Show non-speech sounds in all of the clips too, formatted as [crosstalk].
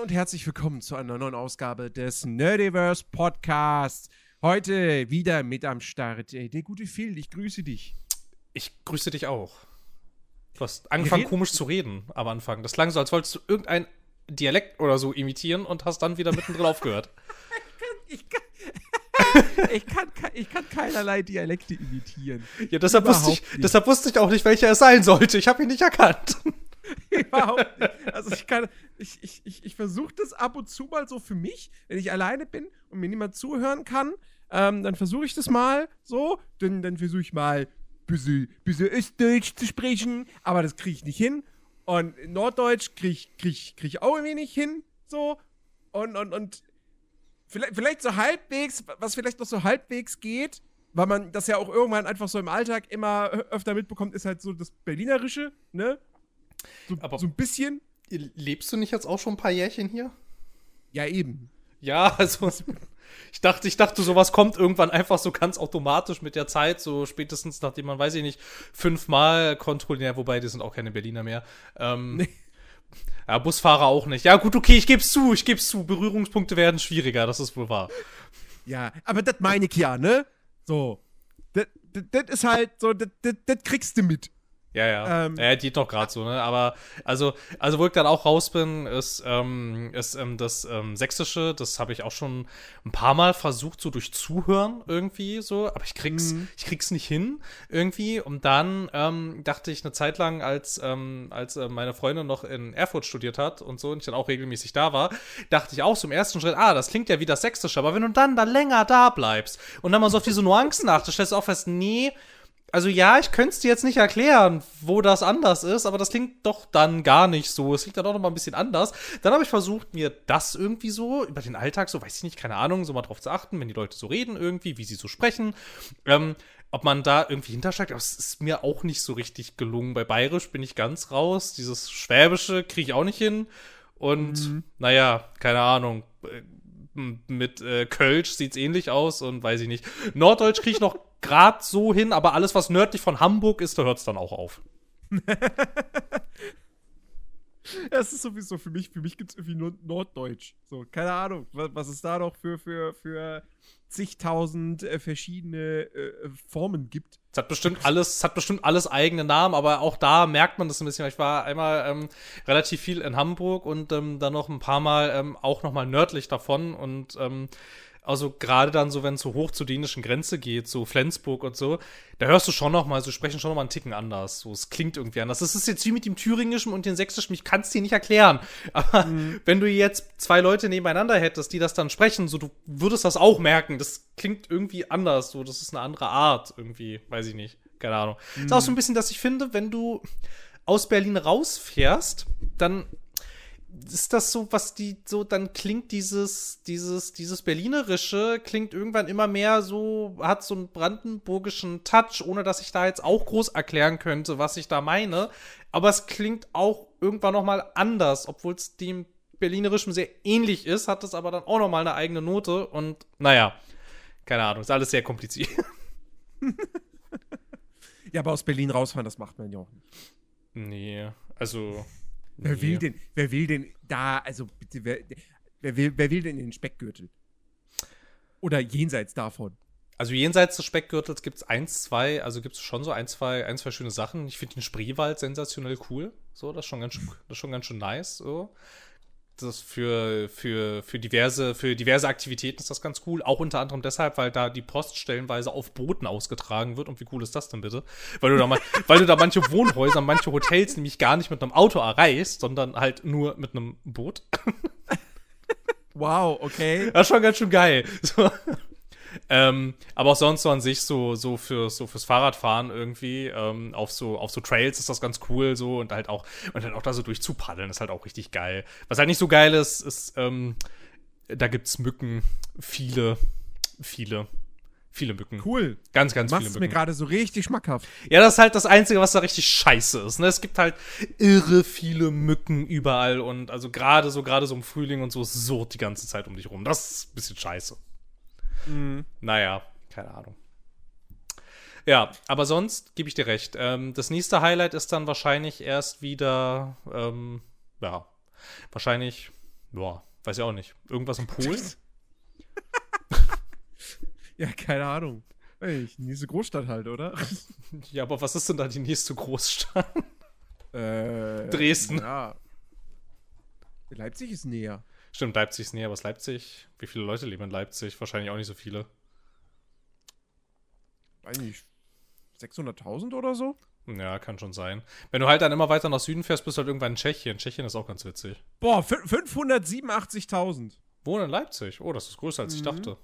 Und herzlich willkommen zu einer neuen Ausgabe des Nerdiverse Podcasts. Heute wieder mit am Start äh, der gute Phil. Ich grüße dich. Ich grüße dich auch. Du hast angefangen komisch zu reden am Anfang. Das klang so, als wolltest du irgendein Dialekt oder so imitieren und hast dann wieder mittendrin aufgehört. [laughs] Ich kann, ich, kann, [laughs] ich kann keinerlei Dialekte imitieren. Ja, deshalb wusste, ich, deshalb wusste ich auch nicht, welcher es sein sollte. Ich habe ihn nicht erkannt. [laughs] [laughs] Überhaupt nicht. Also ich kann, ich, ich, ich, ich versuche das ab und zu mal so für mich, wenn ich alleine bin und mir niemand zuhören kann, ähm, dann versuche ich das mal so, dann, dann versuche ich mal ein bisschen, bisschen Östdeutsch zu sprechen, aber das kriege ich nicht hin. Und Norddeutsch kriege ich, krieg, krieg auch irgendwie nicht hin, so. Und, und, und vielleicht, vielleicht so halbwegs, was vielleicht noch so halbwegs geht, weil man das ja auch irgendwann einfach so im Alltag immer öfter mitbekommt, ist halt so das Berlinerische, ne? So, Aber so ein bisschen. Lebst du nicht jetzt auch schon ein paar Jährchen hier? Ja, eben. Ja, also [laughs] ich dachte, ich dachte, sowas kommt irgendwann einfach so ganz automatisch mit der Zeit, so spätestens nachdem man, weiß ich nicht, fünfmal kontrolliert, wobei die sind auch keine Berliner mehr. Ähm, nee. Ja, Busfahrer auch nicht. Ja, gut, okay, ich geb's zu, ich geb's zu. Berührungspunkte werden schwieriger, das ist wohl wahr. Ja, aber das meine ich ja, ne? So. Das ist halt so, das kriegst du mit. Ja, ja. Ähm, ja, geht doch gerade so, ne? Aber also, also wo ich dann auch raus bin, ist, ähm, ist ähm, das ähm, Sächsische, das habe ich auch schon ein paar Mal versucht, so durch Zuhören irgendwie so, aber ich krieg's, mhm. ich krieg's nicht hin irgendwie. Und dann ähm, dachte ich eine Zeit lang, als, ähm, als äh, meine Freundin noch in Erfurt studiert hat und so und ich dann auch regelmäßig da war, dachte ich auch so im ersten Schritt, ah, das klingt ja wie das Sächsische, aber wenn du dann da länger da bleibst und dann mal so auf diese Nuancen achtest, stellst du auch fest, nee, also ja, ich könnte es dir jetzt nicht erklären, wo das anders ist, aber das klingt doch dann gar nicht so. Es klingt dann auch noch mal ein bisschen anders. Dann habe ich versucht, mir das irgendwie so über den Alltag, so weiß ich nicht, keine Ahnung, so mal drauf zu achten, wenn die Leute so reden irgendwie, wie sie so sprechen. Ähm, ob man da irgendwie hintersteigt, aber es ist mir auch nicht so richtig gelungen. Bei Bayerisch bin ich ganz raus. Dieses Schwäbische kriege ich auch nicht hin. Und mhm. naja, keine Ahnung. Mit äh, Kölsch sieht es ähnlich aus und weiß ich nicht. Norddeutsch kriege ich noch [laughs] gerade so hin, aber alles, was nördlich von Hamburg ist, da hört es dann auch auf. [laughs] Es ist sowieso für mich, für mich gibt es irgendwie nur Norddeutsch. So, keine Ahnung, was, was es da noch für, für, für zigtausend äh, verschiedene äh, Formen gibt. Es hat bestimmt alles, es hat bestimmt alles eigene Namen, aber auch da merkt man das ein bisschen. Ich war einmal ähm, relativ viel in Hamburg und ähm, dann noch ein paar Mal ähm, auch noch mal nördlich davon und ähm, also gerade dann so, wenn es so hoch zur dänischen Grenze geht, so Flensburg und so, da hörst du schon noch mal, so sprechen schon noch mal einen Ticken anders. So, es klingt irgendwie anders. Das ist jetzt wie mit dem Thüringischen und dem Sächsischen, ich kann es dir nicht erklären. [laughs] Aber mhm. wenn du jetzt zwei Leute nebeneinander hättest, die das dann sprechen, so, du würdest das auch merken. Das klingt irgendwie anders, so, das ist eine andere Art irgendwie, weiß ich nicht. Keine Ahnung. Mhm. Ist auch so ein bisschen, dass ich finde, wenn du aus Berlin rausfährst, dann ist das so, was die so, dann klingt dieses, dieses, dieses Berlinerische, klingt irgendwann immer mehr so, hat so einen brandenburgischen Touch, ohne dass ich da jetzt auch groß erklären könnte, was ich da meine. Aber es klingt auch irgendwann nochmal anders, obwohl es dem Berlinerischen sehr ähnlich ist, hat es aber dann auch nochmal eine eigene Note und naja, keine Ahnung, ist alles sehr kompliziert. [laughs] ja, aber aus Berlin rausfahren, das macht man ja auch nicht. Nee, also Wer nee. will denn, wer will denn da, also bitte, wer, wer, will, wer will denn in den Speckgürtel? Oder jenseits davon? Also jenseits des Speckgürtels gibt es eins, zwei, also gibt es schon so ein, zwei, ein, zwei schöne Sachen. Ich finde den Spreewald sensationell cool. So, das ist schon ganz, das ist schon ganz schön nice. So das für, für, für, diverse, für diverse Aktivitäten ist das ganz cool. Auch unter anderem deshalb, weil da die Post stellenweise auf Booten ausgetragen wird. Und wie cool ist das denn bitte? Weil du da, [laughs] weil du da manche Wohnhäuser, manche Hotels nämlich gar nicht mit einem Auto erreichst, sondern halt nur mit einem Boot. [laughs] Wow, okay. Das ist schon ganz schön geil. So. Ähm, aber auch sonst so an sich so, so, für, so fürs Fahrradfahren irgendwie ähm, auf, so, auf so Trails ist das ganz cool so und halt auch und dann auch da so durchzupaddeln ist halt auch richtig geil. Was halt nicht so geil ist, ist, ähm, da gibt's Mücken, viele, viele. Viele Mücken. Cool. Ganz, ganz Machst viele Mücken. mir gerade so richtig schmackhaft. Ja, das ist halt das Einzige, was da richtig scheiße ist. Ne? Es gibt halt irre viele Mücken überall und also gerade so, gerade so im Frühling und so, es surrt die ganze Zeit um dich rum. Das ist ein bisschen scheiße. Mhm. Naja, keine Ahnung. Ja, aber sonst gebe ich dir recht. Ähm, das nächste Highlight ist dann wahrscheinlich erst wieder, ähm, ja, Wahrscheinlich, boah, weiß ich auch nicht. Irgendwas in Polen? [laughs] Ja, keine Ahnung. Ey, die nächste Großstadt halt, oder? [laughs] ja, aber was ist denn da die nächste Großstadt? Äh, Dresden. Ja. Leipzig ist näher. Stimmt, Leipzig ist näher, aber ist Leipzig? Wie viele Leute leben in Leipzig? Wahrscheinlich auch nicht so viele. Nicht. 600.000 oder so? Ja, kann schon sein. Wenn du halt dann immer weiter nach Süden fährst, bist du halt irgendwann in Tschechien. Tschechien ist auch ganz witzig. Boah, fün- 587.000. Wohnen in Leipzig. Oh, das ist größer, als ich Mhm. dachte.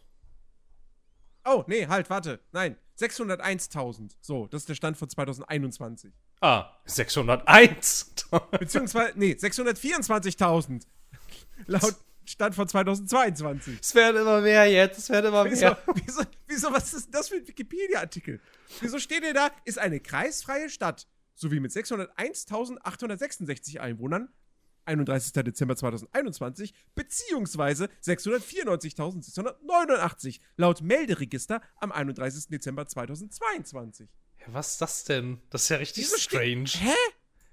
Oh, nee, halt, warte. Nein, 601.000. So, das ist der Stand von 2021. Ah, 601. [laughs] Beziehungsweise, nee, 624.000. Laut Stand von 2022. es werden immer mehr jetzt. Es werden immer Wieso, mehr. [laughs] wieso, wieso, was ist das für ein Wikipedia-Artikel? Wieso steht ihr da, ist eine kreisfreie Stadt, sowie mit 601.866 Einwohnern, 31. Dezember 2021, beziehungsweise 694.689 laut Melderegister am 31. Dezember 2022. Ja, was ist das denn? Das ist ja richtig Wieso strange. Hä?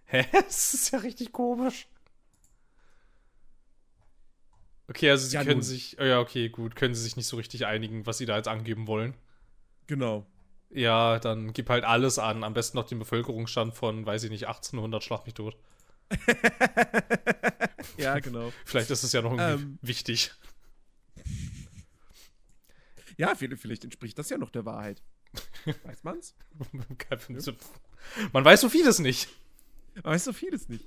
Hä? [laughs] Das ist ja richtig komisch. Okay, also sie Ja, können nun. sich. Oh ja, okay, gut. Können sie sich nicht so richtig einigen, was sie da jetzt angeben wollen. Genau. Ja, dann gib halt alles an. Am besten noch den Bevölkerungsstand von, weiß ich nicht, 1800, schlag mich tot. [laughs] Ja, genau. Vielleicht ist es ja noch irgendwie Ähm. wichtig. Ja, vielleicht, entspricht das ja noch der Wahrheit. [laughs] Weiß man's? Man weiß so vieles nicht. Man weiß so vieles nicht.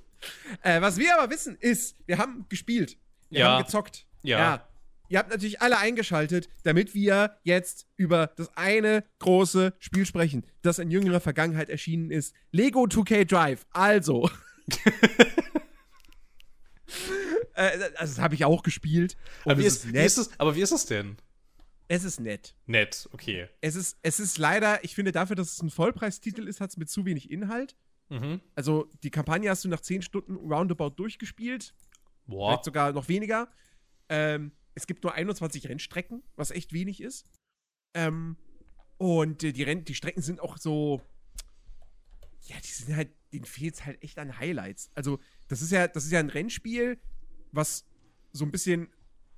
Äh, was wir aber wissen ist, wir haben gespielt. Wir Ja. haben gezockt. Ja. Ihr habt natürlich alle eingeschaltet, damit wir jetzt über das eine große Spiel sprechen, das in jüngerer Vergangenheit erschienen ist. Lego 2K Drive. Also. [laughs] äh, also das habe ich auch gespielt. Aber wie, ist, ist wie ist es, aber wie ist es denn? es ist nett. Nett, okay. Es ist, es ist leider, ich finde, dafür, dass es ein Vollpreistitel ist, hat es mit zu wenig Inhalt. Mhm. Also, die Kampagne hast du nach 10 Stunden roundabout durchgespielt. Boah. Vielleicht sogar noch weniger. Ähm, es gibt nur 21 Rennstrecken, was echt wenig ist. Ähm, und äh, die, Renn die Strecken sind auch so. Ja, die sind halt, denen fehlt es halt echt an Highlights. Also, das ist ja, das ist ja ein Rennspiel, was so ein bisschen.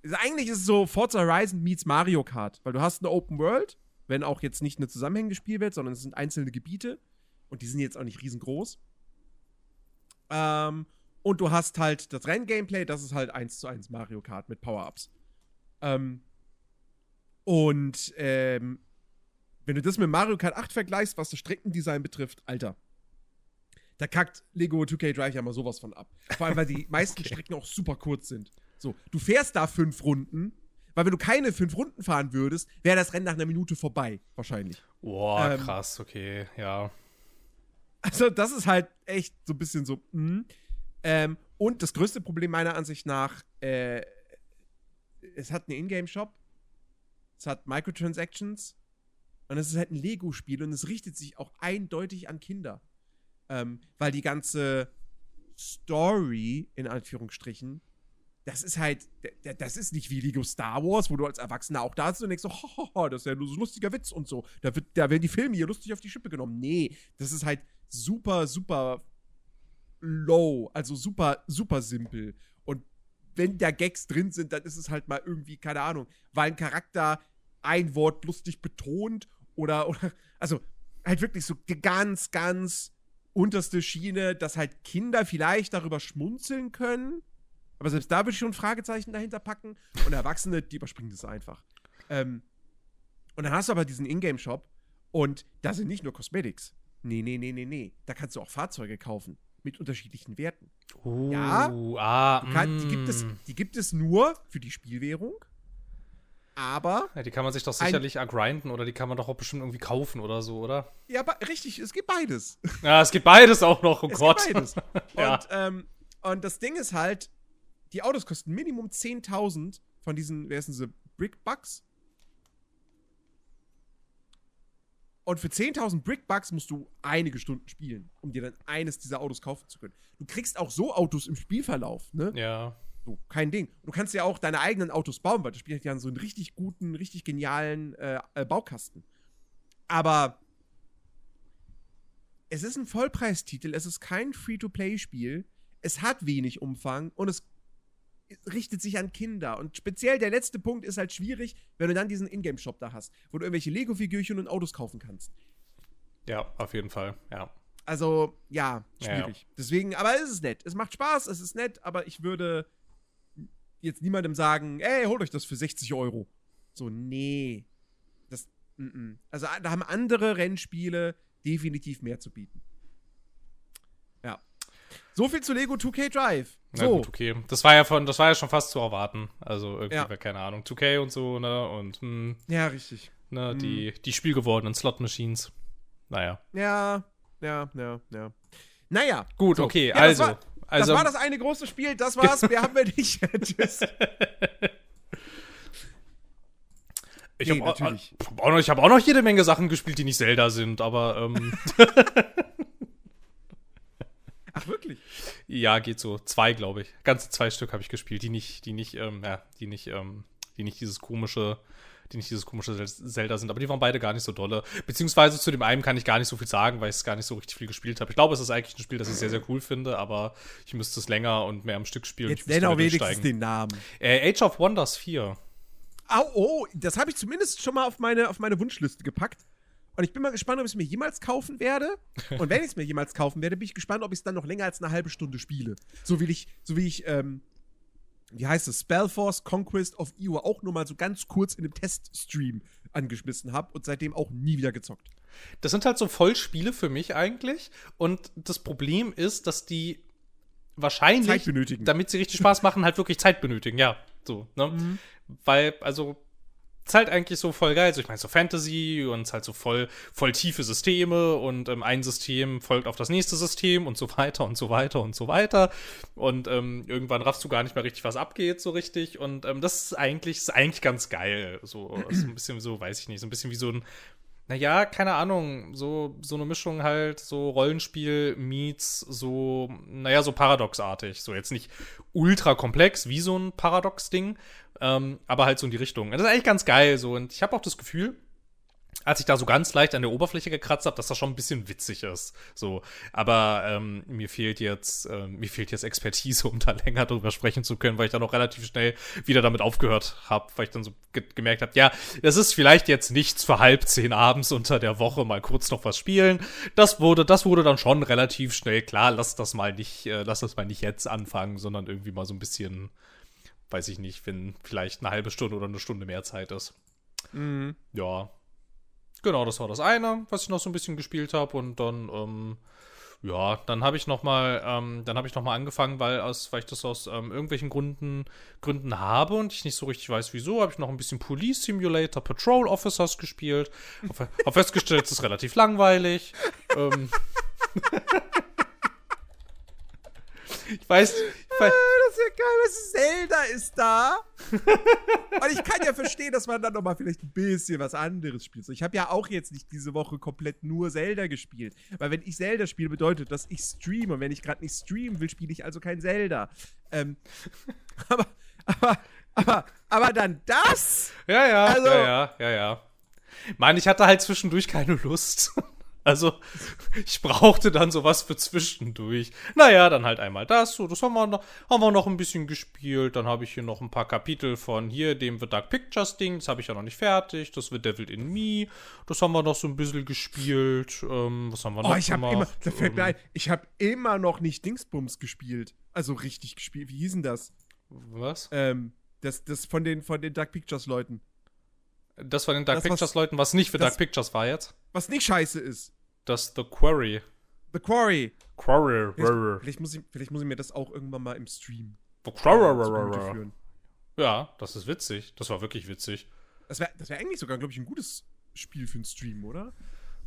Also eigentlich ist es so Forza Horizon meets Mario Kart, weil du hast eine Open World, wenn auch jetzt nicht eine zusammenhängende Spielwelt, sondern es sind einzelne Gebiete und die sind jetzt auch nicht riesengroß. Ähm, und du hast halt das Renn-Gameplay, das ist halt 1 zu 1 Mario Kart mit Power-Ups. Ähm, und ähm, wenn du das mit Mario Kart 8 vergleichst, was das Streckendesign betrifft, Alter, da kackt Lego 2K Drive ja mal sowas von ab. Vor allem, weil die [laughs] meisten Strecken auch super kurz sind. So, du fährst da fünf Runden, weil wenn du keine fünf Runden fahren würdest, wäre das Rennen nach einer Minute vorbei, wahrscheinlich. Boah, ähm, krass, okay, ja. Also, das ist halt echt so ein bisschen so. mh. Ähm, und das größte Problem meiner Ansicht nach, äh, es hat einen Ingame-Shop, es hat Microtransactions und es ist halt ein Lego-Spiel und es richtet sich auch eindeutig an Kinder. Ähm, weil die ganze Story, in Anführungsstrichen, das ist halt, das ist nicht wie Lego Star Wars, wo du als Erwachsener auch da sitzt und denkst so, hohoho, das ist ja so ein lustiger Witz und so. Da, wird, da werden die Filme hier lustig auf die Schippe genommen. Nee, das ist halt super, super low, also super, super simpel. Und wenn da Gags drin sind, dann ist es halt mal irgendwie, keine Ahnung, weil ein Charakter ein Wort lustig betont oder, [laughs] oder also halt wirklich so die ganz, ganz unterste Schiene, dass halt Kinder vielleicht darüber schmunzeln können. Aber selbst da würde ich schon ein Fragezeichen dahinter packen. Und Erwachsene, die überspringen das einfach. Ähm, und dann hast du aber diesen Ingame-Shop und da sind nicht nur Cosmetics. Nee, nee, nee, nee, nee. Da kannst du auch Fahrzeuge kaufen mit unterschiedlichen Werten. Uh, Ja. ah, kann, die, gibt es, mm. die gibt es nur für die Spielwährung. Aber, Ja, die kann man sich doch Ein- sicherlich grinden oder die kann man doch auch bestimmt irgendwie kaufen oder so, oder? ja, richtig, es gibt beides. [laughs] Ja, es gibt beides auch noch, oh es Gott. gibt beides. [laughs] Ja. Und, ähm, und das Ding ist halt, die Autos kosten Minimum 10.000 von diesen, wer ist denn sie, Brickbucks? Und für 10.000 Brickbucks musst du einige Stunden spielen, um dir dann eines dieser Autos kaufen zu können. Du kriegst auch so Autos im Spielverlauf, ne? Ja. So, kein Ding. Du kannst ja auch deine eigenen Autos bauen, weil das Spiel hat ja so einen richtig guten, richtig genialen äh, äh, Baukasten. Aber es ist ein Vollpreistitel, es ist kein Free-to-Play-Spiel, es hat wenig Umfang und es richtet sich an Kinder. Und speziell der letzte Punkt ist halt schwierig, wenn du dann diesen Ingame-Shop da hast, wo du irgendwelche Lego-Figürchen und Autos kaufen kannst. Ja, auf jeden Fall, ja. Also, ja, Ja, schwierig. Deswegen, aber es ist nett. Es macht Spaß, es ist nett, aber ich würde jetzt niemandem sagen, ey, holt euch das für 60 Euro. So, nee. Das, mm -mm. Also, da haben andere Rennspiele definitiv mehr zu bieten. Ja. So viel zu Lego 2K Drive. Na So. gut, okay. Das war ja von, das war ja schon fast zu erwarten. Also irgendwie, Ja. keine Ahnung, 2K und so, ne? Und hm, Ja, richtig. ne, Mhm. die, die spielgewordenen Slot-Machines. Naja. Ja, ja, ja, ja. Naja. Gut, so. okay, Ja, also. Das war, also das war das eine große Spiel, das war's, mehr haben wir nicht. Tschüss. [laughs] ich nee, habe auch, natürlich. hab auch, noch- ich hab auch noch jede Menge Sachen gespielt, die nicht Zelda sind, aber ähm, [laughs] [laughs] Ach, wirklich? Ja, geht so. Zwei, glaube ich. Ganze zwei Stück habe ich gespielt, die nicht, die nicht, ähm, ja, die nicht, ähm, die nicht dieses komische, die nicht dieses komische Zel- Zelda sind, aber die waren beide gar nicht so dolle. Beziehungsweise zu dem einen kann ich gar nicht so viel sagen, weil ich es gar nicht so richtig viel gespielt habe. Ich glaube, es ist eigentlich ein Spiel, das ich sehr, sehr cool finde, aber ich müsste es länger und mehr am Stück spielen. Jetzt Ich müsste nenn auch wenigstens den Namen. Äh, Age of Wonders 4. Au, oh, das habe ich zumindest schon mal auf meine, auf meine Wunschliste gepackt. Und ich bin mal gespannt, ob ich es mir jemals kaufen werde. Und wenn ich es mir jemals kaufen werde, bin ich gespannt, ob ich es dann noch länger als eine halbe Stunde spiele. So wie ich, so wie ich, ähm, wie heißt es, Spellforce Conquest of Io auch nur mal so ganz kurz in einem Teststream angeschmissen habe und seitdem auch nie wieder gezockt. Das sind halt so Vollspiele für mich eigentlich. Und das Problem ist, dass die wahrscheinlich, Zeit benötigen. damit sie richtig Spaß machen, halt wirklich Zeit benötigen. Ja, so, ne? Mhm. Weil, also, ist halt eigentlich so voll geil. Also, ich meine, so Fantasy und es halt so voll, voll tiefe Systeme und ähm, ein System folgt auf das nächste System und so weiter und so weiter und so weiter. Und ähm, irgendwann raffst du gar nicht mehr richtig, was abgeht, so richtig. Und ähm, das ist eigentlich, ist eigentlich ganz geil. So, [clears throat] so ein bisschen so, weiß ich nicht, so ein bisschen wie so ein naja, keine Ahnung, so, so eine Mischung halt, so Rollenspiel meets so, naja, so paradoxartig. So jetzt nicht ultra komplex wie so ein Paradox-Ding, ähm, aber halt so in die Richtung. Das ist eigentlich ganz geil so und ich habe auch das Gefühl, als ich da so ganz leicht an der Oberfläche gekratzt habe, dass das schon ein bisschen witzig ist. So, aber ähm, mir fehlt jetzt, ähm, mir fehlt jetzt Expertise, [laughs] um da länger drüber sprechen zu können, weil ich dann auch relativ schnell wieder damit aufgehört habe, weil ich dann so ge gemerkt habe, ja, das ist vielleicht jetzt nichts für halb zehn abends unter der Woche mal kurz noch was spielen. Das wurde, das wurde dann schon relativ schnell klar. Lass das mal nicht, äh, lass das mal nicht jetzt anfangen, sondern irgendwie mal so ein bisschen, weiß ich nicht, wenn vielleicht eine halbe Stunde oder eine Stunde mehr Zeit ist. Mhm. Ja. Genau, das war das eine, was ich noch so ein bisschen gespielt habe und dann, ähm, ja, dann habe ich noch mal, ähm, dann habe ich noch mal angefangen, weil aus, weil ich das aus ähm, irgendwelchen Gründen, Gründen habe und ich nicht so richtig weiß, wieso, habe ich noch ein bisschen Police Simulator Patrol Officers gespielt. Habe hab festgestellt, es ist relativ langweilig. ähm, [laughs] ich weiß, ich weiß, Das ist ja geil, was Zelda ist da. [laughs] Und ich kann ja verstehen, dass man dann noch mal vielleicht ein bisschen was anderes spielt. So, ich habe ja auch jetzt nicht diese Woche komplett nur Zelda gespielt. Weil wenn ich Zelda spiele, bedeutet das, ich streame. Und wenn ich gerade nicht streamen will, spiele ich also kein Zelda. Ähm, [laughs] aber, aber, aber, aber dann das? Ja, ja, Also- ja, ja, ja, ja. Mann, ich hatte halt zwischendurch keine Lust. [laughs] Also, ich brauchte dann sowas für zwischendurch. Naja, dann halt einmal das. So, das haben wir noch, haben wir noch ein bisschen gespielt. Dann habe ich hier noch ein paar Kapitel von hier, dem The Dark Pictures Ding. Das habe ich ja noch nicht fertig. Das The Devil in Me. Das haben wir noch so ein bisschen gespielt. Ähm, was haben wir noch Oh, ich habe immer, gemacht? da fällt mir Ähm, ein, ich habe immer noch nicht Dingsbums gespielt. Also richtig gespielt. Wie hieß denn das? Was? Ähm, das, das von den, von den Dark Pictures Leuten. Das von den Dark das, was- Pictures Leuten, was nicht für das- Dark Pictures war jetzt. Was nicht scheiße ist. Das The Quarry. The Quarry. Quarry. Vielleicht, vielleicht, muss ich, vielleicht muss ich mir das auch irgendwann mal im Stream The Quarry. Ja, das ist witzig. Das war wirklich witzig. Das wäre das wär eigentlich sogar, glaube ich, ein gutes Spiel für einen Stream, oder?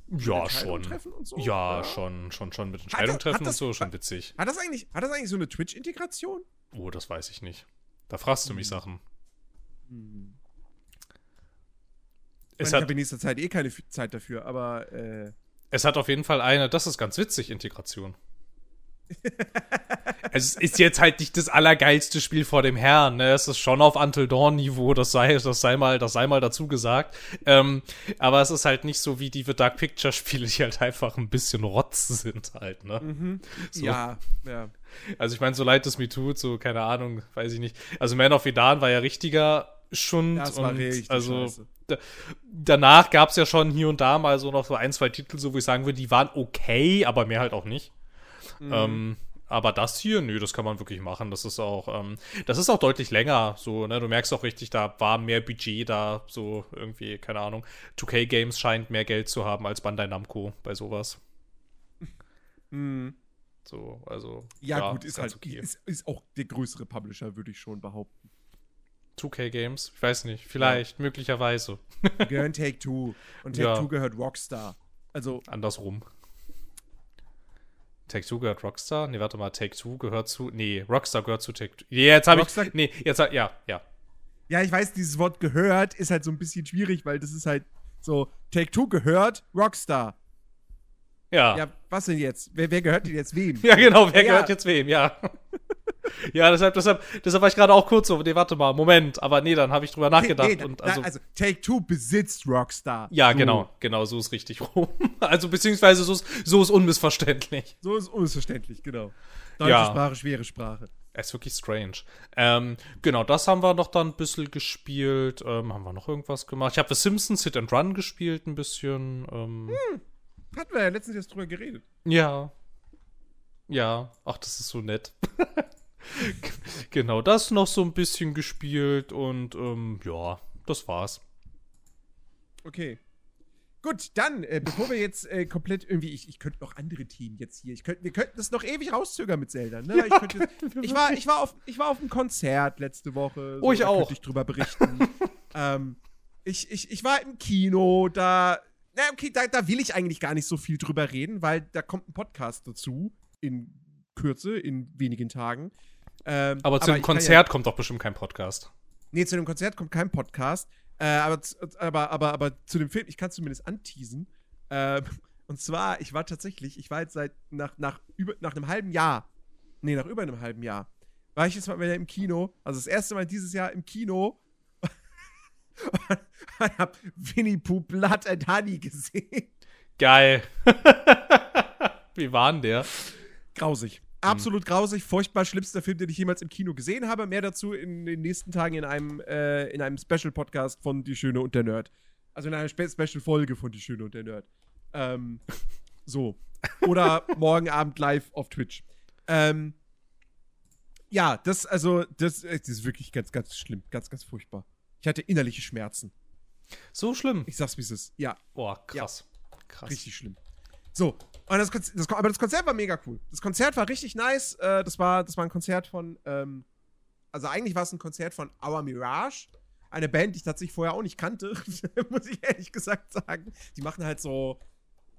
Ja, schon. und so? Ja, Ja. schon, schon, schon mit Entscheidung das- treffen und das- so, schon witzig. Hat das eigentlich, hat das eigentlich so eine Twitch-Integration? Oh, das weiß ich nicht. Da fragst du mich Hm. Sachen. Hm. Ich, Es ich hat, habe in nächster Zeit eh keine Zeit dafür, aber äh, es hat auf jeden Fall eine, das ist ganz witzig, Integration. [laughs] es ist jetzt halt nicht das allergeilste Spiel vor dem Herrn, ne? Es ist schon auf Until Dawn Niveau, das sei, das sei mal, das sei mal dazu gesagt. Ähm, aber es ist halt nicht so wie die The Dark Picture Spiele, die halt einfach ein bisschen Rotz sind halt, ne? Mhm. So. Ja, ja. Also ich meine, so leid es mir tut, so keine Ahnung, weiß ich nicht. Also Man of Medan war ja richtiger Schund Das war und richtig also scheiße. Da, danach gab es ja schon hier und da mal so noch so ein, zwei Titel, so wo ich sagen würde, die waren okay, aber mehr halt auch nicht. Mhm. Ähm, aber das hier, nö, das kann man wirklich machen. Das ist auch, ähm, das ist auch deutlich länger. So, ne, du merkst auch richtig, da war mehr Budget da, so irgendwie, keine Ahnung. 2K Games scheint mehr Geld zu haben als Bandai Namco bei sowas. Mhm. So, also. Ja, gut, ist halt ist, ist auch der größere Publisher, würde ich schon behaupten. 2K Games, ich weiß nicht, vielleicht, möglicherweise. Die [laughs] gehören Take Two und Take Ja. Two gehört Rockstar. Also Andersrum. Take Two gehört Rockstar? Nee, warte mal, Take Two gehört zu. Nee, Rockstar gehört zu Take Two. Jetzt habe ich. Nee, jetzt hab- ja, ja. Ja, ich weiß, dieses Wort gehört ist halt so ein bisschen schwierig, weil das ist halt so, Take Two gehört Rockstar. Ja. Ja, was denn jetzt? Wer, wer gehört denn jetzt wem? [laughs] Ja, genau, wer Ja. gehört jetzt wem, ja. [laughs] ja, deshalb, deshalb, deshalb war ich gerade auch kurz so, nee, warte mal, Moment, aber nee, dann habe ich drüber nachgedacht Nee, nee, und na, also, also Take Two besitzt Rockstar. ja, so. genau, genau, so ist richtig rum. [laughs] Also, beziehungsweise so ist, so ist unmissverständlich. So ist unmissverständlich, genau. Deutsche Ja. Sprache, schwere Sprache. Es ist wirklich strange. Ähm, genau, das haben wir noch dann ein bisschen gespielt. Ähm, haben wir noch irgendwas gemacht? Ich habe The Simpsons Hit and Run gespielt ein bisschen. Ähm, Hatten wir ja letztens jetzt drüber geredet. Ja. Ja, ach, das ist so nett. [laughs] [laughs] genau, das noch so ein bisschen gespielt und ähm, ja, das war's. Okay. Gut, dann, äh, bevor wir jetzt äh, komplett irgendwie, ich, ich könnte noch andere Themen jetzt hier, ich könnt, wir könnten das noch ewig rauszögern mit Zelda, ne? ich, könnte jetzt, [laughs] ich, war, ich, war auf, ich war auf einem Konzert letzte Woche. Oh, ich auch. Könnte ich drüber berichten. [laughs] ähm, ich, ich, ich war im Kino, da, na okay, da, da will ich eigentlich gar nicht so viel drüber reden, weil da kommt ein Podcast dazu, in Kürze, in wenigen Tagen. Ähm, Aber zu dem Konzert kommt doch bestimmt kein Podcast. Nee, zu dem Konzert kommt kein Podcast. Äh, aber, aber, aber, aber zu dem Film, ich kann es zumindest anteasen. Ähm, [laughs] und zwar, ich war tatsächlich, ich war jetzt seit nach, nach, über, nach einem halben Jahr, nee, nach über einem halben Jahr, war ich jetzt mal wieder im Kino. Also das erste Mal dieses Jahr im Kino. [laughs] und hab Winnie Pooh Blood and Honey gesehen. Geil. [laughs] Wie war denn der? Grausig. Absolut grausig, furchtbar schlimmster Film, den ich jemals im Kino gesehen habe. Mehr dazu in den nächsten Tagen in einem, äh, in einem Special-Podcast von Die Schöne und der Nerd. Also in einer Spe Special-Folge von Die Schöne und der Nerd. Ähm, so. Oder [laughs] morgen Abend live auf Twitch. Ähm, ja, das, also, das, äh, das ist wirklich ganz, ganz schlimm. Ganz, ganz furchtbar. Ich hatte innerliche Schmerzen. So schlimm. Ich sag's, wie es ist. Ja, Boah, krass. Krass. Richtig schlimm. So, und das, das, aber das Konzert war mega cool. Das Konzert war richtig nice. Äh, das, war, das war ein Konzert von, ähm, also eigentlich war es ein Konzert von Our Mirage. Eine Band, die ich tatsächlich vorher auch nicht kannte, [laughs] muss ich ehrlich gesagt sagen. Die machen halt so.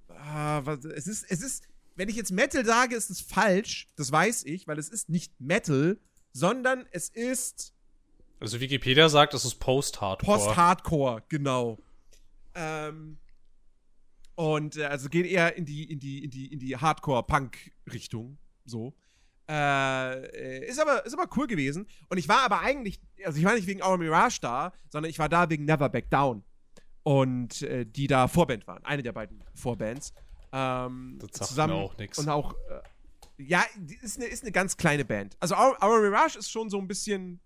Ah, was, es ist, es ist, wenn ich jetzt Metal sage, ist es falsch. Das weiß ich, weil es ist nicht Metal, sondern es ist Also Wikipedia sagt, es ist Post-Hardcore. Post-Hardcore, genau. Ähm, und äh, also geht eher in die, in die, in die, in die Hardcore-Punk-Richtung. So. Äh, ist, aber, ist aber cool gewesen. Und ich war aber eigentlich, also ich war nicht wegen Our Mirage da, sondern ich war da wegen Never Back Down. Und äh, die da Vorband waren. Eine der beiden Vorbands. Ähm, Das zusammen auch nix. Und auch, äh, ja, ist eine, ist eine ganz kleine Band. Also Our, Our Mirage ist schon so ein bisschen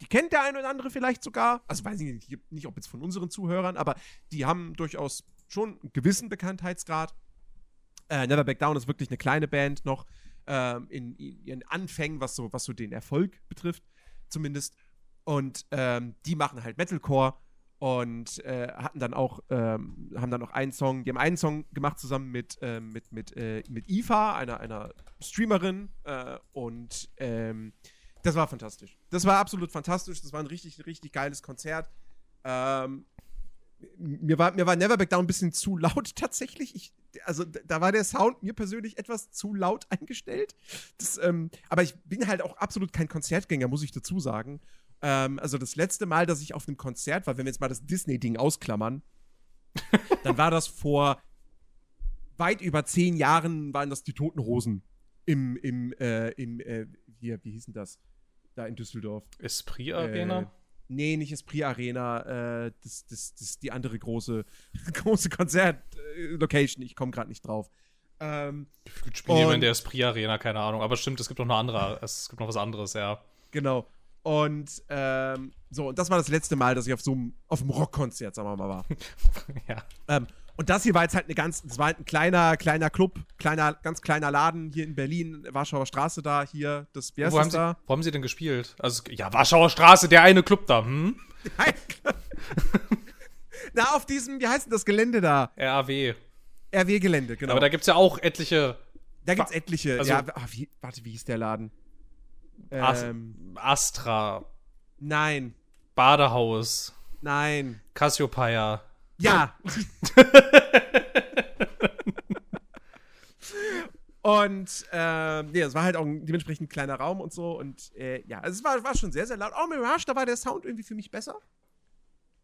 die kennt der eine oder andere vielleicht sogar. Also weiß ich nicht, nicht ob jetzt von unseren Zuhörern, aber die haben durchaus schon einen gewissen Bekanntheitsgrad. Äh, Never Back Down ist wirklich eine kleine Band noch ähm, in, in ihren Anfängen, was so, was so den Erfolg betrifft, zumindest. Und ähm, die machen halt Metalcore und äh, hatten dann auch, ähm, haben dann auch einen Song, die haben einen Song gemacht zusammen mit, ähm, mit, mit, äh, mit Eva, einer, einer Streamerin. Äh, und ähm, das war fantastisch. Das war absolut fantastisch. Das war ein richtig, richtig geiles Konzert. Ähm, mir, war, mir war Never Back Down ein bisschen zu laut [laughs] tatsächlich. Ich, also da war der Sound mir persönlich etwas zu laut [laughs] eingestellt. Das, ähm, aber ich bin halt auch absolut kein Konzertgänger, muss ich dazu sagen. Ähm, also das letzte Mal, dass ich auf einem Konzert war, wenn wir jetzt mal das Disney-Ding ausklammern, [laughs] dann war das vor weit über zehn Jahren, waren das die Toten Hosen im, im, äh, im, äh, hier, wie hieß denn das? Da in Düsseldorf. Esprit Arena? Äh, nee, nicht Esprit Arena, äh, das, das, das ist die andere große, [laughs] große Konzert-Location. Ich komme gerade nicht drauf. Ähm, die immer in der Esprit Arena, keine Ahnung. Aber stimmt, es gibt noch eine andere, es gibt noch was anderes, ja. genau. Und ähm, so, und das war das letzte Mal, dass ich auf so einem, auf einem Rockkonzert, sagen wir mal, war. [laughs] ja. Ähm, und das hier war jetzt halt eine ganz, das war halt ein kleiner, kleiner Club, kleiner, ganz kleiner Laden hier in Berlin, Warschauer Straße da, hier, das, Wo haben, das sie, da? wo haben sie denn gespielt? Also, ja, Warschauer Straße, der eine Club da, hm? [laughs] Na, auf diesem, wie heißt denn das Gelände da? RAW. RW-Gelände, genau. Aber da gibt's ja auch etliche da gibt's etliche. also- ja, ah, wie, warte, wie hieß der Laden? Ähm, Astra, nein, Badehaus, nein. Cassiopeia. Ja. [laughs] und ähm, nee, es war halt auch ein dementsprechend kleiner Raum und so. Und äh, ja, also es war, war schon sehr, sehr laut. Auch Mirage, da war der Sound irgendwie für mich besser.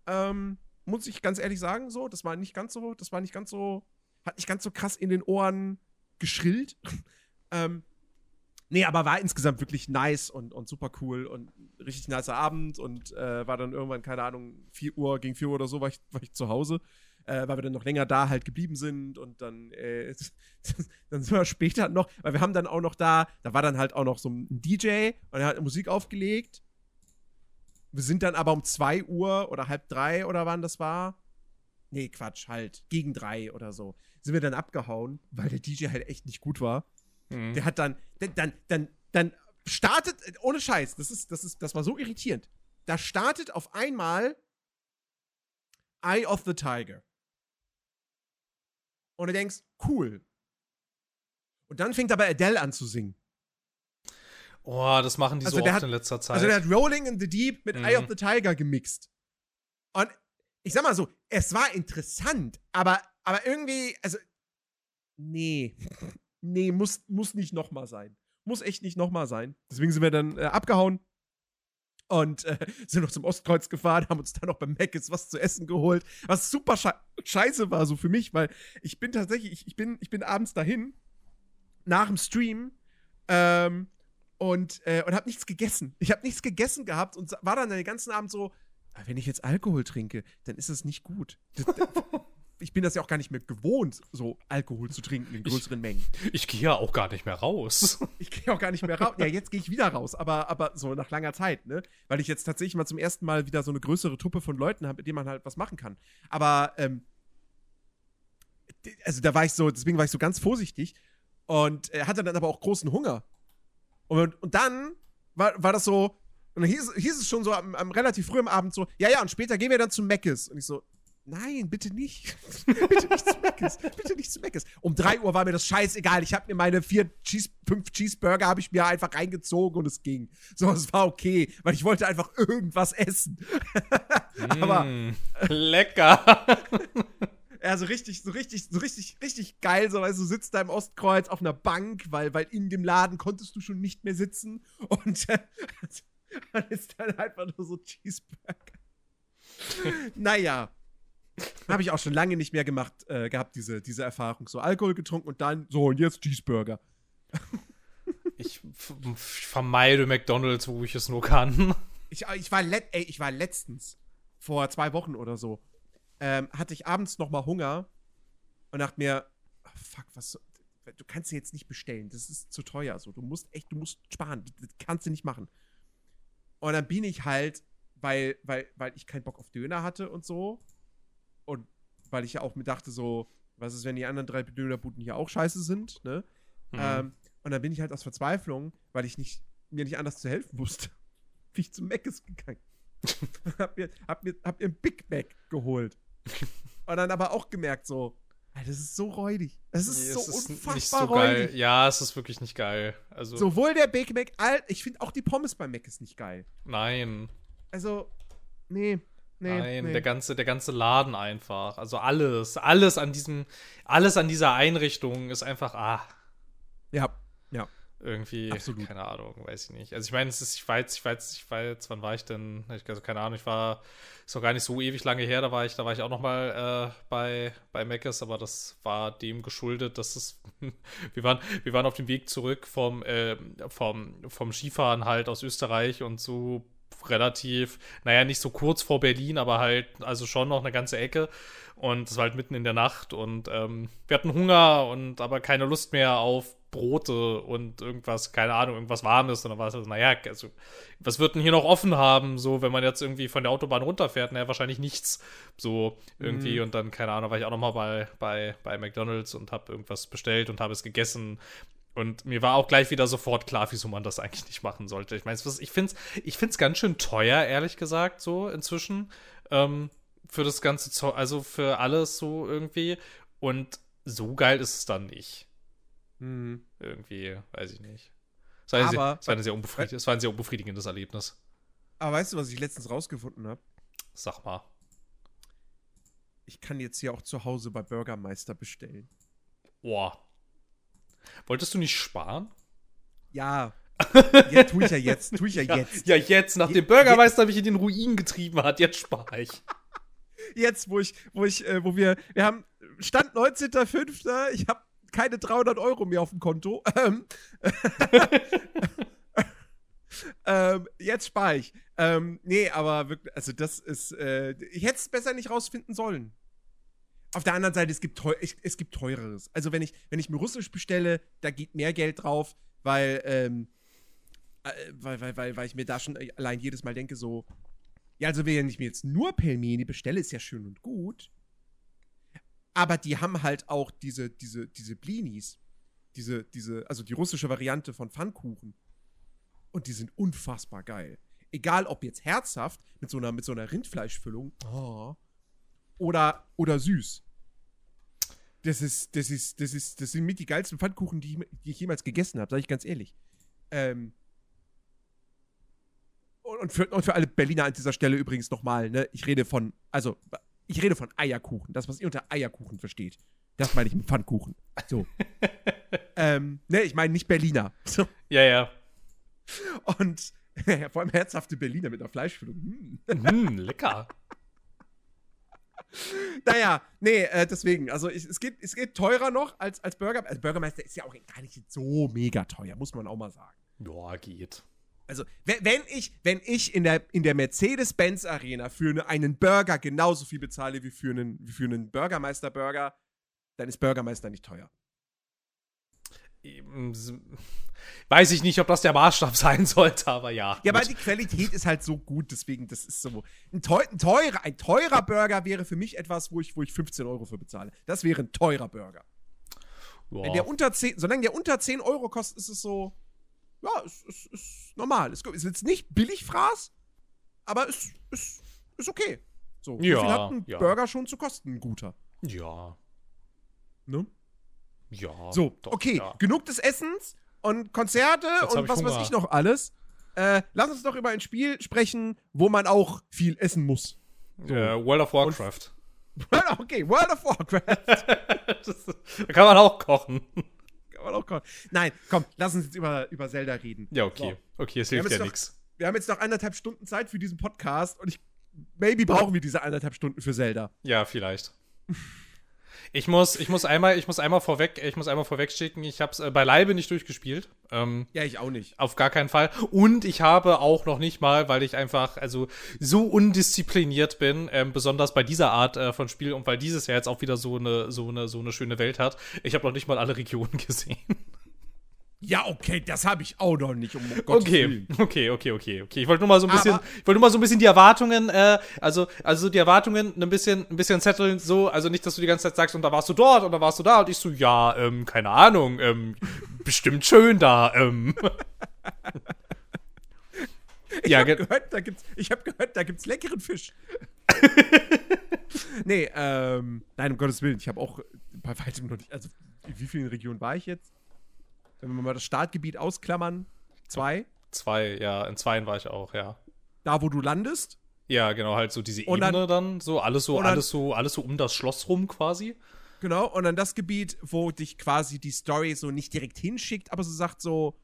Ähm, muss ich ganz ehrlich sagen, so. Das war nicht ganz so, das war nicht ganz so, hat nicht ganz so krass in den Ohren geschrillt. [laughs] ähm, nee, aber war insgesamt wirklich nice und, und super cool und richtig nicer Abend und äh, war dann irgendwann, keine Ahnung, 4 Uhr, gegen 4 Uhr oder so war ich, war ich zu Hause, äh, weil wir dann noch länger da halt geblieben sind und dann, äh, [laughs] dann sind wir später noch, weil wir haben dann auch noch da, da war dann halt auch noch so ein DJ und er hat Musik aufgelegt. Wir sind dann aber um 2 Uhr oder halb drei oder wann das war. Nee, Quatsch, halt. Gegen drei oder so. Sind wir dann abgehauen, weil der DJ halt echt nicht gut war. Hm. Der hat dann, dann, dann, dann, dann startet, ohne Scheiß, das ist, das ist, das war so irritierend. Da startet auf einmal Eye of the Tiger. Und du denkst, cool. Und dann fängt aber Adele an zu singen. Oh, das machen die Also so oft hat- in letzter Zeit. Also der hat Rolling in the Deep mit Mhm. Eye of the Tiger gemixt. Und ich sag mal so, es war interessant, aber, aber irgendwie, also, nee. [laughs] Nee, muss, muss nicht nochmal sein. Muss echt nicht nochmal sein. Deswegen sind wir dann äh, abgehauen und äh, [laughs] sind noch zum Ostkreuz gefahren, haben uns dann noch beim Mc's was zu essen geholt, was super schei scheiße war so für mich, weil ich bin tatsächlich, ich, ich, bin, ich bin abends dahin, nach dem Stream, ähm, und, äh, und habe nichts gegessen. Ich habe nichts gegessen gehabt und war dann den ganzen Abend so, "Ah, wenn ich jetzt Alkohol trinke, dann ist es nicht gut. Ich bin das ja auch gar nicht mehr gewohnt, so Alkohol zu trinken in Ich- größeren Mengen. ich gehe ja auch gar nicht mehr raus. [laughs] Ich gehe auch gar nicht mehr raus. Ja, jetzt gehe ich wieder raus, aber, aber so nach langer Zeit, ne? Weil ich jetzt tatsächlich mal zum ersten Mal wieder so eine größere Truppe von Leuten habe, mit denen man halt was machen kann. Aber, ähm, also da war ich so, deswegen war ich so ganz vorsichtig und äh, hatte dann aber auch großen Hunger. Und, und dann war, war das so, und dann hieß, hieß es schon so am, am relativ früh am Abend so, ja, ja, und später gehen wir dann zu Meckes. Und ich so, nein, bitte nicht. [laughs] bitte nicht zu Meckes. Bitte nicht zu Meckes. Um 3 Uhr war mir das scheißegal. Ich habe mir meine vier Cheese, fünf Cheeseburger habe ich mir einfach reingezogen und es ging. So, es war okay, weil ich wollte einfach irgendwas essen. [laughs] Aber Mm, lecker. [laughs] ja, so richtig, so richtig, so richtig, richtig geil, so, weißt du, du sitzt da im Ostkreuz auf einer Bank, weil, weil in dem Laden konntest du schon nicht mehr sitzen und äh, dann ist dann einfach nur so Cheeseburger. naja. Habe ich auch schon lange nicht mehr gemacht, äh, gehabt, diese, diese Erfahrung. So Alkohol getrunken und dann, so, und jetzt Cheeseburger. [laughs] Ich f- vermeide McDonalds, wo ich es nur kann. Ich, ich, war let, ey, ich war letztens, vor zwei Wochen oder so, ähm, hatte ich abends noch mal Hunger und dachte mir, ah, fuck, was, du kannst dir jetzt nicht bestellen, das ist zu teuer, so, du musst echt, du musst sparen, das kannst du nicht machen. Und dann bin ich halt, weil, weil, weil ich keinen Bock auf Döner hatte und so und weil ich ja auch mir dachte so, was ist, wenn die anderen drei Dönerbuden hier auch scheiße sind, ne? Mhm. Ähm, und dann bin ich halt aus Verzweiflung, weil ich nicht, mir nicht anders zu helfen wusste, [laughs] bin ich zum Mc's gegangen. hab, mir, hab, mir, hab mir ein Big Mac geholt. [laughs] Und dann aber auch gemerkt, so, Alter, das ist so räudig. Das ist Nee, so ist unfassbar nicht so geil. räudig. Ja, es ist wirklich nicht geil. Also, Sowohl der Big Mac, ich finde auch die Pommes beim Mac ist nicht geil. nein. Also, nee, nee. Nein, nee. der ganze, der ganze Laden einfach. Also alles, alles an diesem, alles an dieser Einrichtung ist einfach, ah. ja, ja. Irgendwie, Absolut. keine Ahnung, weiß ich nicht. Also ich meine, es ist, ich weiß, ich weiß, ich weiß, wann war ich denn? Ich, also keine Ahnung, ich war, ist noch gar nicht so ewig lange her, da war ich, da war ich auch noch mal äh, bei, bei Meckes, aber das war dem geschuldet, dass es, [laughs] wir waren, wir waren auf dem Weg zurück vom, äh, vom, vom Skifahren halt aus Österreich und so relativ, naja, nicht so kurz vor Berlin, aber halt, also schon noch eine ganze Ecke. Und es war halt mitten in der Nacht und ähm, wir hatten Hunger und aber keine Lust mehr auf Brote und irgendwas, keine Ahnung, irgendwas Warmes. Und dann war es also, naja, also, was wird denn hier noch offen haben, so, wenn man jetzt irgendwie von der Autobahn runterfährt? Naja, wahrscheinlich nichts. So, irgendwie. Mhm. Und dann, keine Ahnung, war ich auch nochmal bei, bei, bei McDonalds und habe irgendwas bestellt und habe es gegessen. Und mir war auch gleich wieder sofort klar, wieso man das eigentlich nicht machen sollte. Ich meine, ich finde es ich find's ganz schön teuer, ehrlich gesagt, so inzwischen. Ähm, für das ganze Zeug, also für alles so irgendwie. Und so geil ist es dann nicht. Hm. Irgendwie, weiß ich nicht. Es war, Aber- sehr, es war, eine sehr unbefriedig, es war ein sehr unbefriedigendes Erlebnis. Aber weißt du, was ich letztens rausgefunden habe? Sag mal. Ich kann jetzt hier auch zu Hause bei Bürgermeister bestellen. Boah. Wolltest du nicht sparen? Ja. ja tue ich ja jetzt. Tue ich [laughs] ja, jetzt. Ja, jetzt, nachdem Je- Bürgermeister mich in den Ruin getrieben hat, jetzt spare ich. Jetzt, wo ich, wo ich, äh, wo wir, wir haben Stand 19.05. Ich habe keine 300 Euro mehr auf dem Konto. [laughs] Ähm, [laughs] ähm, jetzt spare ich. Ähm, nee, aber wirklich, also das ist, äh, ich hätte es besser nicht rausfinden sollen. Auf der anderen Seite, es gibt, teu ich, es gibt teureres. Also wenn ich, wenn ich mir Russisch bestelle, da geht mehr Geld drauf, weil, ähm, äh, weil, weil, weil, weil ich mir da schon allein jedes Mal denke, so, ja, also wenn ich mir jetzt nur Pelmeni bestelle, ist ja schön und gut. Aber die haben halt auch diese, diese, diese Blinis. Diese, diese, also die russische Variante von Pfannkuchen. Und die sind unfassbar geil. Egal ob jetzt herzhaft, mit so einer, mit so einer Rindfleischfüllung. Oh, oder, oder süß. Das ist, das ist, das ist, das sind mit die geilsten Pfannkuchen, die ich, die ich jemals gegessen habe, sage ich ganz ehrlich. Ähm, und, für, und für alle Berliner an dieser Stelle übrigens nochmal, ne, ich rede von, also, ich rede von Eierkuchen. Das, was ihr unter Eierkuchen versteht. Das meine ich mit Pfannkuchen. So. [laughs] ähm, ne, ich meine nicht Berliner. So. Ja, ja. Und [laughs] vor allem herzhafte Berliner mit einer Fleischfüllung. Hm. Hm, lecker. [laughs] Naja, nee, äh, deswegen, also ich, es, geht, es geht teurer noch als, als Burger. Also Bürgermeister ist ja auch gar nicht so mega teuer, muss man auch mal sagen. Ja, geht. Also, wenn, ich, wenn ich in der, in der Mercedes-Benz Arena für eine, einen Burger genauso viel bezahle wie für einen, wie für einen Bürgermeister-Burger, dann ist Bürgermeister nicht teuer. Weiß ich nicht, ob das der Maßstab [laughs] sein sollte, aber ja. Ja, aber gut. die Qualität ist halt so gut, deswegen, das ist so. Ein, teu, ein, teurer, ein teurer Burger wäre für mich etwas, wo ich, wo ich 15 Euro für bezahle. Das wäre ein teurer Burger. Wenn Ja. der unter 10, solange der unter 10 Euro kostet, ist es so, ja, ist, ist, ist normal. Ist, ist jetzt nicht billig Fraß, aber ist, ist, ist okay. So, Ja, viel hat ein ja. Burger schon zu kosten, ein guter? ja. Ne? Ja. So, doch, okay, Ja. genug des Essens und Konzerte Jetzt und was weiß ich noch alles. Äh, lass uns doch über ein Spiel sprechen, wo man auch viel essen muss. Äh, World of Warcraft. [laughs] okay, World of Warcraft. das, [laughs] da kann man auch kochen. Kann man auch kochen. Nein, komm, lass uns jetzt über, über Zelda reden. Ja, okay. Okay, es hilft ja nichts. Wir haben jetzt noch anderthalb Stunden Zeit für diesen Podcast und ich. Maybe brauchen wir diese anderthalb Stunden für Zelda. Ja, vielleicht. [laughs] Ich muss, ich muss einmal, ich muss einmal vorweg, ich muss einmal vorweg schicken, ich habe es äh, beileibe nicht durchgespielt. Ähm, Ja, ich auch nicht. auf gar keinen Fall. Und ich habe auch noch nicht mal, weil ich einfach also so undiszipliniert bin, ähm, besonders bei dieser Art äh, von Spiel und weil dieses ja jetzt auch wieder so eine so eine so eine schöne Welt hat. Ich habe noch nicht mal alle Regionen [laughs] gesehen. Ja, okay, das habe ich auch noch nicht, um Gottes Okay, Willen. okay, okay, okay, okay. Ich wollte nur mal so ein bisschen, Aber- ich wollte nur mal so ein bisschen die Erwartungen, äh, also, also die Erwartungen ein bisschen, ein bisschen zetteln, so, also nicht, dass du die ganze Zeit sagst, und da warst du dort, und da warst du da, und ich so, ja, ähm, keine Ahnung, ähm, bestimmt schön da, ähm. [laughs] Ich ja, habe ge- gehört, da gibt's, ich habe gehört, da gibt's leckeren Fisch. [laughs] nee, ähm, nein, um Gottes Willen, ich habe auch bei weitem noch nicht, also in wie vielen Regionen war ich jetzt? Wenn wir mal das Startgebiet ausklammern, zwei, zwei, ja, in zweien war ich auch, ja. da wo du landest. Ja, genau, halt so diese Und dann- Ebene dann, so, alles so, dann- alles so, alles so um das Schloss rum quasi. Genau, und dann das Gebiet, wo dich quasi die Story so nicht direkt hinschickt, aber so sagt so,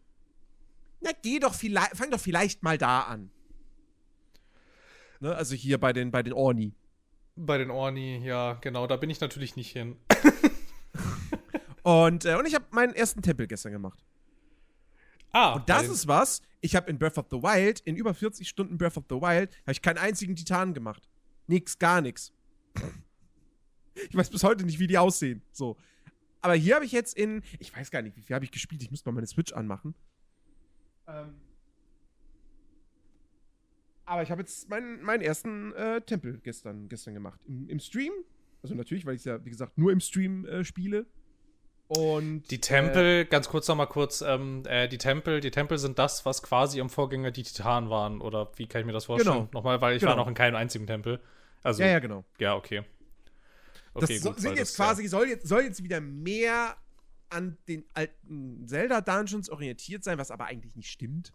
Na, geh doch vielleicht, fang doch vielleicht mal da an. Ne, also hier bei den, bei den Orni. Bei den Orni, ja, genau, da bin ich natürlich nicht hin. [laughs] und, äh, und ich habe meinen ersten Tempel gestern gemacht. Ah, und das ist was, ich habe in Breath of the Wild, in über 40 Stunden Breath of the Wild, habe ich keinen einzigen Titan gemacht. Nix, gar nichts. Ich weiß bis heute nicht, wie die aussehen. So. Aber hier habe ich jetzt in, ich weiß gar nicht, wie viel habe ich gespielt. Ich muss mal meine Switch anmachen. Ähm. Aber ich habe jetzt meinen, meinen ersten äh, Tempel gestern, gestern gemacht. Im, Im, Stream. Also natürlich, weil ich es ja, wie gesagt, nur im Stream äh, spiele. Und die Tempel, äh, ganz kurz nochmal kurz, ähm, äh, die Tempel, die Tempel sind das, was quasi im Vorgänger die Titanen waren, oder wie kann ich mir das vorstellen? Genau. Nochmal, weil ich genau. war noch in keinem einzigen Tempel. Also, ja, ja, genau. Ja, okay. okay das gut, sind jetzt das, quasi, ja. soll, jetzt, soll jetzt wieder mehr an den alten Zelda-Dungeons orientiert sein, was aber eigentlich nicht stimmt.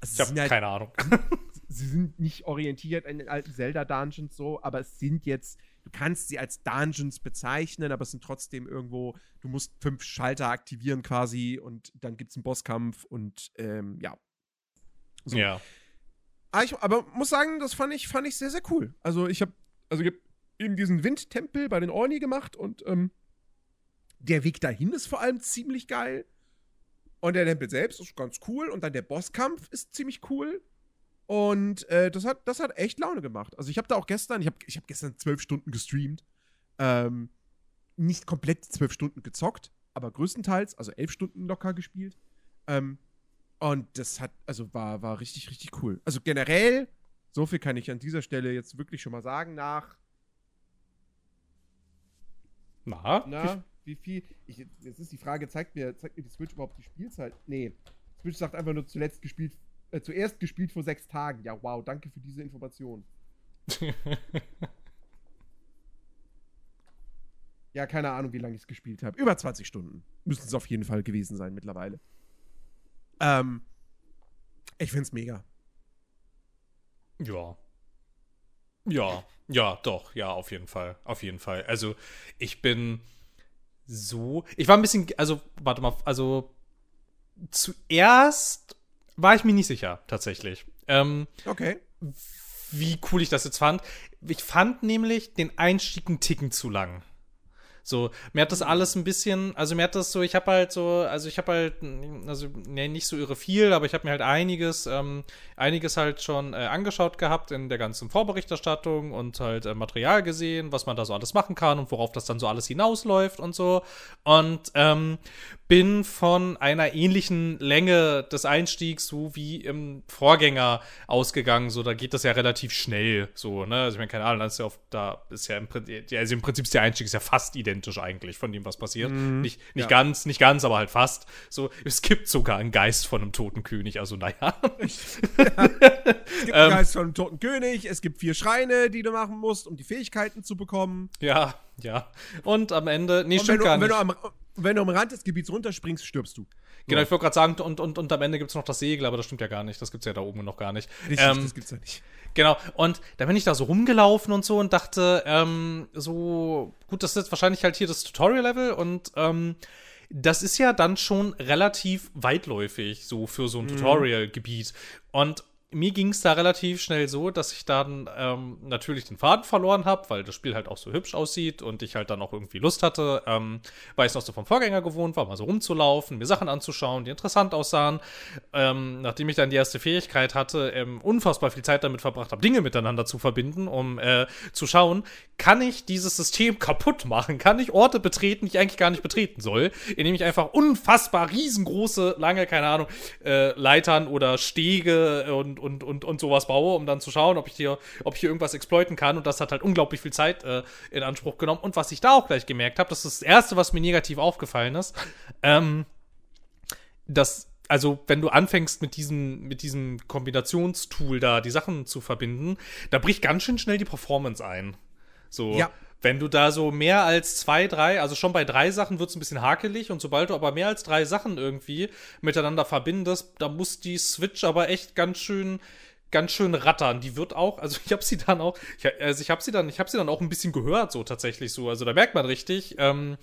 Also ich habe halt, keine Ahnung. [laughs] sie sind nicht orientiert an den alten Zelda-Dungeons so, aber es sind jetzt du kannst sie als Dungeons bezeichnen, aber es sind trotzdem irgendwo, du musst fünf Schalter aktivieren quasi und dann gibt es einen Bosskampf und ähm, ja. So. Ja. Aber, ich, aber muss sagen, das fand ich, fand ich sehr, sehr cool. Also ich habe also ich hab eben diesen Windtempel bei den Orni gemacht und ähm, der Weg dahin ist vor allem ziemlich geil. Und der Tempel selbst ist ganz cool. Und dann der Bosskampf ist ziemlich cool. Und äh, das, hat, das hat echt Laune gemacht. Also ich habe da auch gestern, ich habe ich hab gestern zwölf Stunden gestreamt. Ähm, nicht komplett zwölf Stunden gezockt, aber größtenteils, also elf Stunden locker gespielt. Ähm, und das hat, also war, war richtig, richtig cool. Also generell, so viel kann ich an dieser Stelle jetzt wirklich schon mal sagen, nach. Na? Na, wie viel? Ich, jetzt ist die Frage, zeigt mir, zeigt mir die Switch überhaupt die Spielzeit? Nee. Switch sagt einfach nur zuletzt gespielt äh, zuerst gespielt vor sechs Tagen. Ja, wow, danke für diese Information. [laughs] ja, keine Ahnung, wie lange ich es gespielt habe. Über 20 Stunden. Müssen es auf jeden Fall gewesen sein mittlerweile. Ähm, ich find's mega. Ja. Ja, ja, doch, ja, auf jeden Fall. Auf jeden Fall. Also, ich bin so. Ich war ein bisschen. Also, warte mal, also zuerst war ich mir nicht sicher, tatsächlich. Ähm, okay. Wie cool ich das jetzt fand. Ich fand nämlich den Einstieg einen Ticken zu lang. So, mir hat das alles ein bisschen, also mir hat das so, ich habe halt so, also ich habe halt, also nee, nicht so irre viel, aber ich habe mir halt einiges, ähm, einiges halt schon äh, angeschaut gehabt in der ganzen Vorberichterstattung und halt äh, Material gesehen, was man da so alles machen kann und worauf das dann so alles hinausläuft und so. Und ähm, bin von einer ähnlichen Länge des Einstiegs so wie im Vorgänger ausgegangen. So, da geht das ja relativ schnell. So, ne? Also ich meine, keine Ahnung, da ist ja, oft, da ist ja im Prinzip, also im Prinzip ist der Einstieg ist ja fast identisch eigentlich von dem, was passiert. Mm, nicht nicht ja. ganz, nicht ganz, aber halt fast. So, es gibt sogar einen Geist von einem toten König. Also naja. ja. [laughs] Es gibt einen [laughs] ähm, Geist von einem toten König. Es gibt vier Schreine, die du machen musst, um die Fähigkeiten zu bekommen. Ja, ja. Und am Ende, nee, stimmt gar nicht. Am, wenn du am Rand des Gebiets runterspringst, stirbst du. Genau, ich wollte gerade sagen, und, und, und am Ende gibt es noch das Segel, aber das stimmt ja gar nicht. Das gibt es ja da oben noch gar nicht. Richtig, ähm, das gibt's ja nicht. Genau, und da bin ich da so rumgelaufen und so und dachte, ähm, so, gut, das ist jetzt wahrscheinlich halt hier das Tutorial-Level und ähm, das ist ja dann schon relativ weitläufig, so für so ein mhm. Tutorial-Gebiet. Und mir ging es da relativ schnell so, dass ich dann ähm, natürlich den Faden verloren habe, weil das Spiel halt auch so hübsch aussieht und ich halt dann auch irgendwie Lust hatte, ähm, weil ich noch so vom Vorgänger gewohnt war, mal so rumzulaufen, mir Sachen anzuschauen, die interessant aussahen. Ähm, nachdem ich dann die erste Fähigkeit hatte, ähm, unfassbar viel Zeit damit verbracht habe, Dinge miteinander zu verbinden, um äh, zu schauen, kann ich dieses System [laughs] kaputt machen? Kann ich Orte betreten, die ich eigentlich gar nicht betreten soll, indem ich einfach unfassbar riesengroße, lange, keine Ahnung, äh, Leitern oder Stege und und, und, und, sowas baue, um dann zu schauen, ob ich hier, ob ich hier irgendwas exploiten kann. Und das hat halt unglaublich viel Zeit äh, in Anspruch genommen. Und was ich da auch gleich gemerkt habe, das ist das Erste, was mir negativ aufgefallen ist, ähm, dass also wenn du anfängst mit diesem, mit diesem Kombinationstool da die Sachen zu verbinden, da bricht ganz schön schnell die Performance ein. So. Ja. Wenn du da so mehr als zwei, drei, also schon bei drei Sachen wird es ein bisschen hakelig und sobald du aber mehr als drei Sachen irgendwie miteinander verbindest, da muss die Switch aber echt ganz schön ganz schön rattern. Die wird auch, also [laughs] ich habe sie dann auch, ich, also ich habe sie dann, ich habe sie dann auch ein bisschen gehört so tatsächlich so. Also da merkt man richtig, ähm,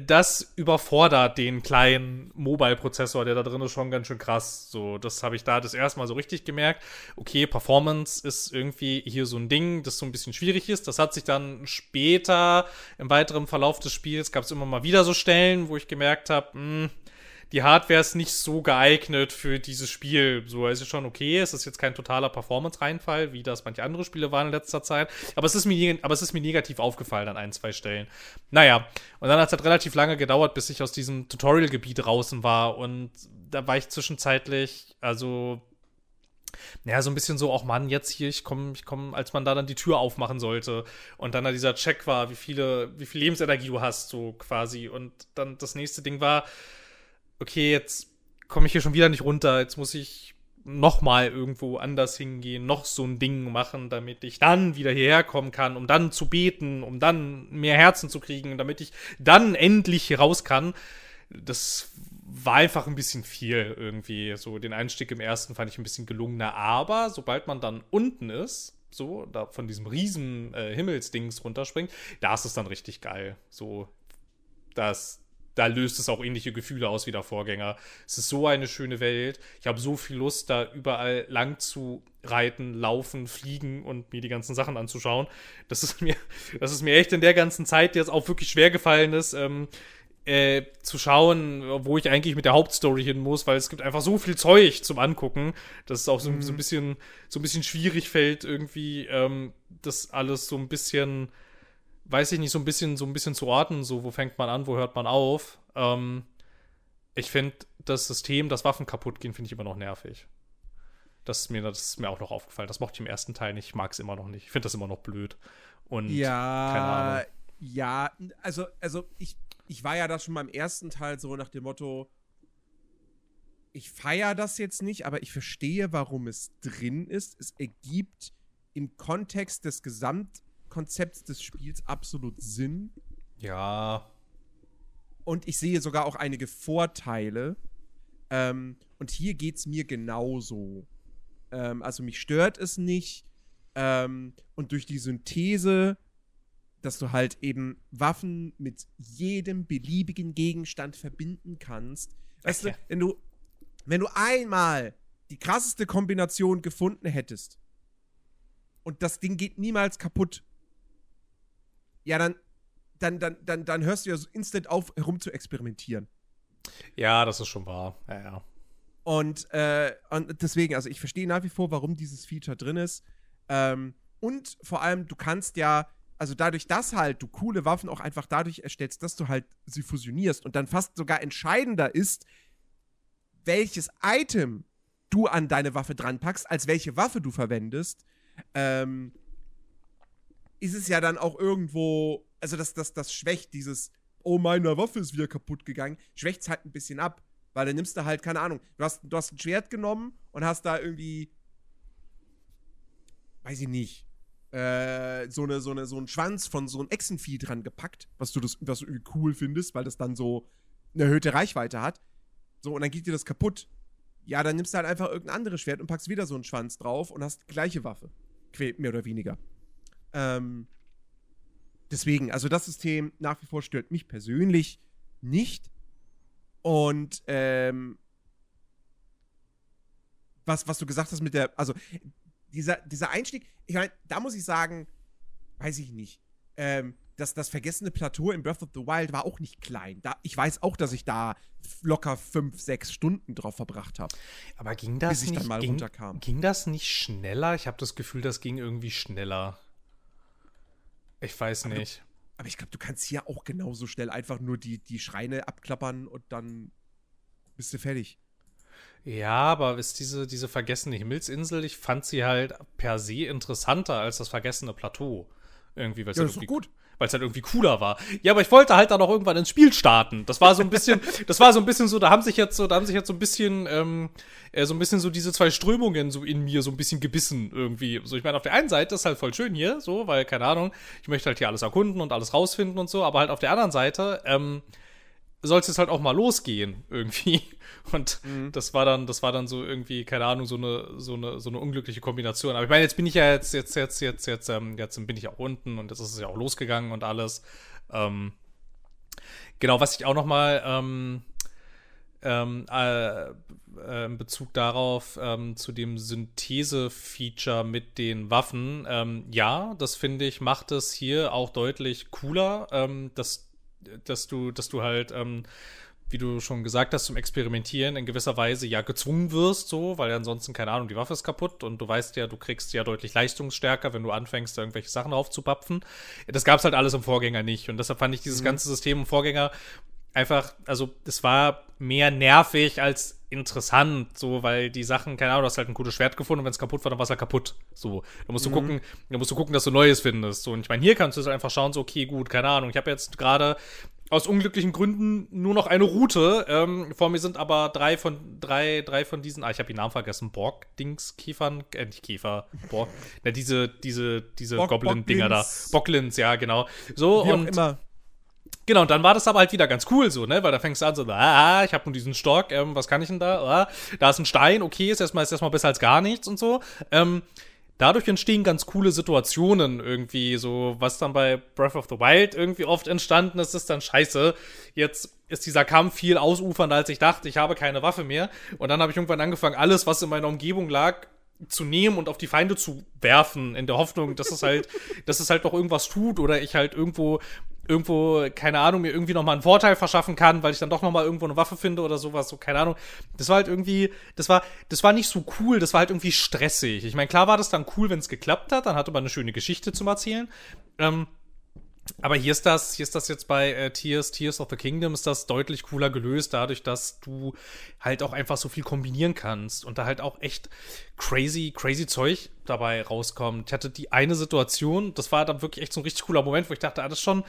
das überfordert den kleinen Mobile-Prozessor, der da drin ist, schon ganz schön krass. So, das habe ich da das erste Mal so richtig gemerkt. Okay, Performance ist irgendwie hier so ein Ding, das so ein bisschen schwierig ist. Das hat sich dann später im weiteren Verlauf des Spiels gab es immer mal wieder so Stellen, wo ich gemerkt habe, hm, die Hardware ist nicht so geeignet für dieses Spiel. So, es ist schon okay, es ist jetzt kein totaler Performance-Reinfall, wie das manche andere Spiele waren in letzter Zeit. Aber es ist mir, aber es ist mir negativ aufgefallen an ein, zwei Stellen. Naja, und dann hat es halt relativ lange gedauert, bis ich aus diesem Tutorial-Gebiet draußen war. Und da war ich zwischenzeitlich, also naja, so ein bisschen so, auch Mann, jetzt hier, ich komme, ich komme, als man da dann die Tür aufmachen sollte und dann da dieser Check war, wie viele, wie viel Lebensenergie du hast, so quasi. Und dann das nächste Ding war, okay, jetzt komme ich hier schon wieder nicht runter, jetzt muss ich noch mal irgendwo anders hingehen, noch so ein Ding machen, damit ich dann wieder hierher kommen kann, um dann zu beten, um dann mehr Herzen zu kriegen, damit ich dann endlich raus kann. Das war einfach ein bisschen viel irgendwie. So den Einstieg im ersten fand ich ein bisschen gelungener, aber sobald man dann unten ist, so da von diesem riesen äh, Himmelsdings runterspringt, da ist es dann richtig geil. So das da löst es auch ähnliche Gefühle aus wie der Vorgänger. Es ist so eine schöne Welt. Ich habe so viel Lust, da überall lang zu reiten, laufen, fliegen und mir die ganzen Sachen anzuschauen. Das ist mir, [laughs] das ist mir echt in der ganzen Zeit, die jetzt auch wirklich schwer gefallen ist, ähm, äh, zu schauen, wo ich eigentlich mit der Hauptstory hin muss, weil es gibt einfach so viel Zeug zum Angucken, dass es auch so, mhm. so ein bisschen, so ein bisschen schwierig fällt, irgendwie ähm, das alles so ein bisschen weiß ich nicht, so ein bisschen, so ein bisschen zu orten, so wo fängt man an, wo hört man auf. Ähm, ich finde das System, dass Waffen kaputt gehen, finde ich immer noch nervig. Das ist, mir, das ist mir auch noch aufgefallen. Das mochte ich im ersten Teil nicht. Ich mag es immer noch nicht. Ich finde das immer noch blöd. Und ja. Ja, also, also ich, ich war ja da schon beim ersten Teil so nach dem Motto, ich feiere das jetzt nicht, aber ich verstehe, warum es drin ist. Es ergibt im Kontext des Gesamt Konzepts des Spiels absolut Sinn. Ja. Und ich sehe sogar auch einige Vorteile. Ähm, und hier geht es mir genauso. Ähm, also mich stört es nicht. Ähm, und durch die Synthese, dass du halt eben Waffen mit jedem beliebigen Gegenstand verbinden kannst. Weißt okay. du, wenn du, wenn du einmal die krasseste Kombination gefunden hättest und das Ding geht niemals kaputt, ja, dann, dann, dann, dann, dann hörst du ja so instant auf, herum zu experimentieren. Ja, das ist schon wahr. Ja, ja. Und, äh, und deswegen, also ich verstehe nach wie vor, warum dieses Feature drin ist. Ähm, und vor allem, du kannst ja, also dadurch, dass halt du coole Waffen auch einfach dadurch erstellst, dass du halt sie fusionierst und dann fast sogar entscheidender ist, welches Item du an deine Waffe dran packst, als welche Waffe du verwendest. Ähm, ist es ja dann auch irgendwo, also das, das, das schwächt dieses, oh, meine Waffe ist wieder kaputt gegangen, schwächt es halt ein bisschen ab. Weil dann nimmst du halt, keine Ahnung, du hast, du hast ein Schwert genommen und hast da irgendwie, weiß ich nicht, äh, so, eine, so, eine, so einen Schwanz von so einem Echsenvieh dran gepackt, was du, das, was du irgendwie cool findest, weil das dann so eine erhöhte Reichweite hat. So, und dann geht dir das kaputt. Ja, dann nimmst du halt einfach irgendein anderes Schwert und packst wieder so einen Schwanz drauf und hast die gleiche Waffe. Mehr oder weniger. Ähm, deswegen, also das System nach wie vor stört mich persönlich nicht. Und ähm, was, was du gesagt hast mit der, also dieser, dieser Einstieg, ich meine, da muss ich sagen, weiß ich nicht. Ähm, das, das vergessene Plateau in Breath of the Wild war auch nicht klein. Da, ich weiß auch, dass ich da locker fünf, sechs Stunden drauf verbracht habe. Aber ging das bis ich nicht, dann mal ging, runterkam. Ging das nicht schneller? Ich habe das Gefühl, das ging irgendwie schneller. Ich weiß aber nicht. Du, aber ich glaube, du kannst hier auch genauso schnell einfach nur die, die Schreine abklappern und dann bist du fertig. Ja, aber ist diese, diese vergessene Himmelsinsel, ich fand sie halt per se interessanter als das vergessene Plateau. Irgendwie, weil es ja, halt gut weil es halt irgendwie cooler war. Ja, aber ich wollte halt dann auch irgendwann ins Spiel starten. Das war so ein bisschen, [laughs] das war so ein bisschen so, da haben sich jetzt so, da haben sich jetzt so ein bisschen, ähm, äh, so ein bisschen so diese zwei Strömungen so in mir so ein bisschen gebissen irgendwie. So, ich meine, auf der einen Seite ist halt voll schön hier, so, weil, keine Ahnung, ich möchte halt hier alles erkunden und alles rausfinden und so, aber halt auf der anderen Seite, ähm, soll es jetzt halt auch mal losgehen irgendwie. [laughs] Und mhm. das war dann, das war dann so irgendwie, keine Ahnung, so eine, so eine, so eine unglückliche Kombination. Aber ich meine, jetzt bin ich ja jetzt, jetzt, jetzt, jetzt, jetzt, ähm, jetzt bin ich auch unten und jetzt ist es ja auch losgegangen und alles. Ähm, Genau, was ich auch noch mal ähm, ähm, äh, äh, in Bezug darauf ähm, zu dem Synthese-Feature mit den Waffen, ähm, ja, das finde ich, macht es hier auch deutlich cooler, dass, dass du, dass du halt ähm, wie du schon gesagt hast, zum Experimentieren in gewisser Weise ja gezwungen wirst, so, weil ansonsten, keine Ahnung, die Waffe ist kaputt und du weißt ja, du kriegst ja deutlich leistungsstärker, wenn du anfängst, irgendwelche Sachen aufzupapfen. Das gab es halt alles im Vorgänger nicht und deshalb fand ich dieses mhm. ganze System im Vorgänger einfach, also es war mehr nervig als interessant, so, weil die Sachen, keine Ahnung, du hast halt ein gutes Schwert gefunden und wenn es kaputt war, dann war es halt kaputt. So, da musst du mhm. gucken, da musst du gucken, dass du Neues findest. So, und ich meine, hier kannst du einfach schauen, so, okay, gut, keine Ahnung, ich habe jetzt gerade aus unglücklichen Gründen nur noch eine Route. Ähm, vor mir sind aber drei von drei, drei von diesen, ah, ich habe den Namen vergessen, Borg-Dings, Käfern, äh, nicht Käfer, Borg, [laughs] na, diese, diese, diese Goblin-Dinger da. Bocklins, ja, genau. So, Wie und. Auch immer. Genau, und dann war das aber halt wieder ganz cool so, ne? Weil da fängst du an so, ah, ich habe nur diesen Stock, ähm, was kann ich denn da? Ah, da ist ein Stein, okay, ist erstmal, ist erstmal besser als gar nichts und so. Ähm, dadurch entstehen ganz coole Situationen irgendwie, so was dann bei Breath of the Wild irgendwie oft entstanden ist, ist dann scheiße. Jetzt ist dieser Kampf viel ausufernder, als ich dachte. Ich habe keine Waffe mehr. Und dann habe ich irgendwann angefangen, alles, was in meiner Umgebung lag, zu nehmen und auf die Feinde zu werfen, in der Hoffnung, dass es halt, [laughs] dass es halt noch irgendwas tut oder ich halt irgendwo irgendwo, keine Ahnung, mir irgendwie nochmal einen Vorteil verschaffen kann, weil ich dann doch nochmal irgendwo eine Waffe finde oder sowas, so, keine Ahnung. Das war halt irgendwie, das war, das war nicht so cool, das war halt irgendwie stressig. Ich meine, klar war das dann cool, wenn es geklappt hat, dann hatte man eine schöne Geschichte zum Erzählen. Ähm, aber hier ist das, hier ist das jetzt bei äh, Tears, Tears of the Kingdom ist das deutlich cooler gelöst, dadurch, dass du halt auch einfach so viel kombinieren kannst und da halt auch echt crazy, crazy Zeug dabei rauskommt. Ich hatte die eine Situation, das war dann wirklich echt so ein richtig cooler Moment, wo ich dachte, ah, das ist schon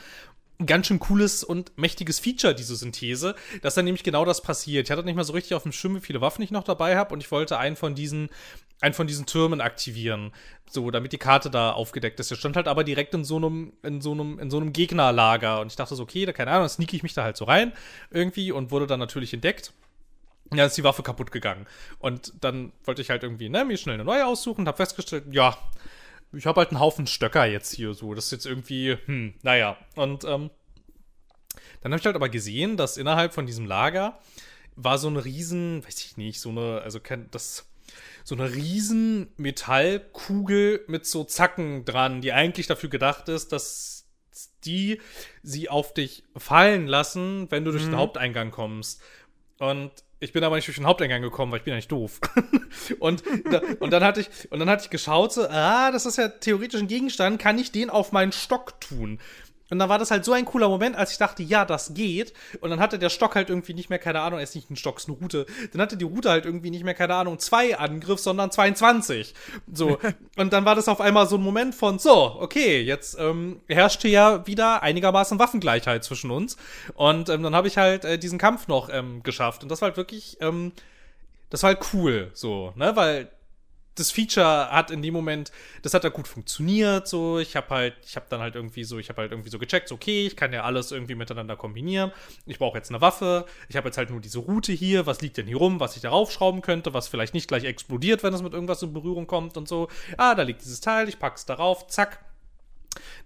ein ganz schön cooles und mächtiges Feature, diese Synthese, dass dann nämlich genau das passiert. Ich hatte nicht mal so richtig auf dem Schirm, wie viele Waffen ich noch dabei habe und ich wollte einen von diesen, einen von diesen Türmen aktivieren, so, damit die Karte da aufgedeckt ist. Der stand halt aber direkt in so einem, in so einem, in so einem Gegnerlager und ich dachte so, okay, da keine Ahnung, sneak ich mich da halt so rein irgendwie und wurde dann natürlich entdeckt. Ja, ist die Waffe kaputt gegangen. Und dann wollte ich halt irgendwie, ne, mir schnell eine neue aussuchen und hab festgestellt, ja, ich habe halt einen Haufen Stöcker jetzt hier so. Das ist jetzt irgendwie, hm, naja. Und ähm, dann habe ich halt aber gesehen, dass innerhalb von diesem Lager war so eine riesen, weiß ich nicht, so eine, also das, so eine riesen Metallkugel mit so Zacken dran, die eigentlich dafür gedacht ist, dass die sie auf dich fallen lassen, wenn du durch mhm. den Haupteingang kommst. Und ich bin aber nicht durch den Haupteingang gekommen, weil ich bin ja nicht doof. [laughs] und, da, und dann hatte ich und dann hatte ich geschaut, so, ah, das ist ja theoretisch ein Gegenstand, kann ich den auf meinen Stock tun? Und dann war das halt so ein cooler Moment, als ich dachte, ja, das geht. Und dann hatte der Stock halt irgendwie nicht mehr, keine Ahnung, er ist nicht ein Stock, ist eine Route. Dann hatte die Route halt irgendwie nicht mehr, keine Ahnung, zwei Angriff, sondern 22. So. [laughs] und dann war das auf einmal so ein Moment von, so, okay, jetzt ähm, herrschte ja wieder einigermaßen Waffengleichheit zwischen uns. Und ähm, dann habe ich halt äh, diesen Kampf noch ähm, geschafft. Und das war halt wirklich, ähm, das war halt cool, so, ne, weil das Feature hat in dem Moment, das hat da gut funktioniert, so, ich habe halt, ich habe dann halt irgendwie so, ich habe halt irgendwie so gecheckt, so, okay, ich kann ja alles irgendwie miteinander kombinieren, ich brauche jetzt eine Waffe, ich habe jetzt halt nur diese Route hier, was liegt denn hier rum, was ich darauf schrauben könnte, was vielleicht nicht gleich explodiert, wenn es mit irgendwas in Berührung kommt und so, ah, da liegt dieses Teil, ich pack's darauf, zack,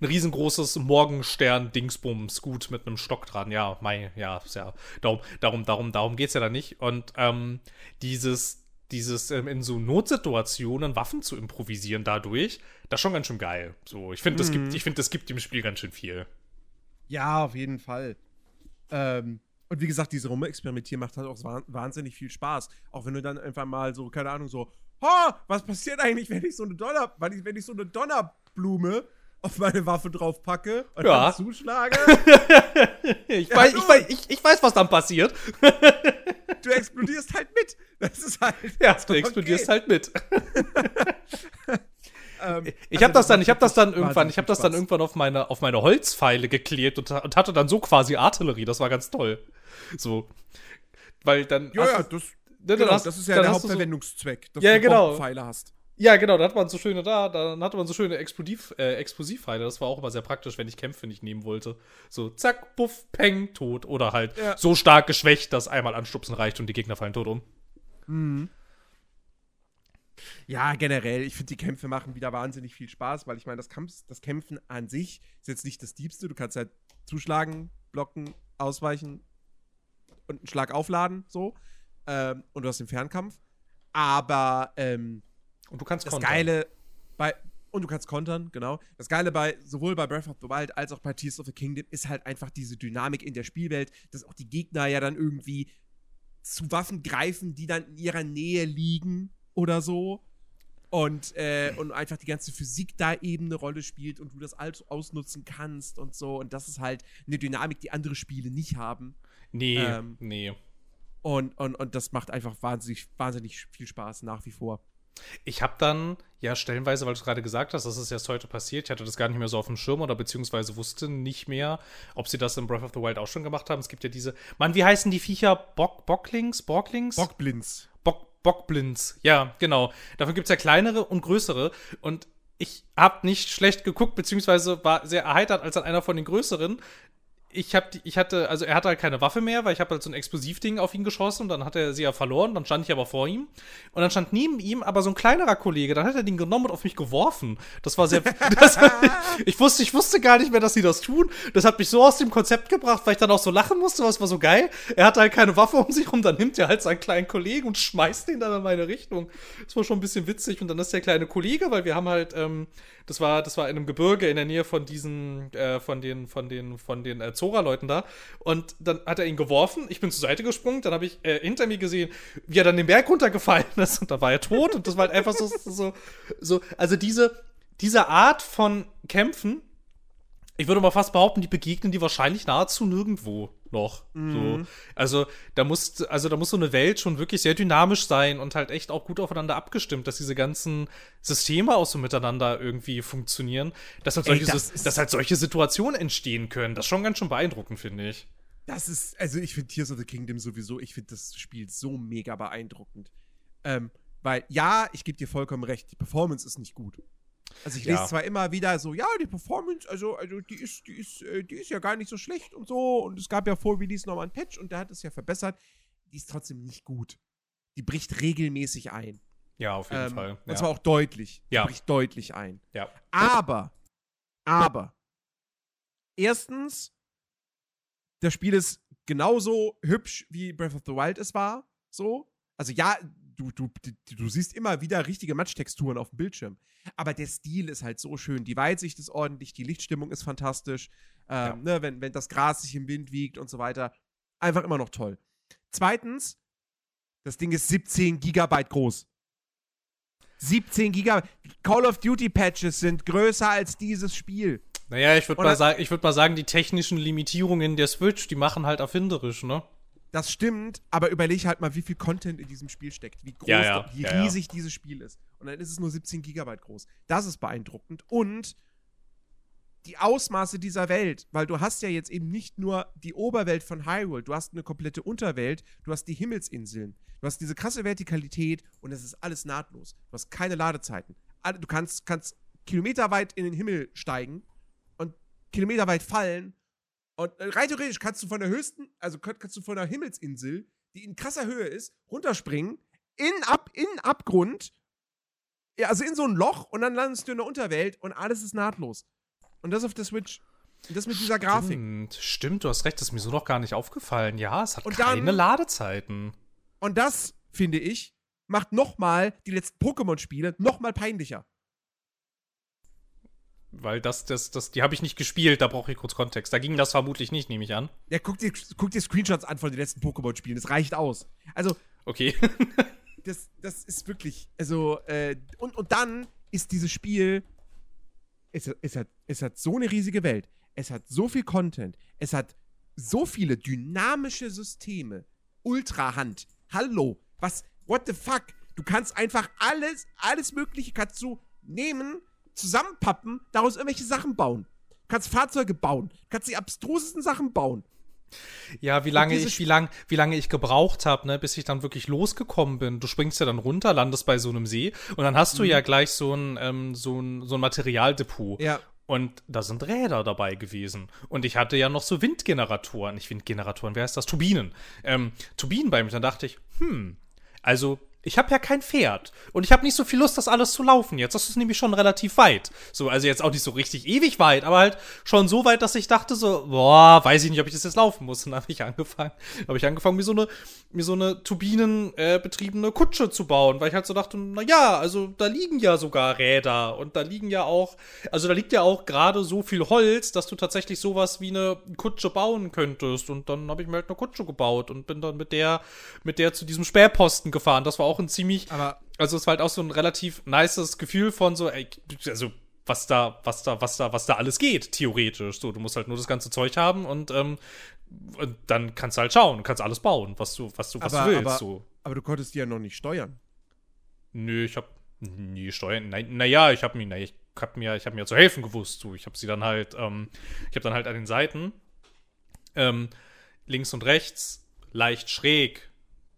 ein riesengroßes Morgenstern-Dingsbums, gut mit einem Stock dran. Ja, mei, ja, ist ja, darum, darum, darum, darum geht's ja da nicht. Und ähm, dieses, dieses ähm, in so Notsituationen Waffen zu improvisieren dadurch, das ist schon ganz schön geil. So, ich finde, das mhm. gibt, ich finde, das gibt dem Spiel ganz schön viel. Ja, auf jeden Fall. Ähm, und wie gesagt, diese Rumexperimentieren macht halt auch wahnsinnig viel Spaß. Auch wenn du dann einfach mal so, keine Ahnung, so, ha, was passiert eigentlich, wenn ich so eine Donner, wenn ich, wenn ich so eine Donnerblume auf meine Waffe drauf packe und ja. dann zuschlage. [laughs] ich, ja, weiß, ich, weiß, ich, ich, weiß, was dann passiert. du explodierst halt mit. Das ist halt. Ja, du explodierst halt mit. [laughs] ähm, ich also habe das dann, ich habe das dann irgendwann, ich habe das dann irgendwann auf meine, auf meine Holzpfeile geklebt und, und, hatte dann so quasi Artillerie. Das war ganz toll. So, weil dann. Ja, ja, das, ne, genau, hast, das ist ja der Hauptverwendungszweck, dass ja, du genau. Pfeile hast. Ja, genau, da hat man so schöne da, dann hatte man so schöne Explosiv, äh, Explosivpfeile. Das war auch immer sehr praktisch, wenn ich Kämpfe nicht nehmen wollte. So, zack, puff, peng, tot. Oder halt ja. so stark geschwächt, dass einmal anstupsen reicht und die Gegner fallen tot um. Mhm. Ja, generell, ich finde, die Kämpfe machen wieder wahnsinnig viel Spaß, weil ich meine, das, das Kämpfen an sich ist jetzt nicht das Diebste. Du kannst halt zuschlagen, blocken, ausweichen und einen Schlag aufladen, so. Ähm, und du hast den Fernkampf. Aber ähm, Und du kannst das kontern. Geile bei. Und du kannst kontern, genau. Das Geile bei sowohl bei Breath of the Wild als auch bei Tears of the Kingdom ist halt einfach diese Dynamik in der Spielwelt, dass auch die Gegner ja dann irgendwie zu Waffen greifen, die dann in ihrer Nähe liegen oder so. Und, äh, und einfach die ganze Physik da eben eine Rolle spielt und du das alles ausnutzen kannst und so. Und das ist halt eine Dynamik, die andere Spiele nicht haben. Nee, Ähm, nee. Und, und, und das macht einfach wahnsinnig, wahnsinnig viel Spaß nach wie vor. Ich habe dann, ja, stellenweise, weil du es gerade gesagt hast, das ist erst heute passiert, ich hatte das gar nicht mehr so auf dem Schirm oder beziehungsweise wusste nicht mehr, ob sie das in Breath of the Wild auch schon gemacht haben. Es gibt ja diese, Mann, wie heißen die Viecher? Bock, Bocklings? Borglings? Bockblinz. Bock, Bockblinds. Ja, genau. Davon gibt es ja kleinere und größere. Und ich habe nicht schlecht geguckt, beziehungsweise war sehr erheitert, als dann einer von den größeren. Ich, hab ich hatte, also er hatte halt keine Waffe mehr, weil ich habe halt so ein Explosivding auf ihn geschossen und dann hat er sie ja verloren, dann stand ich aber vor ihm und dann stand neben ihm aber so ein kleinerer Kollege, dann hat er den genommen und auf mich geworfen. Das war sehr, [laughs] das, ich wusste, ich wusste gar nicht mehr, dass sie das tun. Das hat mich so aus dem Konzept gebracht, weil ich dann auch so lachen musste, was war so geil. Er hatte halt keine Waffe um sich rum, dann nimmt er halt seinen kleinen Kollegen und schmeißt den dann in meine Richtung. Das war schon ein bisschen witzig und dann ist der kleine Kollege, weil wir haben halt, ähm, das war, das war in einem Gebirge in der Nähe von diesen, äh, von den, von den, von den äh, Zora-Leuten da. Und dann hat er ihn geworfen. Ich bin zur Seite gesprungen. Dann habe ich äh, hinter mir gesehen, wie er dann den Berg runtergefallen ist. Und da war er tot. Und das war halt einfach so, so, so. Also diese, diese Art von Kämpfen, ich würde mal fast behaupten, die begegnen die wahrscheinlich nahezu nirgendwo noch. So. Also, da muss, also da muss so eine Welt schon wirklich sehr dynamisch sein und halt echt auch gut aufeinander abgestimmt, dass diese ganzen Systeme auch so miteinander irgendwie funktionieren, dass halt, Ey, solche, das Sis- ist- dass halt solche Situationen entstehen können. Das ist schon ganz schön beeindruckend, finde ich. Das ist, also ich finde Tears of the Kingdom sowieso, ich finde das Spiel so mega beeindruckend. Ähm, weil, ja, ich gebe dir vollkommen recht, die Performance ist nicht gut. Also ich Ja. lese zwar immer wieder so, ja, die Performance, also, also die ist, die ist, äh, die ist ja gar nicht so schlecht und so. Und es gab ja vor Release nochmal einen Patch und der hat es ja verbessert. Die ist trotzdem nicht gut. Die bricht regelmäßig ein. Ja, auf jeden Ähm, Fall. Und Ja. zwar auch deutlich. Die Ja. bricht deutlich ein. ja. Aber, aber, erstens, das Spiel ist genauso hübsch, wie Breath of the Wild es war. So. Also ja, du, du, du, siehst immer wieder richtige Matchtexturen auf dem Bildschirm. Aber der Stil ist halt so schön. Die Weitsicht ist ordentlich, die Lichtstimmung ist fantastisch. Ähm, ne, wenn, wenn das Gras sich im Wind wiegt und so weiter. Einfach immer noch toll. Zweitens, das Ding ist 17 Gigabyte groß. 17 Gigabyte. Call of Duty Patches sind größer als dieses Spiel. Naja, ich würde mal, sagen, ich würd mal sagen, die technischen Limitierungen der Switch, die machen halt erfinderisch, ne? Das stimmt, aber überleg halt mal, wie viel Content in diesem Spiel steckt, wie groß, Ja, ja, wie ja, riesig dieses Spiel ist. Und dann ist es nur 17 Gigabyte groß. Das ist beeindruckend. Und die Ausmaße dieser Welt, weil du hast ja jetzt eben nicht nur die Oberwelt von Hyrule, du hast eine komplette Unterwelt, du hast die Himmelsinseln, du hast diese krasse Vertikalität und es ist alles nahtlos. Du hast keine Ladezeiten. Du kannst, kannst kilometerweit in den Himmel steigen und kilometerweit fallen und äh, rein theoretisch kannst du von der höchsten, also kannst du von der Himmelsinsel, die in krasser Höhe ist, runterspringen, in, ab, in Abgrund, ja, also in so ein Loch und dann landest du in der Unterwelt und alles ist nahtlos. Und das auf der Switch. Und das mit dieser Grafik. Stimmt, stimmt, du hast recht, das ist mir so noch gar nicht aufgefallen. Ja, es hat Und dann- keine Ladezeiten. Und das, finde ich, macht nochmal die letzten Pokémon-Spiele nochmal peinlicher. Weil das, das, das, die habe ich nicht gespielt, da brauche ich kurz Kontext. Da ging das vermutlich nicht, nehme ich an. Ja, guck dir, guck dir Screenshots an von den letzten Pokémon-Spielen. Das reicht aus. Also, Okay. [laughs] das, das ist wirklich, also, äh, und, und dann ist dieses Spiel, es, es, hat, es hat so eine riesige Welt, es hat so viel Content, es hat so viele dynamische Systeme, Ultrahand, hallo, was, what the fuck, du kannst einfach alles, alles mögliche kannst du nehmen, zusammenpappen, daraus irgendwelche Sachen bauen. Du kannst Fahrzeuge bauen, du kannst die abstrusesten Sachen bauen. Ja, wie lange ich, wie lang, wie lange ich gebraucht habe, ne, bis ich dann wirklich losgekommen bin. Du springst ja dann runter, landest bei so einem See und dann hast du ja gleich so ein, ähm, so ein, so ein Materialdepot. Ja. Und da sind Räder dabei gewesen. Und ich hatte ja noch so Windgeneratoren, nicht Windgeneratoren, wer heißt das? Turbinen. Ähm, Turbinen bei mir. Dann dachte ich, hm, also ich habe ja kein Pferd und ich habe nicht so viel Lust, das alles zu laufen jetzt. Das ist nämlich schon relativ weit. So, also jetzt auch nicht so richtig ewig weit, aber halt schon so weit, dass ich dachte so, boah, weiß ich nicht, ob ich das jetzt laufen muss. Und [laughs] dann habe ich angefangen, habe ich angefangen, mir so eine, mir so eine turbinenbetriebene äh, Kutsche zu bauen, weil ich halt so dachte, na ja, also da liegen ja sogar Räder und da liegen ja auch, also da liegt ja auch gerade so viel Holz, dass du tatsächlich sowas wie eine Kutsche bauen könntest. Und dann habe ich mir halt eine Kutsche gebaut und bin dann mit der, mit der zu diesem Sperrposten gefahren. Das war auch ein ziemlich, Aber also es war halt auch so ein relativ nices Gefühl von so, ey, also was da, was da, was da, was da alles geht, theoretisch. So, du musst halt nur das ganze Zeug haben und, ähm, und dann kannst du halt schauen, kannst alles bauen, was du, was du, was aber, du willst. aber, so. aber du konntest die ja noch nicht steuern. Nö, ich hab nie steuern. Naja, na ja, ich hab mir, na, ich hab mir, ich hab mir zu helfen gewusst. So. Ich hab sie dann halt, ähm, ich hab dann halt an den Seiten ähm, links und rechts leicht schräg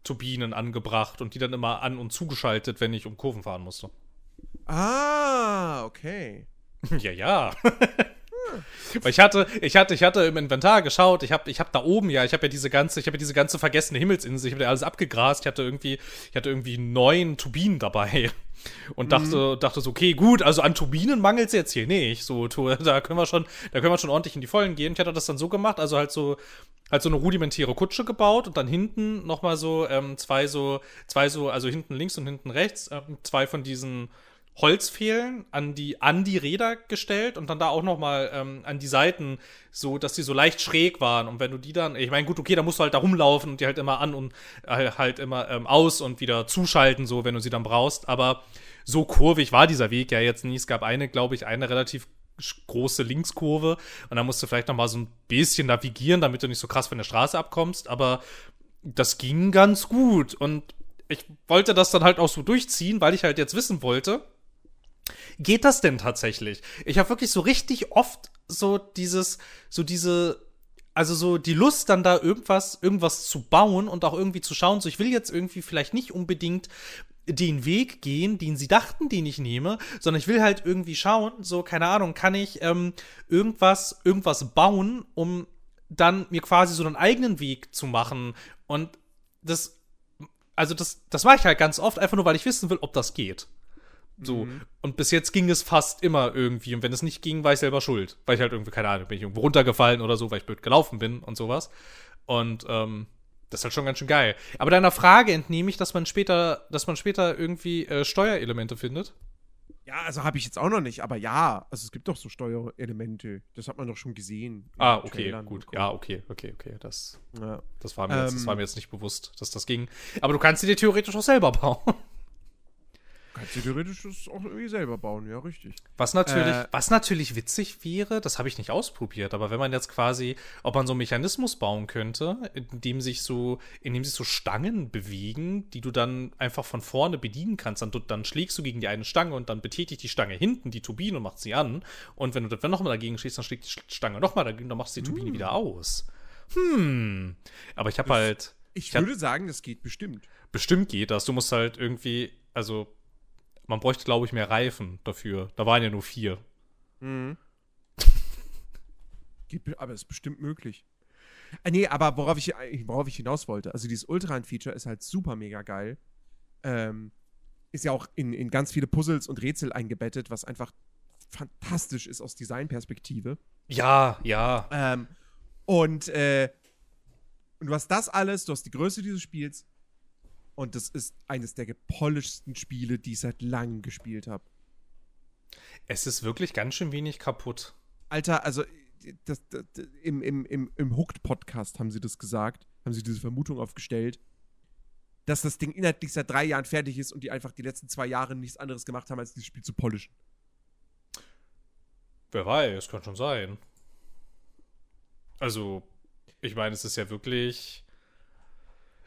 Turbinen angebracht und die dann immer an und zugeschaltet, wenn ich um Kurven fahren musste. Ah, okay. [laughs] ja, ja. [laughs] Ich hatte, ich hatte, ich hatte im Inventar geschaut, ich habe ich hab da oben ja, ich habe ja diese ganze, ich habe ja diese ganze vergessene Himmelsinsel, ich habe ja alles abgegrast, ich hatte irgendwie, ich hatte irgendwie neun Turbinen dabei. Und dachte, dachte so, okay, gut, also an Turbinen mangelt es jetzt hier nicht. So, [laughs] da können wir schon, da können wir schon ordentlich in die Vollen gehen. Ich hatte das dann so gemacht, also halt so, halt so eine rudimentäre Kutsche gebaut und dann hinten nochmal so, ähm, zwei so, zwei so, also hinten links und hinten rechts, ähm, zwei von diesen Holzpfählen an die, an die Räder gestellt und dann da auch nochmal ähm, an die Seiten, so, dass die so leicht schräg waren. Und wenn du die dann, ich meine, gut, okay, da musst du halt da rumlaufen und die halt immer an und äh, halt immer ähm, aus und wieder zuschalten, so, wenn du sie dann brauchst. Aber so kurvig war dieser Weg ja jetzt nie. Es gab eine, glaube ich, eine relativ große Linkskurve und da musst du vielleicht nochmal so ein bisschen navigieren, damit du nicht so krass von der Straße abkommst. Aber das ging ganz gut und ich wollte das dann halt auch so durchziehen, weil ich halt jetzt wissen wollte, geht das denn tatsächlich? Ich habe wirklich so richtig oft so dieses, so diese, also so die Lust dann da irgendwas, irgendwas zu bauen und auch irgendwie zu schauen, so ich will jetzt irgendwie vielleicht nicht unbedingt den Weg gehen, den sie dachten, den ich nehme, sondern ich will halt irgendwie schauen, so, keine Ahnung, kann ich ähm, irgendwas, irgendwas bauen, um dann mir quasi so einen eigenen Weg zu machen. Und das, also das, das mache ich halt ganz oft, einfach nur, weil ich wissen will, ob das geht. So. Und bis jetzt ging es fast immer irgendwie. Und wenn es nicht ging, war ich selber schuld. Weil ich halt irgendwie, keine Ahnung, bin ich irgendwo runtergefallen oder so, weil ich blöd gelaufen bin und sowas. Und ähm, das ist halt schon ganz schön geil. Aber deiner Frage entnehme ich, dass man später, dass man später irgendwie äh, Steuerelemente findet. Ja, also habe ich jetzt auch noch nicht, aber ja, also es gibt doch so Steuerelemente. Das hat man doch schon gesehen. Ah, okay, Trailern gut. Ja, okay, okay, okay. Das, Ja. das, war mir jetzt, das Ähm. war mir jetzt nicht bewusst, dass das ging. Aber du kannst sie dir theoretisch auch selber bauen. Kannst du theoretisch das auch irgendwie selber bauen, ja, richtig. Was natürlich, Äh. was natürlich witzig wäre, das habe ich nicht ausprobiert, aber wenn man jetzt quasi, ob man so einen Mechanismus bauen könnte, in dem sich so, in dem sich so Stangen bewegen, die du dann einfach von vorne bedienen kannst, dann, dann schlägst du gegen die eine Stange und dann betätigt die Stange hinten die Turbine und macht sie an. Und wenn du dann nochmal dagegen schlägst, dann schlägt die Stange nochmal dagegen, dann machst du die Turbine wieder aus. Hm. Aber ich habe halt, Ich Ich hab- würde sagen, das geht bestimmt. bestimmt geht das. Du musst halt irgendwie, also, man bräuchte, glaube ich, mehr Reifen dafür. Da waren ja nur vier. Mhm. [laughs] Aber ist bestimmt möglich. Äh, nee, aber worauf ich, worauf ich hinaus wollte, also dieses Ultrahan-Feature ist halt super mega geil. Ähm, ist ja auch in, in ganz viele Puzzles und Rätsel eingebettet, was einfach fantastisch ist aus Designperspektive. Ja, ja. Ähm, und, äh, und du hast das alles, du hast die Größe dieses Spiels. Und das ist eines der gepolischsten Spiele, die ich seit langem gespielt habe. Es ist wirklich ganz schön wenig kaputt. Alter, also das, das, das, im, im, im, im Hooked-Podcast haben sie das gesagt, haben sie diese Vermutung aufgestellt, dass das Ding inhaltlich seit drei Jahren fertig ist und die einfach die letzten zwei Jahre nichts anderes gemacht haben, als dieses Spiel zu polischen. Wer weiß, kann schon sein. Also, ich meine, es ist ja wirklich.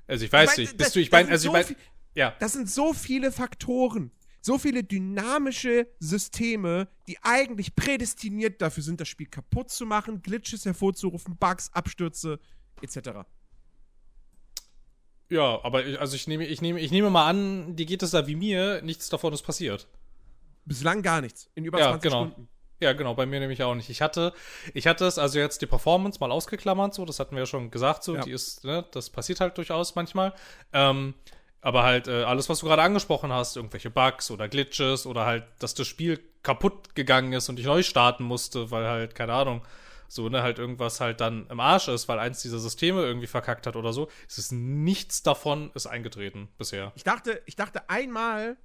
Also, ich weiß Ich mein, nicht. das- Bist du, ich meine, sind also, ich so meine. viel- Ja. Das sind so viele Faktoren, so viele dynamische Systeme, die eigentlich prädestiniert dafür sind, das Spiel kaputt zu machen, Glitches hervorzurufen, Bugs, Abstürze, etc. Ja, aber ich, also ich nehme, ich nehme, ich nehme mal an, dir geht es da wie mir, nichts davon ist passiert. Bislang gar nichts. In über Ja, 20 genau. Stunden. Ja, genau, bei mir nämlich auch nicht. Ich hatte, ich hatte es, also jetzt die Performance mal ausgeklammert, so, das hatten wir ja schon gesagt, so, Ja. die ist, ne, das passiert halt durchaus manchmal. Ähm, Aber halt äh, alles, was du gerade angesprochen hast, irgendwelche Bugs oder Glitches oder halt, dass das Spiel kaputt gegangen ist und ich neu starten musste, weil halt, keine Ahnung, so, ne, halt irgendwas halt dann im Arsch ist, weil eins dieser Systeme irgendwie verkackt hat oder so. Es ist nichts davon ist eingetreten bisher. Ich dachte, ich dachte einmal,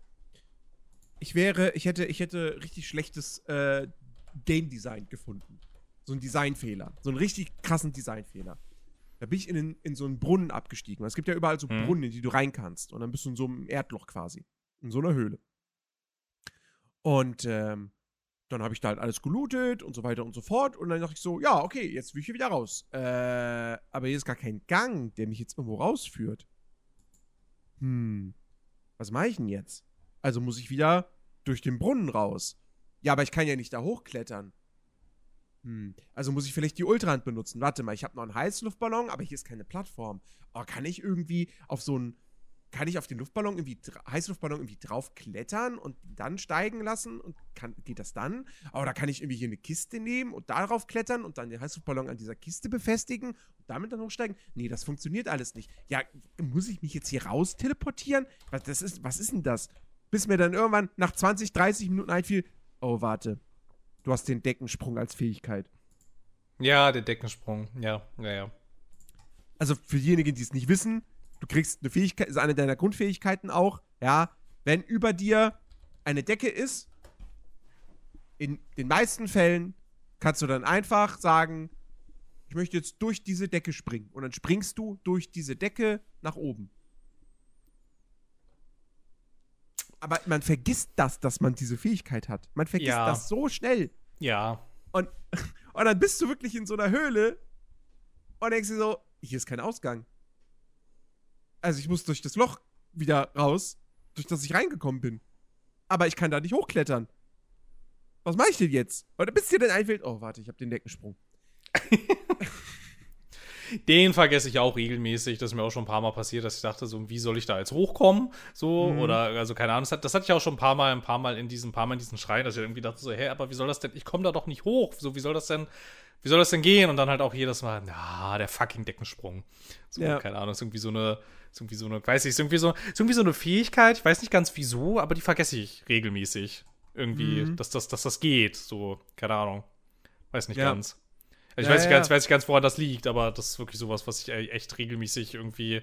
ich wäre, ich hätte, ich hätte richtig schlechtes äh, Game Design gefunden. So ein Designfehler. So einen richtig krassen Designfehler. Da bin ich in, den, in so einen Brunnen abgestiegen. Es gibt ja überall so Hm. Brunnen, in die du rein kannst. Und dann bist du in so einem Erdloch quasi. In so einer Höhle. Und ähm, dann habe ich da halt alles gelootet und so weiter und so fort. Und dann dachte ich so, ja, okay, jetzt will ich hier wieder raus. Äh, aber hier ist gar kein Gang, der mich jetzt irgendwo rausführt. Hm, was mache ich denn jetzt? Also muss ich wieder durch den Brunnen raus. Ja, aber ich kann ja nicht da hochklettern. Hm, also muss ich vielleicht die Ultrahand benutzen. Warte mal, ich habe noch einen Heißluftballon, aber hier ist keine Plattform. Oh, kann ich irgendwie auf so einen kann ich auf den Luftballon irgendwie, Heißluftballon irgendwie drauf klettern und dann steigen lassen? Und kann, geht das dann? Oder kann ich irgendwie hier eine Kiste nehmen und darauf klettern und dann den Heißluftballon an dieser Kiste befestigen und damit dann hochsteigen? Nee, das funktioniert alles nicht. Ja, muss ich mich jetzt hier raus teleportieren? Was, das ist, was ist denn das? Bis mir dann irgendwann nach 20, 30 Minuten einfiel, oh, warte, du hast den Deckensprung als Fähigkeit. Ja, der Deckensprung. Ja, ja, ja. also für diejenigen, die es nicht wissen, du kriegst eine Fähigkeit, ist eine deiner Grundfähigkeiten auch, ja, wenn über dir eine Decke ist, in den meisten Fällen kannst du dann einfach sagen, ich möchte jetzt durch diese Decke springen. Und dann springst du durch diese Decke nach oben. Aber man vergisst das, dass man diese Fähigkeit hat. Man vergisst Ja. das so schnell. Ja. Und, [laughs] und dann bist du wirklich in so einer Höhle und denkst dir so, hier ist kein Ausgang. Also ich muss durch das Loch wieder raus, durch das ich reingekommen bin. Aber ich kann da nicht hochklettern. Was mache ich denn jetzt? Oder bis dir dann einfällt, oh, warte, ich habe den Deckensprung. [laughs] Den vergesse ich auch regelmäßig. Das ist mir auch schon ein paar Mal passiert, dass ich dachte, so, wie soll ich da jetzt hochkommen? So, Mhm. oder, also keine Ahnung. Das, hat, das hatte ich auch schon ein paar Mal, ein paar Mal in diesem, paar Mal in diesen Schreien, dass ich irgendwie dachte, so, hä, aber wie soll das denn? Ich komme da doch nicht hoch. So, wie soll das denn, wie soll das denn gehen? Und dann halt auch jedes Mal, na, der fucking Deckensprung. So, Ja. keine Ahnung, ist irgendwie so eine, ist irgendwie so eine, weiß ich, ist irgendwie so, ist irgendwie so eine Fähigkeit, ich weiß nicht ganz wieso, aber die vergesse ich regelmäßig. Irgendwie, Mhm. dass, das, dass das geht. So, keine Ahnung. Weiß nicht Ja. ganz. Ich Ja, weiß, nicht ja, ganz, weiß nicht ganz, woran das liegt, aber das ist wirklich sowas, was ich e- echt regelmäßig irgendwie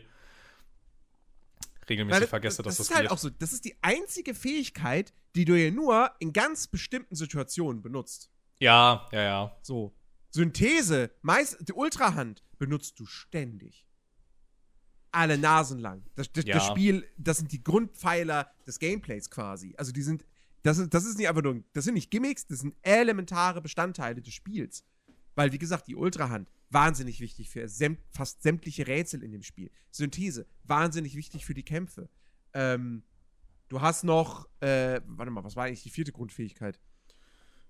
regelmäßig Weil vergesse, dass das das, ist halt geht. auch so, das ist die einzige Fähigkeit, die du ja nur in ganz bestimmten Situationen benutzt. ja, ja, ja. So. Synthese, meist, die Ultrahand benutzt du ständig. Alle Nasen lang. Das, das, Ja. das Spiel, das sind die Grundpfeiler des Gameplays quasi. Also die sind, das ist, das ist nicht einfach nur, das sind nicht Gimmicks, das sind elementare Bestandteile des Spiels. Weil, wie gesagt, die Ultrahand, wahnsinnig wichtig für sämt, fast sämtliche Rätsel in dem Spiel. Synthese, wahnsinnig wichtig für die Kämpfe. Ähm, du hast noch, äh, warte mal, was war eigentlich die vierte Grundfähigkeit?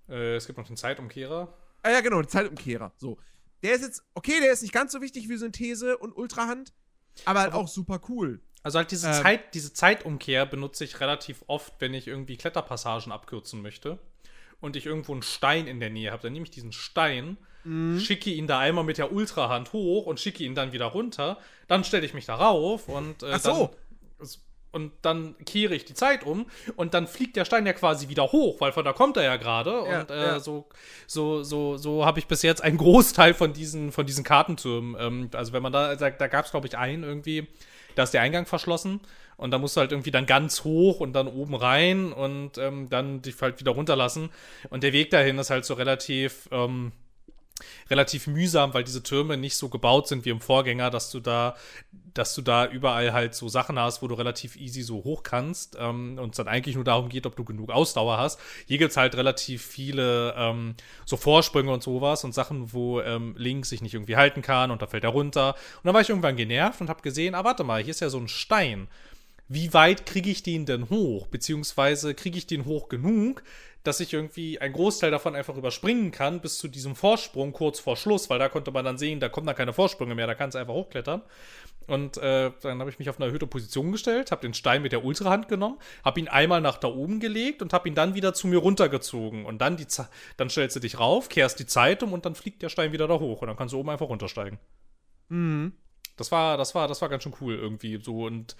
Äh, es gibt noch den Zeitumkehrer. Ah ja, genau, der Zeitumkehrer. So. Der ist jetzt, okay, der ist nicht ganz so wichtig wie Synthese und Ultrahand, aber halt auch super cool. Also halt diese, Ähm. Zeit, diese Zeitumkehr benutze ich relativ oft, wenn ich irgendwie Kletterpassagen abkürzen möchte und ich irgendwo einen Stein in der Nähe habe. Dann nehme ich diesen Stein, schicke ihn da einmal mit der Ultrahand hoch und schicke ihn dann wieder runter. Dann stelle ich mich da rauf und äh, Ach so. dann, und dann kehre ich die Zeit um und dann fliegt der Stein ja quasi wieder hoch, weil von da kommt er ja gerade. Ja, und äh, ja. so, so, so, so habe ich bis jetzt einen Großteil von diesen, von diesen Kartentürmen. Ähm, also wenn man da, da, da gab es, glaube ich, einen irgendwie, da ist der Eingang verschlossen und da musst du halt irgendwie dann ganz hoch und dann oben rein und ähm, dann dich halt wieder runterlassen. Und der Weg dahin ist halt so relativ, ähm, relativ mühsam, weil diese Türme nicht so gebaut sind wie im Vorgänger, dass du da, dass du da überall halt so Sachen hast, wo du relativ easy so hoch kannst ähm, und es dann eigentlich nur darum geht, ob du genug Ausdauer hast. Hier gibt's halt relativ viele ähm, so Vorsprünge und sowas und Sachen, wo ähm, Link sich nicht irgendwie halten kann und da fällt er runter. Und dann war ich irgendwann genervt und habe gesehen, ah, warte mal, hier ist ja so ein Stein. Wie weit kriege ich den denn hoch? Beziehungsweise kriege ich den hoch genug, dass ich irgendwie einen Großteil davon einfach überspringen kann bis zu diesem Vorsprung kurz vor Schluss, weil da konnte man dann sehen, da kommen da keine Vorsprünge mehr, da kannst du einfach hochklettern. Und äh, dann habe ich mich auf eine erhöhte Position gestellt, habe den Stein mit der Ultrahand genommen, habe ihn einmal nach da oben gelegt und habe ihn dann wieder zu mir runtergezogen. Und dann, die dann stellst du dich rauf, kehrst die Zeit um und dann fliegt der Stein wieder da hoch und dann kannst du oben einfach runtersteigen. Mhm. Das war, das war, das war ganz schön cool irgendwie so und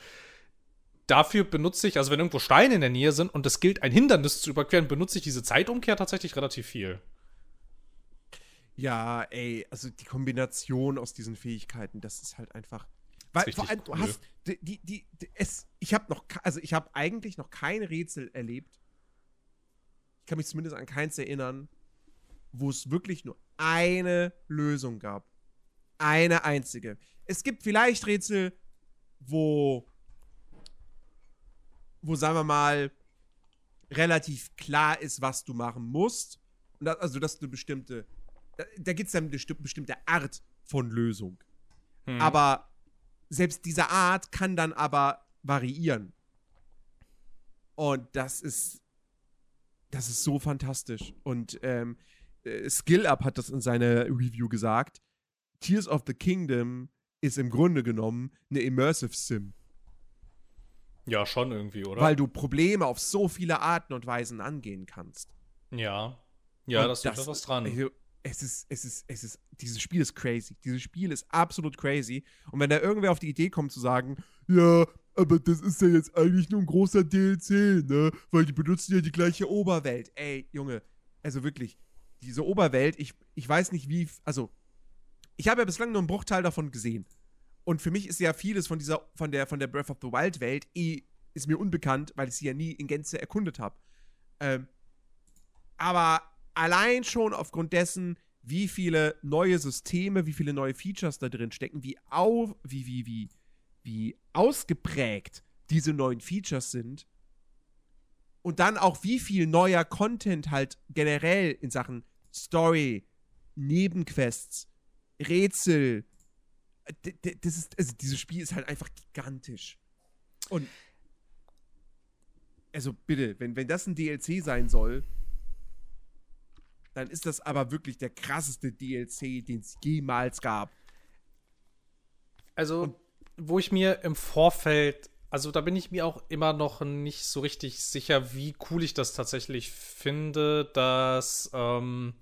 dafür benutze ich, also wenn irgendwo Steine in der Nähe sind und es gilt, ein Hindernis zu überqueren, benutze ich diese Zeitumkehr tatsächlich relativ viel. Ja, ey, also die Kombination aus diesen Fähigkeiten, das ist halt einfach. Weil vor allem, cool. du hast die, die, die, es, ich habe noch, also ich habe eigentlich noch kein Rätsel erlebt. Ich kann mich zumindest an keins erinnern, wo es wirklich nur eine Lösung gab. Eine einzige. Es gibt vielleicht Rätsel, wo, wo sagen wir mal, relativ klar ist, was du machen musst. Das, also, dass du bestimmte da, da gibt es dann eine bestimmte Art von Lösung. Hm. Aber selbst diese Art kann dann aber variieren. Und das ist, das ist so fantastisch. Und ähm, äh, Skill Up hat das in seiner Review gesagt. Tears of the Kingdom ist im Grunde genommen eine Immersive Sim. Ja, schon irgendwie, oder? Weil du Probleme auf so viele Arten und Weisen angehen kannst. Ja. Ja, das ist was dran. Also, es ist, es ist, es ist, dieses Spiel ist crazy. Dieses Spiel ist absolut crazy. Und wenn da irgendwer auf die Idee kommt zu sagen, ja, aber das ist ja jetzt eigentlich nur ein großer DLC, ne? Weil die benutzen ja die gleiche Oberwelt. Ey, Junge, also wirklich, diese Oberwelt, ich, ich weiß nicht wie, also, ich habe ja bislang nur einen Bruchteil davon gesehen. Und für mich ist ja vieles von dieser, von der, von der Breath of the Wild Welt eh, ist mir unbekannt, weil ich sie ja nie in Gänze erkundet habe. Ähm, aber allein schon aufgrund dessen, wie viele neue Systeme, wie viele neue Features da drin stecken, wie auf, wie, wie, wie, wie ausgeprägt diese neuen Features sind. Und dann auch, wie viel neuer Content halt generell in Sachen Story, Nebenquests, Rätsel. Das ist, also dieses Spiel ist halt einfach gigantisch. Und also bitte, wenn, wenn das ein DLC sein soll, dann ist das aber wirklich der krasseste DLC, den es jemals gab. Also, Und wo ich mir im Vorfeld, also da bin ich mir auch immer noch nicht so richtig sicher, wie cool ich das tatsächlich finde, dass ähm,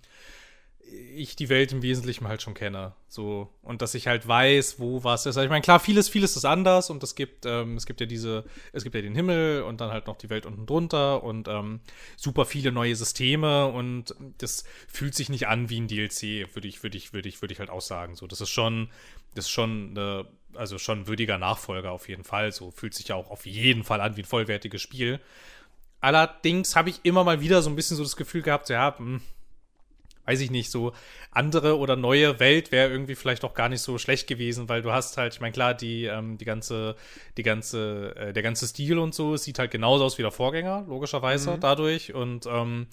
ich die Welt im Wesentlichen halt schon kenne. So. Und dass ich halt weiß, wo was ist. Also ich meine, klar, vieles, vieles ist anders und es gibt, ähm, es gibt ja diese, es gibt ja den Himmel und dann halt noch die Welt unten drunter und ähm, super viele neue Systeme und das fühlt sich nicht an wie ein DLC, würde ich, würde ich, würde ich, würde ich halt auch sagen. So, das ist schon, das ist schon eine, also schon ein würdiger Nachfolger auf jeden Fall. So fühlt sich ja auch auf jeden Fall an wie ein vollwertiges Spiel. Allerdings habe ich immer mal wieder so ein bisschen so das Gefühl gehabt, ja, mh, hm, weiß ich nicht, so andere oder neue Welt wäre irgendwie vielleicht auch gar nicht so schlecht gewesen, weil du hast halt, ich meine, klar, die, ähm, die ganze, die ganze, äh, der ganze Stil und so sieht halt genauso aus wie der Vorgänger, logischerweise mhm. dadurch. Und ähm,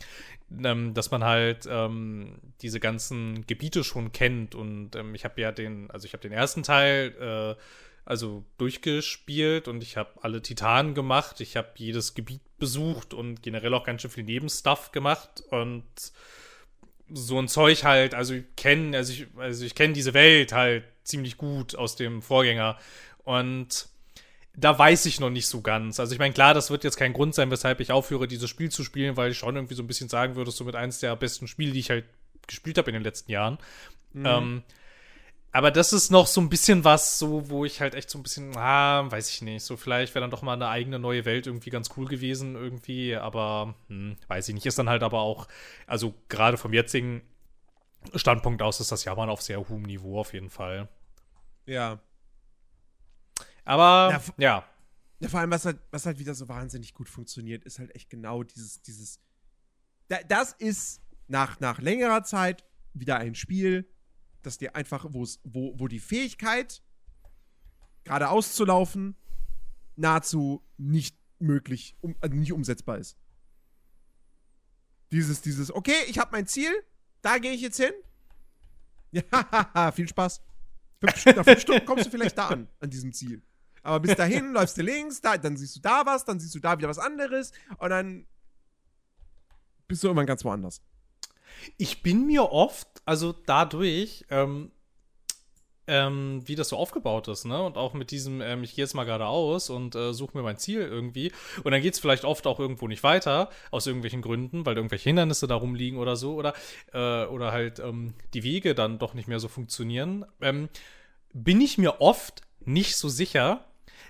ähm, dass man halt ähm, diese ganzen Gebiete schon kennt. Und ähm, ich habe ja den, also ich habe den ersten Teil äh, also durchgespielt und ich habe alle Titanen gemacht, ich habe jedes Gebiet besucht und generell auch ganz schön viel Nebenstuff gemacht und so ein Zeug halt, also ich kenne, also ich, also ich kenne diese Welt halt ziemlich gut aus dem Vorgänger. Und da weiß ich noch nicht so ganz. Also ich meine, klar, das wird jetzt kein Grund sein, weshalb ich aufhöre, dieses Spiel zu spielen, weil ich schon irgendwie so ein bisschen sagen würde, so mit eins der besten Spiele, die ich halt gespielt habe in den letzten Jahren. Mhm. Ähm, aber das ist noch so ein bisschen was, so, wo ich halt echt so ein bisschen, ah, weiß ich nicht, so vielleicht wäre dann doch mal eine eigene neue Welt irgendwie ganz cool gewesen, irgendwie, aber hm, weiß ich nicht. Ist dann halt aber auch, also gerade vom jetzigen Standpunkt aus ist das Jammern auf sehr hohem Niveau auf jeden Fall. Ja. Aber, ja. ja. ja vor allem, was halt, was halt wieder so wahnsinnig gut funktioniert, ist halt echt genau dieses, dieses. das ist nach, nach längerer Zeit wieder ein Spiel, dass dir einfach, wo, wo die Fähigkeit, geradeaus zu laufen, nahezu nicht möglich, um, also nicht umsetzbar ist. Dieses, dieses, okay, ich habe mein Ziel, da gehe ich jetzt hin. [laughs] Ja, [laughs] viel Spaß. Fünf, nach fünf Stunden kommst du vielleicht da an, an diesem Ziel. Aber bis dahin [laughs] läufst du links, da, dann siehst du da was, dann siehst du da wieder was anderes und dann bist du irgendwann ganz woanders. Ich bin mir oft, also dadurch, ähm, ähm, wie das so aufgebaut ist, ne? Und auch mit diesem, ähm, ich gehe jetzt mal geradeaus und äh, suche mir mein Ziel irgendwie. Und dann geht es vielleicht oft auch irgendwo nicht weiter, aus irgendwelchen Gründen, weil irgendwelche Hindernisse da rumliegen oder so, oder, äh, oder halt ähm, die Wege dann doch nicht mehr so funktionieren. Ähm, bin ich mir oft nicht so sicher,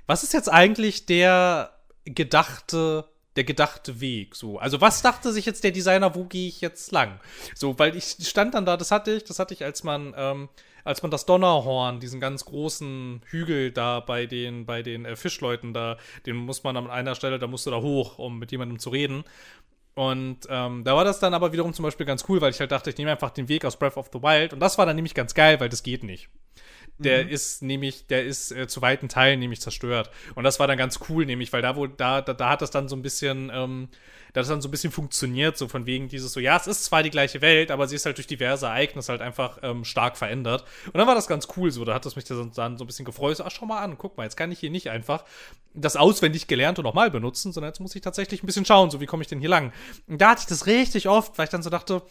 was ist jetzt eigentlich der gedachte der gedachte Weg. So, also was dachte sich jetzt der Designer, wo gehe ich jetzt lang? So, weil ich stand dann da, das hatte ich, das hatte ich, als man, ähm, als man das Donnerhorn, diesen ganz großen Hügel da bei den, bei den äh, Fischleuten da, den muss man an einer Stelle, da musst du da hoch, um mit jemandem zu reden. Und ähm, da war das dann aber wiederum zum Beispiel ganz cool, weil ich halt dachte, ich nehme einfach den Weg aus Breath of the Wild. Und das war dann nämlich ganz geil, weil das geht nicht der mhm. ist nämlich, der ist äh, zu weiten Teilen nämlich zerstört. Und das war dann ganz cool, nämlich, weil da, wo, da, da, da hat das dann so ein bisschen, ähm, da hat das dann so ein bisschen funktioniert, so von wegen dieses so, ja, es ist zwar die gleiche Welt, aber sie ist halt durch diverse Ereignisse halt einfach ähm, stark verändert. Und dann war das ganz cool so, da hat das mich dann, dann so ein bisschen gefreut, so, ach, schau mal an, guck mal, jetzt kann ich hier nicht einfach das auswendig gelernt und nochmal benutzen, sondern jetzt muss ich tatsächlich ein bisschen schauen, so, wie komme ich denn hier lang? Und da hatte ich das richtig oft, weil ich dann so dachte,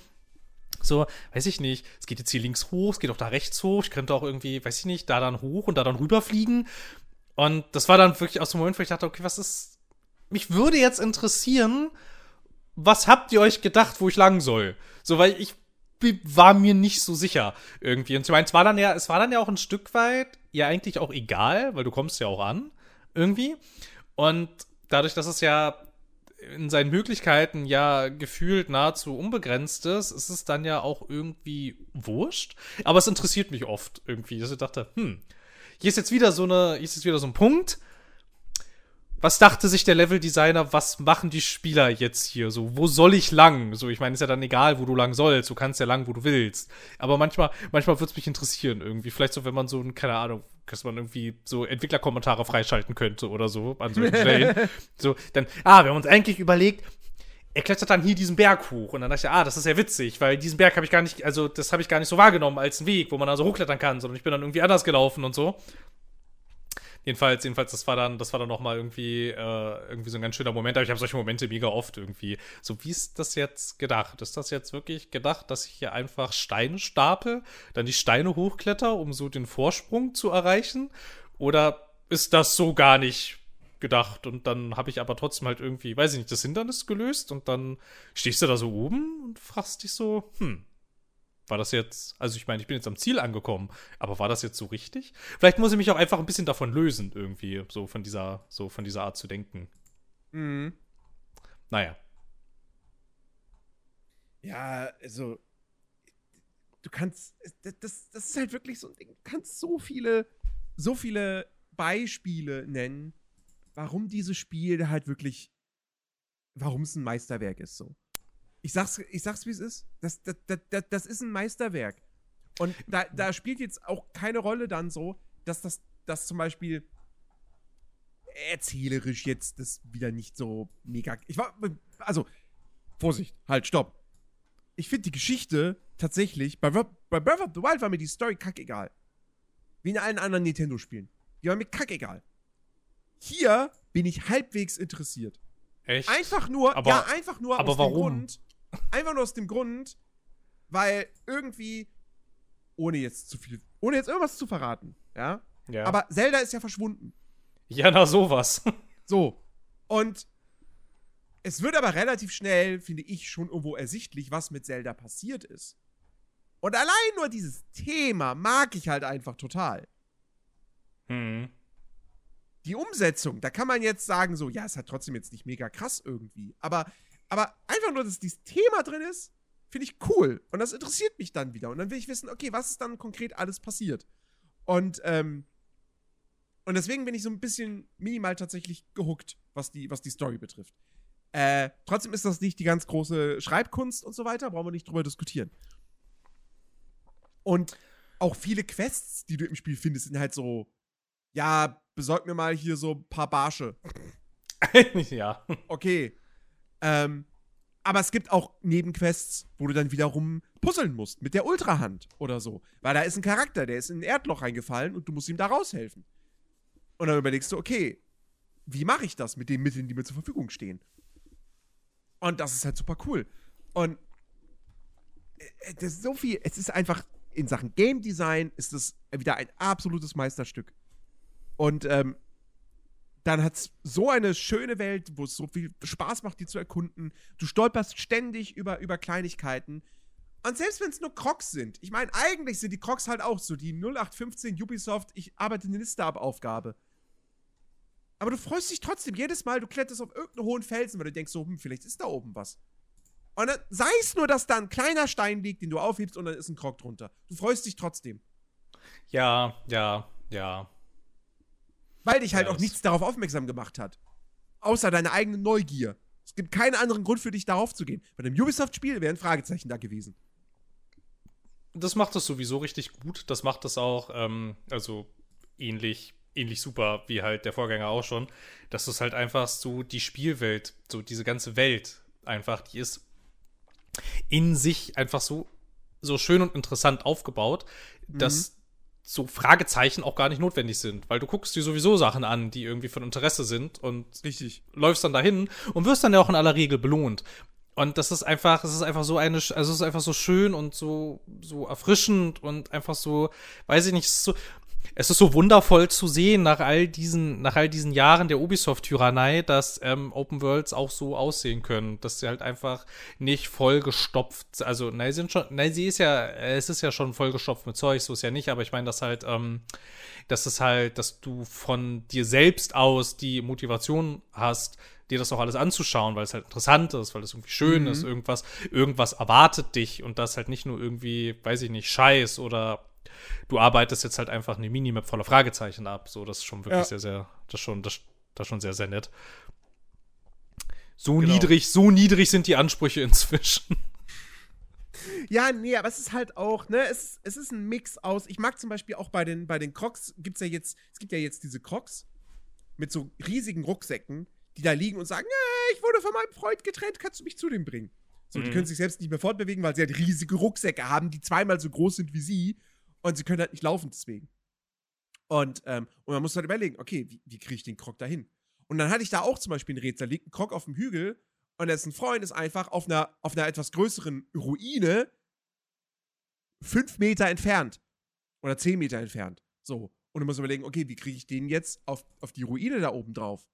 so, weiß ich nicht, es geht jetzt hier links hoch, es geht auch da rechts hoch, ich könnte auch irgendwie, weiß ich nicht, da dann hoch und da dann rüberfliegen. Und das war dann wirklich aus dem Moment, wo ich dachte, okay, was ist. Mich würde jetzt interessieren, was habt ihr euch gedacht, wo ich lang soll? So, weil ich war mir nicht so sicher irgendwie. Und ich meine, es war dann ja, es war dann ja auch ein Stück weit ja eigentlich auch egal, weil du kommst ja auch an, irgendwie. Und dadurch, dass es ja in seinen Möglichkeiten ja gefühlt nahezu unbegrenzt ist, ist es dann ja auch irgendwie wurscht. Aber es interessiert mich oft irgendwie, dass ich dachte, hm, hier ist jetzt wieder so eine, hier ist jetzt wieder so ein Punkt, was dachte sich der Leveldesigner, was machen die Spieler jetzt hier? So, wo soll ich lang? So, ich meine, ist ja dann egal, wo du lang sollst. Du kannst ja lang, wo du willst. Aber manchmal, manchmal würde es mich interessieren irgendwie. Vielleicht so, wenn man so, keine Ahnung, dass man irgendwie so Entwicklerkommentare freischalten könnte oder so an Stellen. so, dann, ah, wir haben uns eigentlich überlegt, er klettert dann hier diesen Berg hoch. Und dann dachte ich, ah, das ist ja witzig, weil diesen Berg habe ich gar nicht, also das habe ich gar nicht so wahrgenommen als einen Weg, wo man also hochklettern kann, sondern ich bin dann irgendwie anders gelaufen und so. Jedenfalls, jedenfalls, das war dann, das war dann nochmal irgendwie, äh, irgendwie so ein ganz schöner Moment. Aber ich habe solche Momente mega oft irgendwie. So, wie ist das jetzt gedacht? Ist das jetzt wirklich gedacht, dass ich hier einfach Steine stapel, dann die Steine hochkletter, um so den Vorsprung zu erreichen? Oder ist das so gar nicht gedacht? Und dann habe ich aber trotzdem halt irgendwie, weiß ich nicht, das Hindernis gelöst und dann stehst du da so oben und fragst dich so, hm, war das jetzt, also ich meine, ich bin jetzt am Ziel angekommen, aber war das jetzt so richtig? Vielleicht muss ich mich auch einfach ein bisschen davon lösen, irgendwie, so von dieser, so von dieser Art zu denken. Mhm. Naja. Ja, also, du kannst, das, das ist halt wirklich so ein Ding, du kannst so viele, so viele Beispiele nennen, warum dieses Spiel halt wirklich, warum es ein Meisterwerk ist, so. Ich sag's, ich sag's wie es ist. Das, das, das, das ist ein Meisterwerk. Und da, da spielt jetzt auch keine Rolle dann so, dass das, das zum Beispiel erzählerisch jetzt das wieder nicht so mega. Ich war. Also, Vorsicht, halt, stopp. Ich finde die Geschichte tatsächlich. Bei, bei Breath of the Wild war mir die Story kackegal. Wie in allen anderen Nintendo-Spielen. Die war mir kackegal. Hier bin ich halbwegs interessiert. Echt? Einfach nur, aber, ja, einfach nur aber aus warum? dem Grund, Einfach nur aus dem Grund, weil irgendwie, ohne jetzt zu viel, ohne jetzt irgendwas zu verraten, ja? ja. Aber Zelda ist ja verschwunden. Ja, na sowas. [laughs] So. Und es wird aber relativ schnell, finde ich, schon irgendwo ersichtlich, was mit Zelda passiert ist. Und allein nur dieses Thema mag ich halt einfach total. Hm. Die Umsetzung, da kann man jetzt sagen, so, ja, ist halt trotzdem jetzt nicht mega krass irgendwie. Aber aber einfach nur, dass dieses Thema drin ist, finde ich cool. Und das interessiert mich dann wieder. Und dann will ich wissen, okay, was ist dann konkret alles passiert? Und, ähm, und deswegen bin ich so ein bisschen minimal tatsächlich gehuckt, was die, was die Story betrifft. Äh, trotzdem ist das nicht die ganz große Schreibkunst und so weiter, brauchen wir nicht drüber diskutieren. Und auch viele Quests, die du im Spiel findest, sind halt so, ja, besorg mir mal hier so ein paar Barsche. [laughs] ja. Okay, ähm, aber es gibt auch Nebenquests, wo du dann wiederum puzzeln musst mit der Ultrahand oder so. Weil da ist ein Charakter, der ist in ein Erdloch reingefallen und du musst ihm da raushelfen. Und dann überlegst du, okay, wie mache ich das mit den Mitteln, die mir zur Verfügung stehen? Und das ist halt super cool. Und äh, das ist so viel, es ist einfach in Sachen Game Design ist es wieder ein absolutes Meisterstück. Und ähm, dann hat es so eine schöne Welt, wo es so viel Spaß macht, die zu erkunden. Du stolperst ständig über, über Kleinigkeiten. Und selbst wenn es nur Crocs sind, ich meine, eigentlich sind die Crocs halt auch so die 0815 Ubisoft, ich arbeite eine Liste ab Aufgabe. Aber du freust dich trotzdem jedes Mal, du kletterst auf irgendeinen hohen Felsen, weil du denkst so, hm, vielleicht ist da oben was. Und dann sei es nur, dass da ein kleiner Stein liegt, den du aufhebst und dann ist ein Krog drunter. Du freust dich trotzdem. Ja, ja, ja. Weil dich halt Ja, auch das- nichts darauf aufmerksam gemacht hat. Außer deine eigene Neugier. Es gibt keinen anderen Grund für dich, darauf zu gehen. Bei einem Ubisoft-Spiel wäre ein Fragezeichen da gewesen. Das macht das sowieso richtig gut. Das macht das auch, ähm, also ähnlich, ähnlich super wie halt der Vorgänger auch schon. Dass es halt einfach so die Spielwelt, so diese ganze Welt einfach, die ist in sich einfach so, so schön und interessant aufgebaut, dass so Fragezeichen auch gar nicht notwendig sind, weil du guckst dir sowieso Sachen an, die irgendwie von Interesse sind und Richtig. läufst dann dahin und wirst dann ja auch in aller Regel belohnt. Und das ist einfach, es ist einfach so eine, also es ist einfach so schön und so, so erfrischend und einfach so, weiß ich nicht, so, es ist so wundervoll zu sehen nach all diesen, nach all diesen Jahren der Ubisoft-Tyrannei, dass ähm, Open Worlds auch so aussehen können, dass sie halt einfach nicht vollgestopft, also, nein, sie sind schon, nein, sie ist ja, es ist ja schon vollgestopft mit Zeug, so ist ja nicht, aber ich meine, dass halt, ähm, dass es halt, dass du von dir selbst aus die Motivation hast, dir das auch alles anzuschauen, weil es halt interessant ist, weil es irgendwie schön ist, irgendwas, irgendwas erwartet dich und das halt nicht nur irgendwie, weiß ich nicht, Scheiß oder du arbeitest jetzt halt einfach eine Minimap voller Fragezeichen ab. So, das ist schon wirklich Ja. sehr, sehr, das ist schon, das, das schon sehr, sehr nett. So Genau. niedrig, so niedrig sind die Ansprüche inzwischen. [laughs] Ja, nee, aber es ist halt auch, ne, es, es ist ein Mix aus. Ich mag zum Beispiel auch bei den, bei den Crocs, gibt's ja jetzt, es gibt ja jetzt diese Crocs mit so riesigen Rucksäcken, die da liegen und sagen, nee, ich wurde von meinem Freund getrennt, kannst du mich zu dem bringen? So, die Mhm. können sich selbst nicht mehr fortbewegen, weil sie halt riesige Rucksäcke haben, die zweimal so groß sind wie sie und sie können halt nicht laufen deswegen. Und, ähm, und man muss halt überlegen, okay, wie, wie kriege ich den Krog da hin? Und dann hatte ich da auch zum Beispiel ein Rätsel, da liegt ein Krog auf dem Hügel und dessen Freund ist einfach auf einer, auf einer etwas größeren Ruine fünf Meter entfernt. Oder zehn Meter entfernt. So. Und du musst überlegen, okay, wie kriege ich den jetzt auf, auf die Ruine da oben drauf?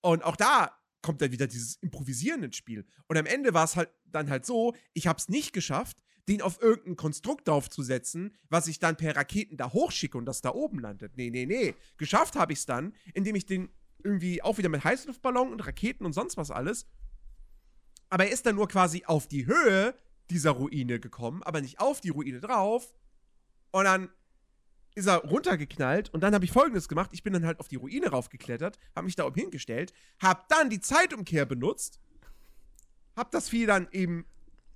Und auch da kommt dann wieder dieses Improvisieren ins Spiel. Und am Ende war es halt dann halt so, ich habe es nicht geschafft, den auf irgendein Konstrukt draufzusetzen, was ich dann per Raketen da hochschicke und das da oben landet. Nee, nee, nee. Geschafft habe ich es dann, indem ich den irgendwie auch wieder mit Heißluftballon und Raketen und sonst was alles. Aber er ist dann nur quasi auf die Höhe dieser Ruine gekommen, aber nicht auf die Ruine drauf. Und dann ist er runtergeknallt und dann habe ich folgendes gemacht. Ich bin dann halt auf die Ruine raufgeklettert, habe mich da oben hingestellt, habe dann die Zeitumkehr benutzt, habe das Vieh dann eben,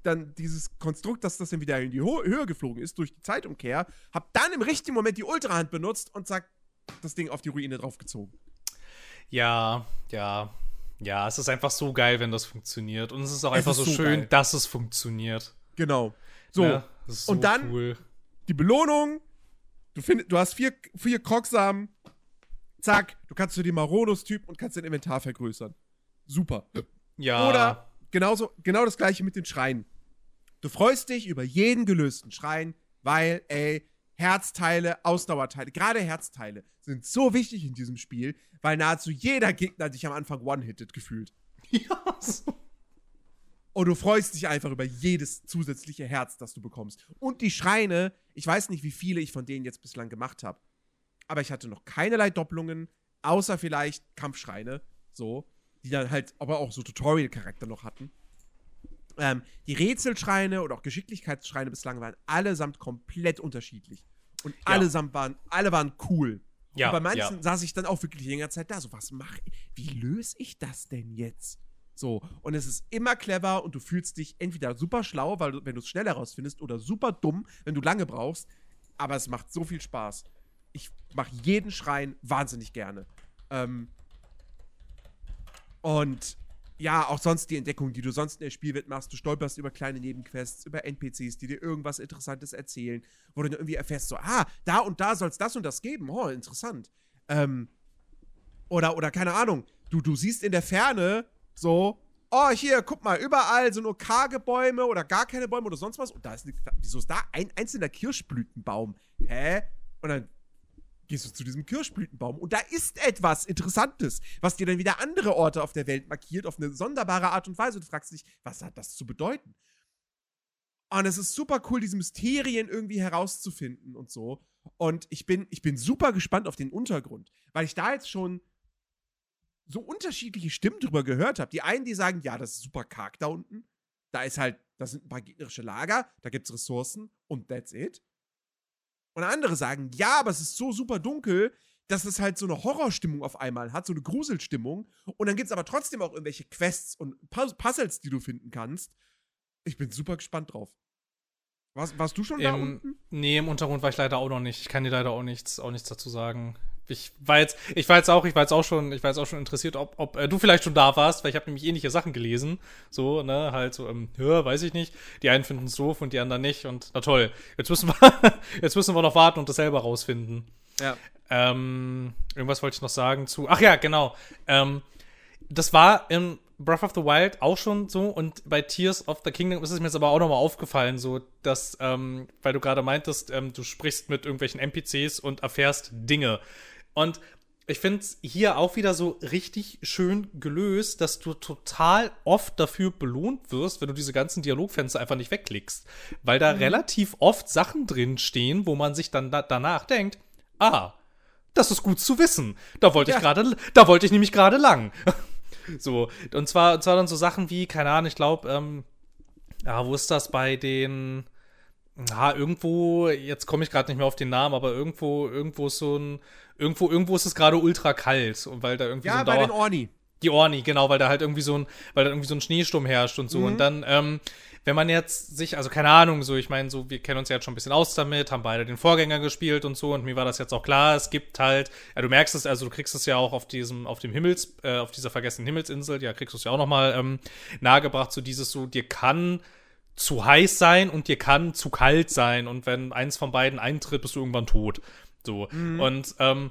dann dieses Konstrukt, dass das dann wieder in die Ho Höhe geflogen ist durch die Zeitumkehr, habe dann im richtigen Moment die Ultrahand benutzt und zack, das Ding auf die Ruine draufgezogen. Ja, ja. Ja, es ist einfach so geil, wenn das funktioniert. Und es ist auch Es einfach ist so, so schön, geil. dass es funktioniert. Genau. So, Ja, ist so und dann- cool. die Belohnung, du, find, du hast vier, vier Krocksamen, zack, du kannst zu dem Maronus-Typ und kannst dein Inventar vergrößern. Super. Ja. Oder genauso, genau das gleiche mit den Schreien. Du freust dich über jeden gelösten Schrein, weil, ey, Herzteile, Ausdauerteile, gerade Herzteile sind so wichtig in diesem Spiel, weil nahezu jeder Gegner dich am Anfang one-hittet gefühlt. [laughs] Ja, so. Und du freust dich einfach über jedes zusätzliche Herz, das du bekommst. Und die Schreine, ich weiß nicht, wie viele ich von denen jetzt bislang gemacht habe. Aber ich hatte noch keinerlei Doppelungen, außer vielleicht Kampfschreine, so, die dann halt aber auch so Tutorial-Charakter noch hatten. Ähm, die Rätselschreine oder auch Geschicklichkeitsschreine bislang waren allesamt komplett unterschiedlich. Und Ja. allesamt waren, alle waren cool. Ja, Und bei manchen ja. saß ich dann auch wirklich länger Zeit da. So, was mache ich? Wie löse ich das denn jetzt? So, und es ist immer clever und du fühlst dich entweder super schlau, weil du, wenn du es schnell herausfindest, oder super dumm, wenn du lange brauchst. Aber es macht so viel Spaß. Ich mache jeden Schrein wahnsinnig gerne. Ähm, und ja, auch sonst die Entdeckungen, die du sonst in der Spielwelt machst. Du stolperst über kleine Nebenquests, über NPCs, die dir irgendwas Interessantes erzählen, wo du dann irgendwie erfährst, so, ah, da und da soll es das und das geben. Oh, interessant. Ähm, oder, oder keine Ahnung, du, du siehst in der Ferne so, oh, hier, guck mal, überall sind nur karge Bäume oder gar keine Bäume oder sonst was. Und da ist, wieso ist da ein einzelner Kirschblütenbaum? Hä? Und dann gehst du zu diesem Kirschblütenbaum und da ist etwas Interessantes, was dir dann wieder andere Orte auf der Welt markiert, auf eine sonderbare Art und Weise. Du fragst dich, was hat das zu bedeuten? Und es ist super cool, diese Mysterien irgendwie herauszufinden und so. Und ich bin, ich bin super gespannt auf den Untergrund, weil ich da jetzt schon so unterschiedliche Stimmen drüber gehört habe. Die einen, die sagen, ja, das ist super karg da unten. Da ist halt, das sind ein paar gegnerische Lager, da gibt es Ressourcen und that's it. Und andere sagen, ja, aber es ist so super dunkel, dass es halt so eine Horrorstimmung auf einmal hat, so eine Gruselstimmung. Und dann gibt es aber trotzdem auch irgendwelche Quests und Puzzles, die du finden kannst. Ich bin super gespannt drauf. Warst, warst du schon Im, da unten? Nee, im Untergrund war ich leider auch noch nicht. Ich kann dir leider auch nichts, auch nichts dazu sagen. Ich war jetzt, ich war jetzt auch, ich war jetzt auch schon, ich war jetzt auch schon interessiert, ob, ob äh, du vielleicht schon da warst, weil ich habe nämlich ähnliche Sachen gelesen. So, ne, halt so, ähm, ja, weiß ich nicht. Die einen finden es doof und die anderen nicht. Und na toll, jetzt müssen wir, [laughs] jetzt müssen wir noch warten und das selber rausfinden. Ja. Ähm, irgendwas wollte ich noch sagen zu. Ach ja, genau. Ähm, das war in Breath of the Wild auch schon so und bei Tears of the Kingdom ist es mir jetzt aber auch nochmal aufgefallen, so dass, ähm, weil du gerade meintest, ähm, du sprichst mit irgendwelchen NPCs und erfährst Dinge. Und ich finde es hier auch wieder so richtig schön gelöst, dass du total oft dafür belohnt wirst, wenn du diese ganzen Dialogfenster einfach nicht wegklickst. Weil da mhm. relativ oft Sachen drin stehen, wo man sich dann da danach denkt, ah, das ist gut zu wissen. Da wollte ja. ich gerade, da wollte ich nämlich gerade lang. [laughs] so, und zwar, und zwar dann so Sachen wie, keine Ahnung, ich glaube, ähm, ja, wo ist das bei den, ja, irgendwo, jetzt komme ich gerade nicht mehr auf den Namen, aber irgendwo, irgendwo ist so ein, irgendwo, irgendwo ist es gerade ultra kalt und weil da irgendwie ja, so ein bei Dauer den Orni. Die Orni, genau, weil da halt irgendwie so ein, weil da irgendwie so ein Schneesturm herrscht und so. Mhm. Und dann, ähm, wenn man jetzt sich, also keine Ahnung, so, ich meine, so, wir kennen uns ja jetzt schon ein bisschen aus damit, haben beide den Vorgänger gespielt und so, und mir war das jetzt auch klar, es gibt halt, ja, du merkst es, also du kriegst es ja auch auf diesem, auf dem Himmels, äh, auf dieser vergessenen Himmelsinsel, ja, kriegst du es ja auch nochmal ähm, nahegebracht, so dieses so, dir kann zu heiß sein und dir kann zu kalt sein, und wenn eins von beiden eintritt, bist du irgendwann tot. So. Mhm. Und ähm,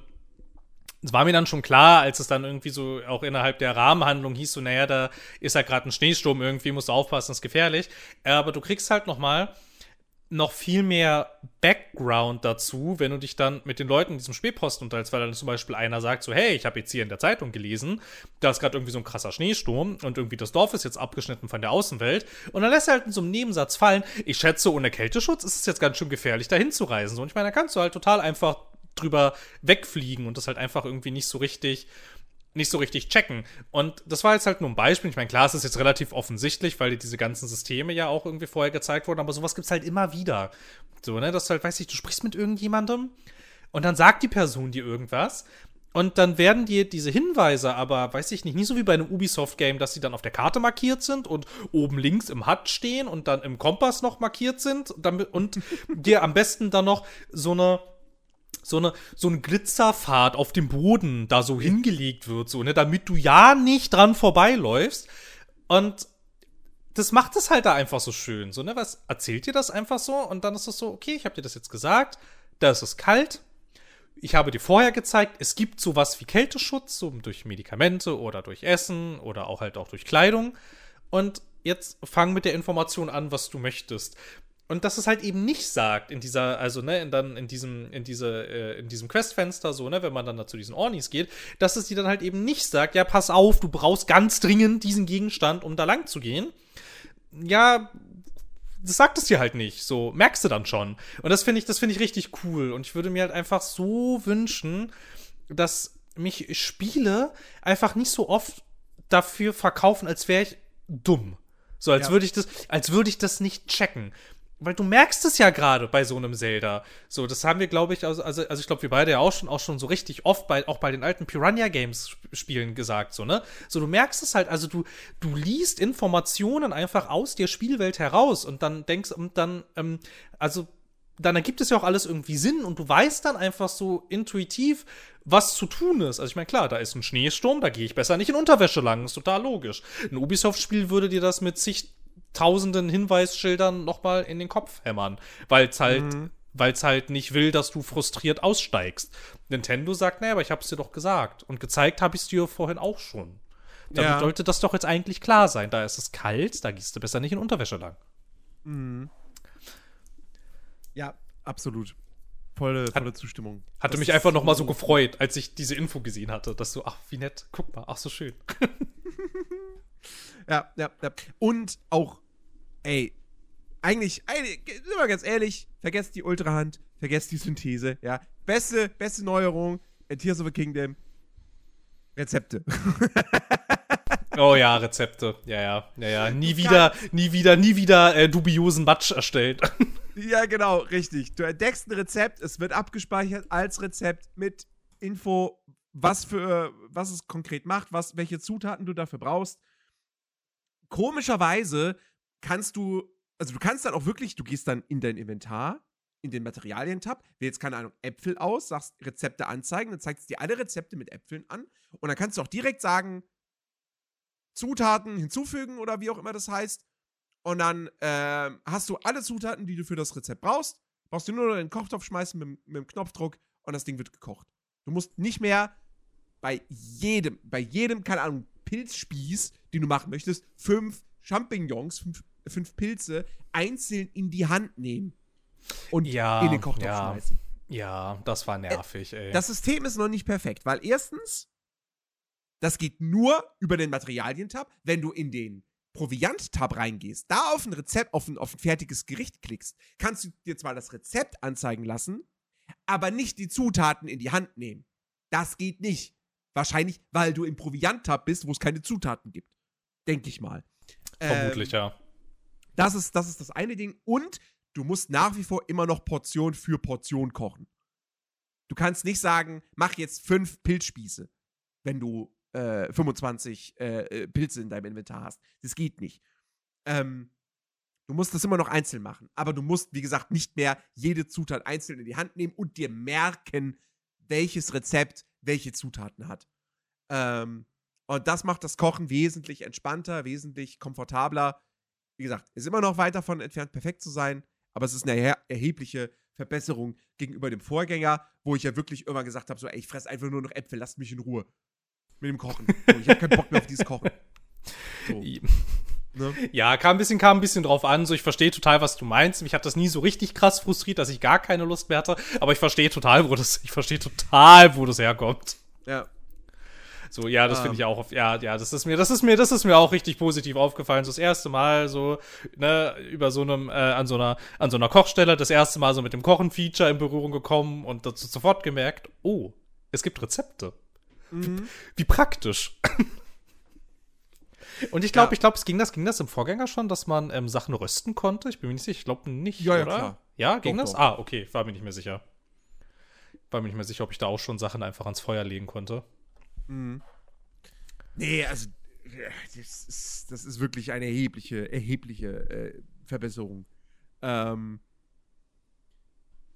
es war mir dann schon klar, als es dann irgendwie so auch innerhalb der Rahmenhandlung hieß, so, naja, da ist ja gerade ein Schneesturm, irgendwie musst du aufpassen, ist gefährlich. Aber du kriegst halt noch mal noch viel mehr Background dazu, wenn du dich dann mit den Leuten in diesem Spielposten unterhältst, weil dann zum Beispiel einer sagt so, hey, ich habe jetzt hier in der Zeitung gelesen, da ist gerade irgendwie so ein krasser Schneesturm und irgendwie das Dorf ist jetzt abgeschnitten von der Außenwelt und dann lässt er halt in so einem Nebensatz fallen, ich schätze, ohne Kälteschutz ist es jetzt ganz schön gefährlich, dahin zu reisen. Und ich meine, da kannst du halt total einfach drüber wegfliegen und das halt einfach irgendwie nicht so richtig nicht so richtig checken. Und das war jetzt halt nur ein Beispiel. Ich meine, klar, es ist jetzt relativ offensichtlich, weil diese ganzen Systeme ja auch irgendwie vorher gezeigt wurden, aber sowas gibt es halt immer wieder. So, ne, dass du halt, weiß ich, du sprichst mit irgendjemandem und dann sagt die Person dir irgendwas und dann werden dir diese Hinweise aber, weiß ich nicht, nicht so wie bei einem Ubisoft-Game, dass sie dann auf der Karte markiert sind und oben links im HUD stehen und dann im Kompass noch markiert sind und, und [laughs] dir am besten dann noch so eine so eine, so ein Glitzerpfad auf dem Boden da so hingelegt wird, so, ne, damit du ja nicht dran vorbeiläufst. Und das macht es halt da einfach so schön, so, ne, was erzählt dir das einfach so und dann ist es so, okay, ich habe dir das jetzt gesagt, da ist es kalt. Ich habe dir vorher gezeigt, es gibt sowas wie Kälteschutz, so durch Medikamente oder durch Essen oder auch halt auch durch Kleidung. Und jetzt fang mit der Information an, was du möchtest und dass es halt eben nicht sagt in dieser, also ne, in, dann in diesem, in diese, äh, in diesem Questfenster, so, ne, wenn man dann da zu diesen Ornis geht, dass es dir dann halt eben nicht sagt, ja, pass auf, du brauchst ganz dringend diesen Gegenstand, um da lang zu gehen. Ja, das sagt es dir halt nicht. So, merkst du dann schon. Und das finde ich, das finde ich richtig cool. Und ich würde mir halt einfach so wünschen, dass mich Spiele einfach nicht so oft dafür verkaufen, als wäre ich dumm. So, als ja. würde ich das, als würde ich das nicht checken weil du merkst es ja gerade bei so einem Zelda. So, das haben wir, glaube ich, also, also, also ich glaube, wir beide ja auch schon, auch schon so richtig oft bei, auch bei den alten Piranha Games Spielen gesagt, so, ne? So, du merkst es halt, also du, du liest Informationen einfach aus der Spielwelt heraus und dann denkst, und dann, ähm, also, dann ergibt es ja auch alles irgendwie Sinn und du weißt dann einfach so intuitiv, was zu tun ist. Also ich meine, klar, da ist ein Schneesturm, da gehe ich besser nicht in Unterwäsche lang, ist total logisch. Ein Ubisoft-Spiel würde dir das mit zig tausenden Hinweisschildern nochmal in den Kopf hämmern, weil es halt, mhm. halt nicht will, dass du frustriert aussteigst. Nintendo sagt, naja, aber ich hab's dir doch gesagt. Und gezeigt habe ich es dir vorhin auch schon. Damit ja. sollte das doch jetzt eigentlich klar sein. Da ist es kalt, da gehst du besser nicht in Unterwäsche lang. Mhm. Ja, absolut. Volle, volle Hat, Zustimmung. Hatte das mich einfach noch mal so gefreut, als ich diese Info gesehen hatte, dass du, ach, wie nett, guck mal, ach, so schön. [laughs] ja, ja, ja. Und auch ey, eigentlich, eigentlich, sind wir ganz ehrlich, vergesst die Ultrahand, vergesst die Synthese, ja. Beste, beste Neuerung in Tears of the Kingdom. Rezepte. [laughs] Oh ja, Rezepte. Ja, ja, ja, ja. Nie wieder, nie wieder, nie wieder äh, dubiosen Matsch erstellt. [laughs] ja, genau, richtig. Du entdeckst ein Rezept, es wird abgespeichert als Rezept mit Info, was für, was es konkret macht, was, welche Zutaten du dafür brauchst. Komischerweise kannst du, also du kannst dann auch wirklich, du gehst dann in dein Inventar, in den Materialien-Tab, wählst, keine Ahnung, Äpfel aus, sagst Rezepte anzeigen, dann zeigt es dir alle Rezepte mit Äpfeln an und dann kannst du auch direkt sagen, Zutaten hinzufügen oder wie auch immer das heißt. Und dann äh, hast du alle Zutaten, die du für das Rezept brauchst. Brauchst du nur in den Kochtopf schmeißen mit, mit dem Knopfdruck und das Ding wird gekocht. Du musst nicht mehr bei jedem, bei jedem, keine Ahnung, Pilzspieß, den du machen möchtest, fünf Champignons, fünf, fünf Pilze einzeln in die Hand nehmen und ja, in den Kochtopf ja. schmeißen. Ja, das war nervig, ey. Das System ist noch nicht perfekt, weil erstens, das geht nur über den Materialien-Tab, wenn du in den Proviant-Tab reingehst, da auf ein Rezept, auf ein, auf ein fertiges Gericht klickst, kannst du dir zwar das Rezept anzeigen lassen, aber nicht die Zutaten in die Hand nehmen. Das geht nicht. Wahrscheinlich, weil du im Proviant-Tab bist, wo es keine Zutaten gibt. Denke ich mal. Vermutlich, Ähm, ja. Das ist, das ist das eine Ding. Und du musst nach wie vor immer noch Portion für Portion kochen. Du kannst nicht sagen, mach jetzt fünf Pilzspieße, wenn du äh, 25 äh, äh, Pilze in deinem Inventar hast. Das geht nicht. Ähm, du musst das immer noch einzeln machen. Aber du musst, wie gesagt, nicht mehr jede Zutat einzeln in die Hand nehmen und dir merken, welches Rezept welche Zutaten hat. Ähm, und das macht das Kochen wesentlich entspannter, wesentlich komfortabler. Wie gesagt, ist immer noch weit davon entfernt, perfekt zu sein, aber es ist eine erhe erhebliche Verbesserung gegenüber dem Vorgänger, wo ich ja wirklich irgendwann gesagt habe: so, ey, ich fresse einfach nur noch Äpfel, lasst mich in Ruhe. Mit dem Kochen. So, ich habe keinen Bock mehr auf dieses Kochen. So, [laughs] ne? Ja, kam ein bisschen, kam ein bisschen drauf an. So, ich verstehe total, was du meinst. Mich hat das nie so richtig krass frustriert, dass ich gar keine Lust mehr hatte. Aber ich verstehe total, wo das, ich verstehe total, wo das herkommt. Ja. So, ja, das Ähm. finde ich auch, ja, ja, das ist mir, das ist mir, das ist mir auch richtig positiv aufgefallen. So das erste Mal so, ne, über so einem, äh, an so einer, an so einer Kochstelle, das erste Mal so mit dem Kochen-Feature in Berührung gekommen und dazu sofort gemerkt, oh, es gibt Rezepte. Mhm. Wie praktisch. [laughs] Und ich glaube, Ja. ich glaube, es ging das, ging das im Vorgänger schon, dass man ähm, Sachen rösten konnte. Ich bin mir nicht sicher. Ich glaube nicht, Ja, ja, oder? klar. Ja, ging Doch, das? doch. Ah, okay. War mir nicht mehr sicher. War mir nicht mehr sicher, ob ich da auch schon Sachen einfach ans Feuer legen konnte. Mhm. Nee, also, das ist, das ist wirklich eine erhebliche, erhebliche äh, Verbesserung. Ähm,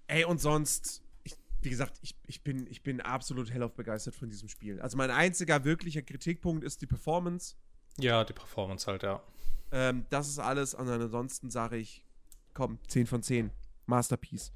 ey, und sonst, ich, wie gesagt, ich, ich, bin, ich bin absolut hellauf begeistert von diesem Spiel. Also, mein einziger wirklicher Kritikpunkt ist die Performance. Ja, die Performance halt, ja. Ähm, das ist alles. Und ansonsten sage ich, komm, 10 von 10. Masterpiece.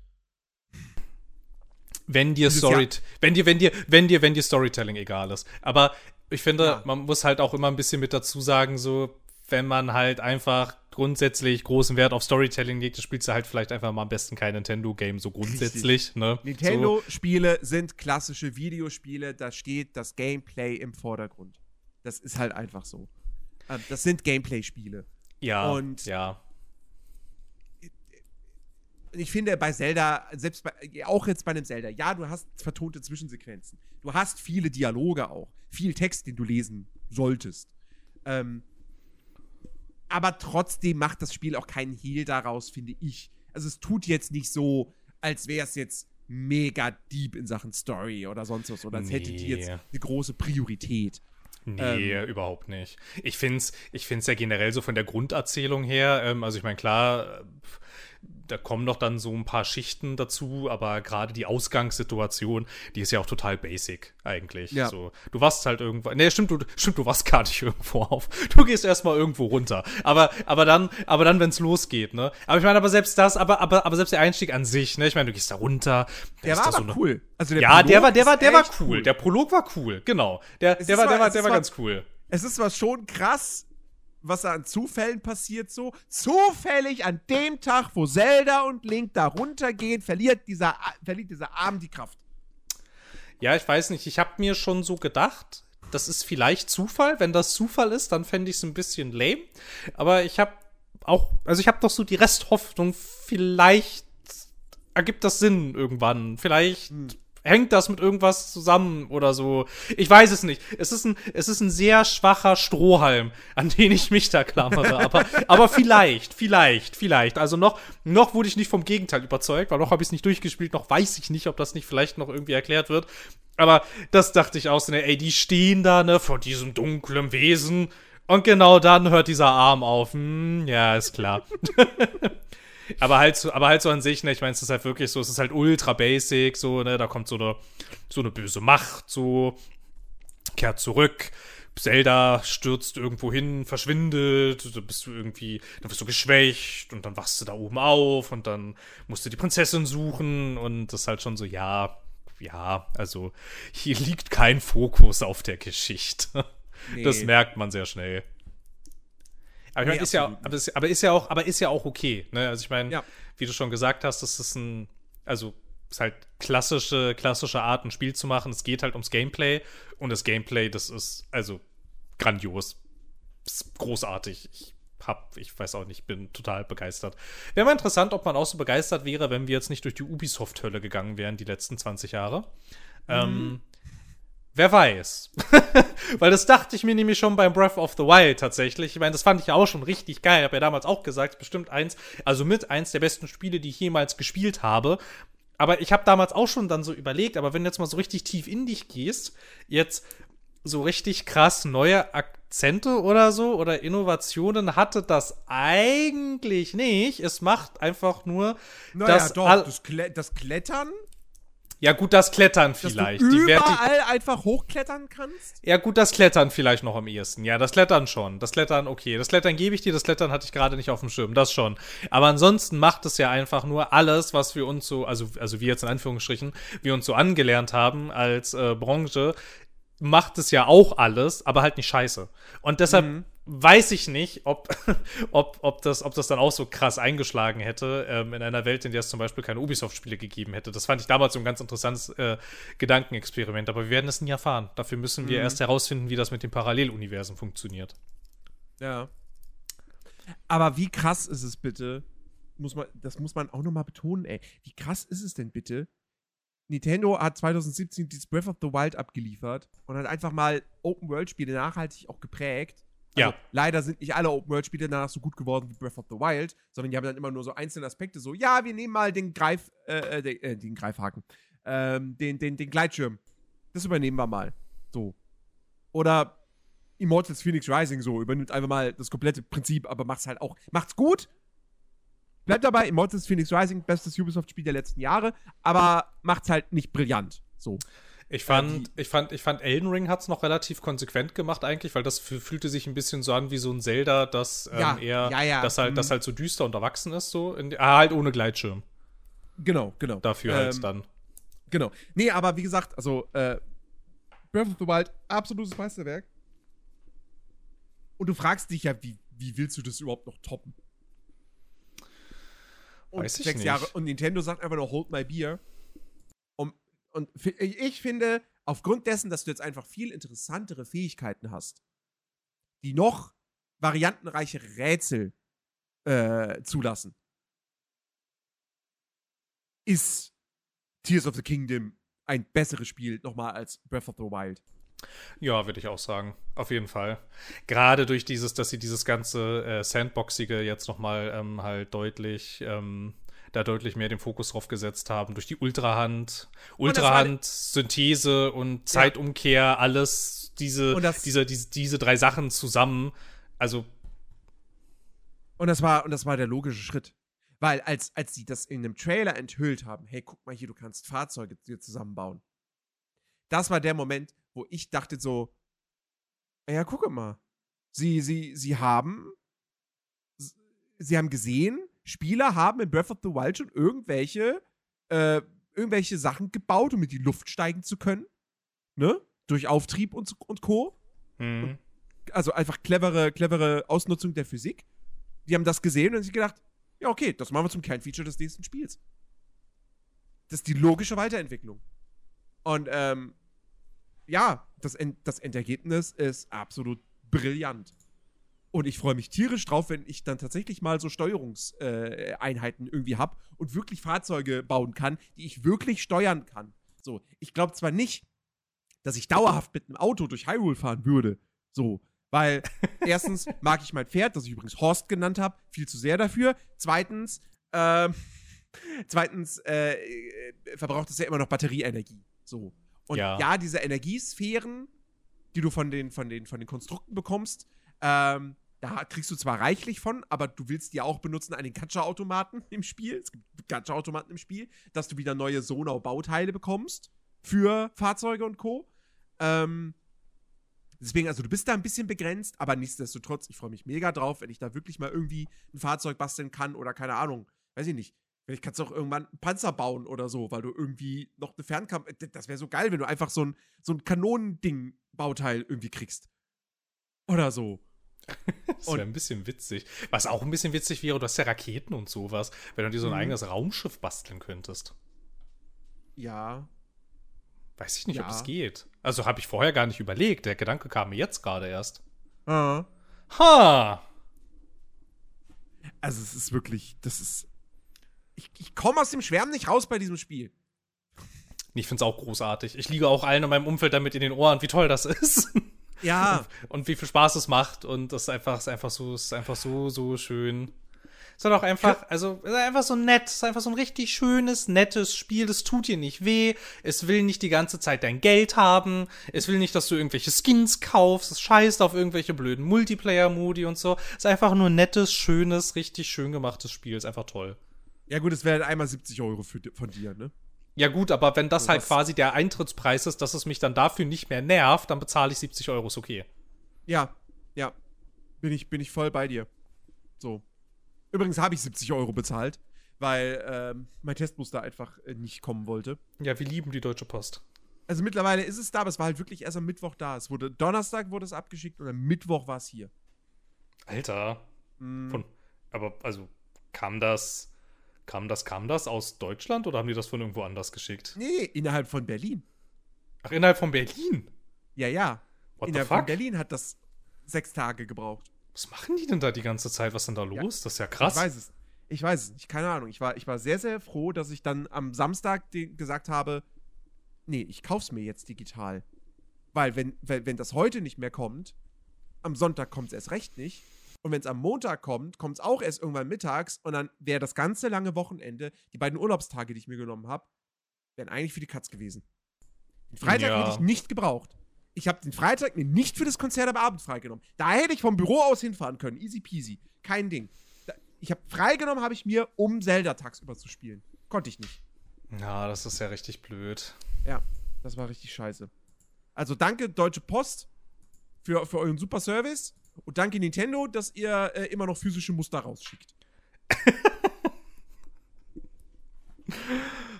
Wenn dir Story, wenn dir, wenn dir, wenn dir, wenn dir Storytelling egal ist. Aber ich finde, Ja. man muss halt auch immer ein bisschen mit dazu sagen, so, wenn man halt einfach grundsätzlich großen Wert auf Storytelling legt, dann spielst du halt vielleicht einfach mal am besten kein Nintendo-Game, so grundsätzlich, ne? So, Nintendo-Spiele sind klassische Videospiele, da steht das Gameplay im Vordergrund. Das ist halt einfach so. Ähm, Das sind Gameplay-Spiele. ja, und- ja. Ich finde bei Zelda, selbst bei, auch jetzt bei einem Zelda, ja, du hast vertonte Zwischensequenzen. Du hast viele Dialoge auch. Viel Text, den du lesen solltest. Ähm, aber trotzdem macht das Spiel auch keinen Hehl daraus, finde ich. Also es tut jetzt nicht so, als wäre es jetzt mega deep in Sachen Story oder sonst was. Oder als hätte die jetzt Nee. eine große Priorität. Nee, Ähm. überhaupt nicht. Ich find's, ich find's ja generell so von der Grunderzählung her, ähm, also ich meine, klar, da kommen doch dann so ein paar Schichten dazu, aber gerade die Ausgangssituation, die ist ja auch total basic eigentlich. Ja. So, du warst halt irgendwo, nee, stimmt, du, stimmt, du warst gar nicht [laughs] irgendwo auf. Du gehst erstmal irgendwo runter. Aber, aber dann, aber dann, wenn's losgeht, ne? Aber ich meine, aber selbst das, aber, aber, aber selbst der Einstieg an sich, ne? Ich meine, du gehst da runter. Der war da so aber eine- cool. Also ja, der Prolog war, der war, der war echt cool. Der Prolog war cool, genau. Der, der war, der war, der war zwar- ganz cool. es ist zwar schon krass, was da an Zufällen passiert so. Zufällig an dem Tag, wo Zelda und Link da runtergehen, verliert dieser, verliert dieser Arm die Kraft. Ja, ich weiß nicht. Ich habe mir schon so gedacht, das ist vielleicht Zufall. Wenn das Zufall ist, dann fände ich es ein bisschen lame. Aber ich habe auch, also ich habe doch so die Resthoffnung, vielleicht ergibt das Sinn irgendwann. Vielleicht hängt das mit irgendwas zusammen oder so? Ich weiß es nicht. Es ist ein, es ist ein sehr schwacher Strohhalm, an den ich mich da klammere. aber, [laughs] aber vielleicht, vielleicht, vielleicht. Also noch, noch wurde ich nicht vom Gegenteil überzeugt, weil noch habe ich es nicht durchgespielt, noch weiß ich nicht, ob das nicht vielleicht noch irgendwie erklärt wird. Aber das dachte ich auch so, ne, ey, die stehen da, ne, vor diesem dunklen Wesen. Und genau dann hört dieser Arm auf. Hm, ja, ist klar. [laughs] aber halt so, aber halt so an sich, ne, ich meine, es ist halt wirklich so, es ist halt ultra basic, so, ne, da kommt so eine, so eine böse Macht, so, kehrt zurück. Zelda stürzt irgendwo hin, verschwindet, dann bist du irgendwie, dann wirst du geschwächt und dann wachst du da oben auf und dann musst du die Prinzessin suchen und das ist halt schon so, ja, ja, also hier liegt kein Fokus auf der Geschichte. [laughs] Nee. Das merkt man sehr schnell. Aber ich nee, ist ja, aber ist, aber ist ja auch, aber ist ja auch okay. Ne? Also ich meine, ja. wie du schon gesagt hast, das ist ein, also ist halt klassische, klassische Art, ein Spiel zu machen. Es geht halt ums Gameplay und das Gameplay, das ist also grandios, ist großartig. Ich hab, ich weiß auch nicht, bin total begeistert. Wäre mal interessant, ob man auch so begeistert wäre, wenn wir jetzt nicht durch die Ubisoft-Hölle gegangen wären die letzten 20 Jahre. Ähm, mhm. Ähm, Wer weiß. [laughs] Weil das dachte ich mir nämlich schon beim Breath of the Wild tatsächlich. Ich meine, das fand ich ja auch schon richtig geil. Ich habe ja damals auch gesagt, bestimmt eins, also mit eins der besten Spiele, die ich jemals gespielt habe. Aber ich habe damals auch schon dann so überlegt, aber wenn du jetzt mal so richtig tief in dich gehst, jetzt so richtig krass neue Akzente oder so oder Innovationen hatte das eigentlich nicht. Es macht einfach nur naja, das, doch, das, Kle das Klettern ja, gut, das Klettern vielleicht. Dass du überall einfach hochklettern kannst? Ja, gut, das Klettern vielleicht noch am ehesten. Ja, das Klettern schon. Das Klettern, okay. Das Klettern gebe ich dir, das Klettern hatte ich gerade nicht auf dem Schirm. Das schon. Aber ansonsten macht es ja einfach nur alles, was wir uns so, also, also wir jetzt in Anführungsstrichen, wir uns so angelernt haben als äh, Branche, macht es ja auch alles, aber halt nicht scheiße. Und deshalb mhm weiß ich nicht, ob, [laughs] ob, ob, das, ob das dann auch so krass eingeschlagen hätte ähm, in einer Welt, in der es zum Beispiel keine Ubisoft-Spiele gegeben hätte. Das fand ich damals so ein ganz interessantes äh, Gedankenexperiment, aber wir werden es nie erfahren. Dafür müssen wir mhm. erst herausfinden, wie das mit den Paralleluniversen funktioniert. Ja. Aber wie krass ist es bitte? Muss man, das muss man auch nochmal betonen, ey. Wie krass ist es denn bitte? Nintendo hat 2017 dieses Breath of the Wild abgeliefert und hat einfach mal Open-World-Spiele nachhaltig auch geprägt also, ja. Leider sind nicht alle Open-World-Spiele danach so gut geworden wie Breath of the Wild, sondern die haben dann immer nur so einzelne Aspekte, so, ja, wir nehmen mal den Greif, äh, äh den, äh, den Greifhaken, ähm, den, den, den Gleitschirm. Das übernehmen wir mal. So. Oder Immortals Phoenix Rising so, übernimmt einfach mal das komplette Prinzip, aber macht's halt auch, macht's gut. Bleibt dabei, Immortals Phoenix Rising, bestes Ubisoft-Spiel der letzten Jahre, aber macht's halt nicht brillant. So. Ich fand, ich fand, ich fand, Elden Ring hat es noch relativ konsequent gemacht eigentlich, weil das fühlte sich ein bisschen so an wie so ein Zelda, das ähm, ja, eher, ja, ja. das halt, mhm. das halt so düster und erwachsen ist, so, in, ah, halt ohne Gleitschirm. Genau, genau. Dafür halt ähm, halt dann. Genau. Nee, aber wie gesagt, also, äh, Breath of the Wild, absolutes Meisterwerk. Und du fragst dich ja, wie, wie willst du das überhaupt noch toppen? Und Weiß ich sechs nicht. Jahre, und Nintendo sagt einfach nur, hold my beer. Und ich finde, aufgrund dessen, dass du jetzt einfach viel interessantere Fähigkeiten hast, die noch variantenreichere Rätsel äh, zulassen, ist Tears of the Kingdom ein besseres Spiel nochmal als Breath of the Wild. Ja, würde ich auch sagen. Auf jeden Fall. Gerade durch dieses, dass sie dieses ganze äh, Sandboxige jetzt nochmal ähm, halt deutlich ähm, da deutlich mehr den Fokus drauf gesetzt haben. Durch die Ultrahand, Ultrahand, Synthese und Zeitumkehr, ja. alles, diese, diese, diese, diese drei Sachen zusammen. Also. Und das war, und das war der logische Schritt. Weil als, als sie das in einem Trailer enthüllt haben, hey, guck mal hier, du kannst Fahrzeuge dir zusammenbauen. Das war der Moment, wo ich dachte so, ja, gucke mal. Sie, sie, sie haben, sie haben gesehen, Spieler haben in Breath of the Wild schon irgendwelche, äh, irgendwelche Sachen gebaut, um in die Luft steigen zu können. Ne? Durch Auftrieb und, und Co. Mhm. Also einfach clevere, clevere Ausnutzung der Physik. Die haben das gesehen und sich gedacht, ja, okay, das machen wir zum Kernfeature des nächsten Spiels. Das ist die logische Weiterentwicklung. Und ähm, ja, das, End das Endergebnis ist absolut brillant. Und ich freue mich tierisch drauf, wenn ich dann tatsächlich mal so Steuerungseinheiten äh, irgendwie habe und wirklich Fahrzeuge bauen kann, die ich wirklich steuern kann. So, ich glaube zwar nicht, dass ich dauerhaft mit einem Auto durch Hyrule fahren würde. So, weil [laughs] erstens mag ich mein Pferd, das ich übrigens Horst genannt habe, viel zu sehr dafür. Zweitens, ähm, [laughs] zweitens äh, äh, verbraucht es ja immer noch Batterieenergie. So. Und ja, Ja. diese Energiesphären, die du von den, von den, von den Konstrukten bekommst, ähm, da kriegst du zwar reichlich von, aber du willst die auch benutzen an den Gacha-Automaten im Spiel. Es gibt Gacha-Automaten im Spiel, dass du wieder neue Sonau-Bauteile bekommst für Fahrzeuge und Co. Ähm, deswegen, also du bist da ein bisschen begrenzt, aber nichtsdestotrotz, ich freue mich mega drauf, wenn ich da wirklich mal irgendwie ein Fahrzeug basteln kann oder keine Ahnung, weiß ich nicht. Vielleicht kannst du auch irgendwann einen Panzer bauen oder so, weil du irgendwie noch eine Fernkampf. Das wäre so geil, wenn du einfach so ein, so ein Kanonending-Bauteil irgendwie kriegst. Oder so. [laughs] Das wäre ein bisschen witzig. Was auch ein bisschen witzig wäre, du hast ja Raketen und sowas, wenn du dir so ein Mhm. eigenes Raumschiff basteln könntest. Ja. Weiß ich nicht, ob Ja. das geht. Also habe ich vorher gar nicht überlegt. Der Gedanke kam mir jetzt gerade erst. Ah. Ha! Also es ist wirklich, das ist. Ich, ich komme aus dem Schwärmen nicht raus bei diesem Spiel. Ich finde es auch großartig. Ich liege auch allen in meinem Umfeld damit in den Ohren, wie toll das [laughs] ist. Ja. [laughs] und wie viel Spaß es macht. Und das ist einfach, ist einfach so, ist einfach so, so schön. Es ist halt auch einfach, also, es ist einfach so nett. Es ist einfach so ein richtig schönes, nettes Spiel. Das tut dir nicht weh. Es will nicht die ganze Zeit dein Geld haben. Es will nicht, dass du irgendwelche Skins kaufst. Es scheißt auf irgendwelche blöden Multiplayer-Modi und so. Es ist einfach nur ein nettes, schönes, richtig schön gemachtes Spiel. Ist einfach toll. Ja, gut, es wären einmal 70 Euro für, von dir, ne? Ja gut, aber wenn das So, halt quasi der Eintrittspreis ist, dass es mich dann dafür nicht mehr nervt, dann bezahle ich 70 Euro, ist okay. Ja, ja. Bin ich, bin ich voll bei dir. So. Übrigens habe ich 70 Euro bezahlt, weil ähm, mein Testmuster einfach äh, nicht kommen wollte. Ja, wir lieben die Deutsche Post. Also mittlerweile ist es da, aber es war halt wirklich erst am Mittwoch da. Es wurde Donnerstag wurde es abgeschickt und am Mittwoch war es hier. Alter. Mm, Von, aber, also, kam das, kam das, kam das aus Deutschland oder haben die das von irgendwo anders geschickt? nee, innerhalb von Berlin. Ach, innerhalb von Berlin? Ja, ja. What the innerhalb von? Berlin hat das sechs Tage gebraucht. Was machen die denn da die ganze Zeit? Was ist denn da los? Das ist ja krass. Ich weiß es. Ich weiß es nicht. Keine Ahnung. Ich war, ich war sehr, sehr froh, dass ich dann am Samstag gesagt habe, nee, ich kauf's mir jetzt digital. Weil wenn, wenn, wenn das heute nicht mehr kommt, am Sonntag kommt es erst recht nicht. Und wenn es am Montag kommt, kommt es auch erst irgendwann mittags. Und dann wäre das ganze lange Wochenende, die beiden Urlaubstage, die ich mir genommen habe, wären eigentlich für die Katz gewesen. Den Freitag Ja. hätte ich nicht gebraucht. Ich habe den Freitag mir nicht für das Konzert am Abend freigenommen. Da hätte ich vom Büro aus hinfahren können. Easy peasy. Kein Ding. Da, ich habe freigenommen, habe ich mir, um Zelda tagsüber zu spielen. Konnte ich nicht. Ja, das ist ja richtig blöd. Ja, das war richtig scheiße. Also danke Deutsche Post für, für euren super Service und danke Nintendo, dass ihr äh, immer noch physische Muster rausschickt. [laughs]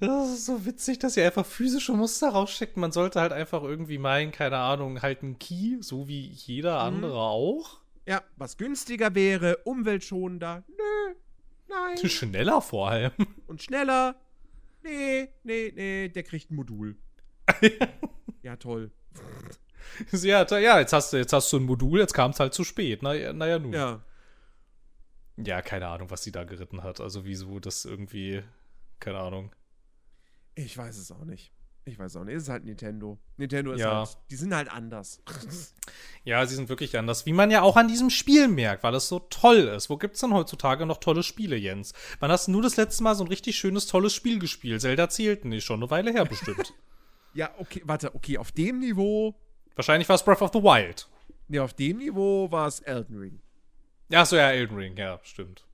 Das ist so witzig, dass ihr einfach physische Muster rausschickt. Man sollte halt einfach irgendwie meinen, keine Ahnung, halt einen Key, so wie jeder andere auch. Ja, was günstiger wäre, umweltschonender. Nö, nein. [laughs] Schneller vor allem. Und schneller. Nee, nee, nee, der kriegt ein Modul. [laughs] ja, toll. [laughs] ja, da- ja, jetzt hast du, jetzt hast du ein Modul, jetzt kam es halt zu spät. Naja, naja, nun. Ja. Ja, keine Ahnung, was sie da geritten hat. Also wieso das irgendwie, keine Ahnung. Ich weiß es auch nicht. Ich weiß auch nicht. Es ist halt Nintendo. Nintendo ist Ja. halt. Die sind halt anders. [laughs] Ja, sie sind wirklich anders, wie man ja auch an diesem Spiel merkt, weil es so toll ist. Wo gibt's denn heutzutage noch tolle Spiele, Jens? Wann hast du das letzte Mal so ein richtig schönes, tolles Spiel gespielt? Zelda zählt nicht, schon eine Weile her bestimmt. [laughs] ja, okay, warte, okay, auf dem Niveau. Wahrscheinlich war es Breath of the Wild. Nee, auf dem Niveau war es Elden Ring. Ja, so ja, Elden Ring, ja, stimmt.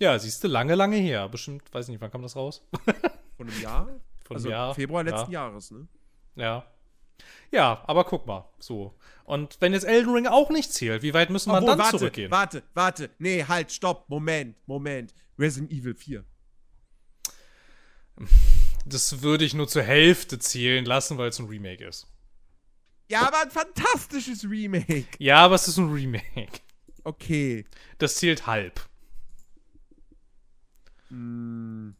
Ja, siehst du, lange, lange her. Bestimmt, weiß nicht, wann kam das raus? [laughs] Von einem Jahr? Von also einem Jahr. Februar letzten ja. Jahres, ne? Ja. Ja, aber guck mal, so. Und wenn jetzt Elden Ring auch nicht zählt, wie weit müssen wir dann warte, zurückgehen? Warte, warte. Nee, halt, stopp. Moment, Moment. Resident Evil 4. Das würde ich nur zur Hälfte zählen lassen, weil es ein Remake ist. Ja, aber ein fantastisches Remake. Ja, aber es ist ein Remake. Okay. Das zählt halb. Hm.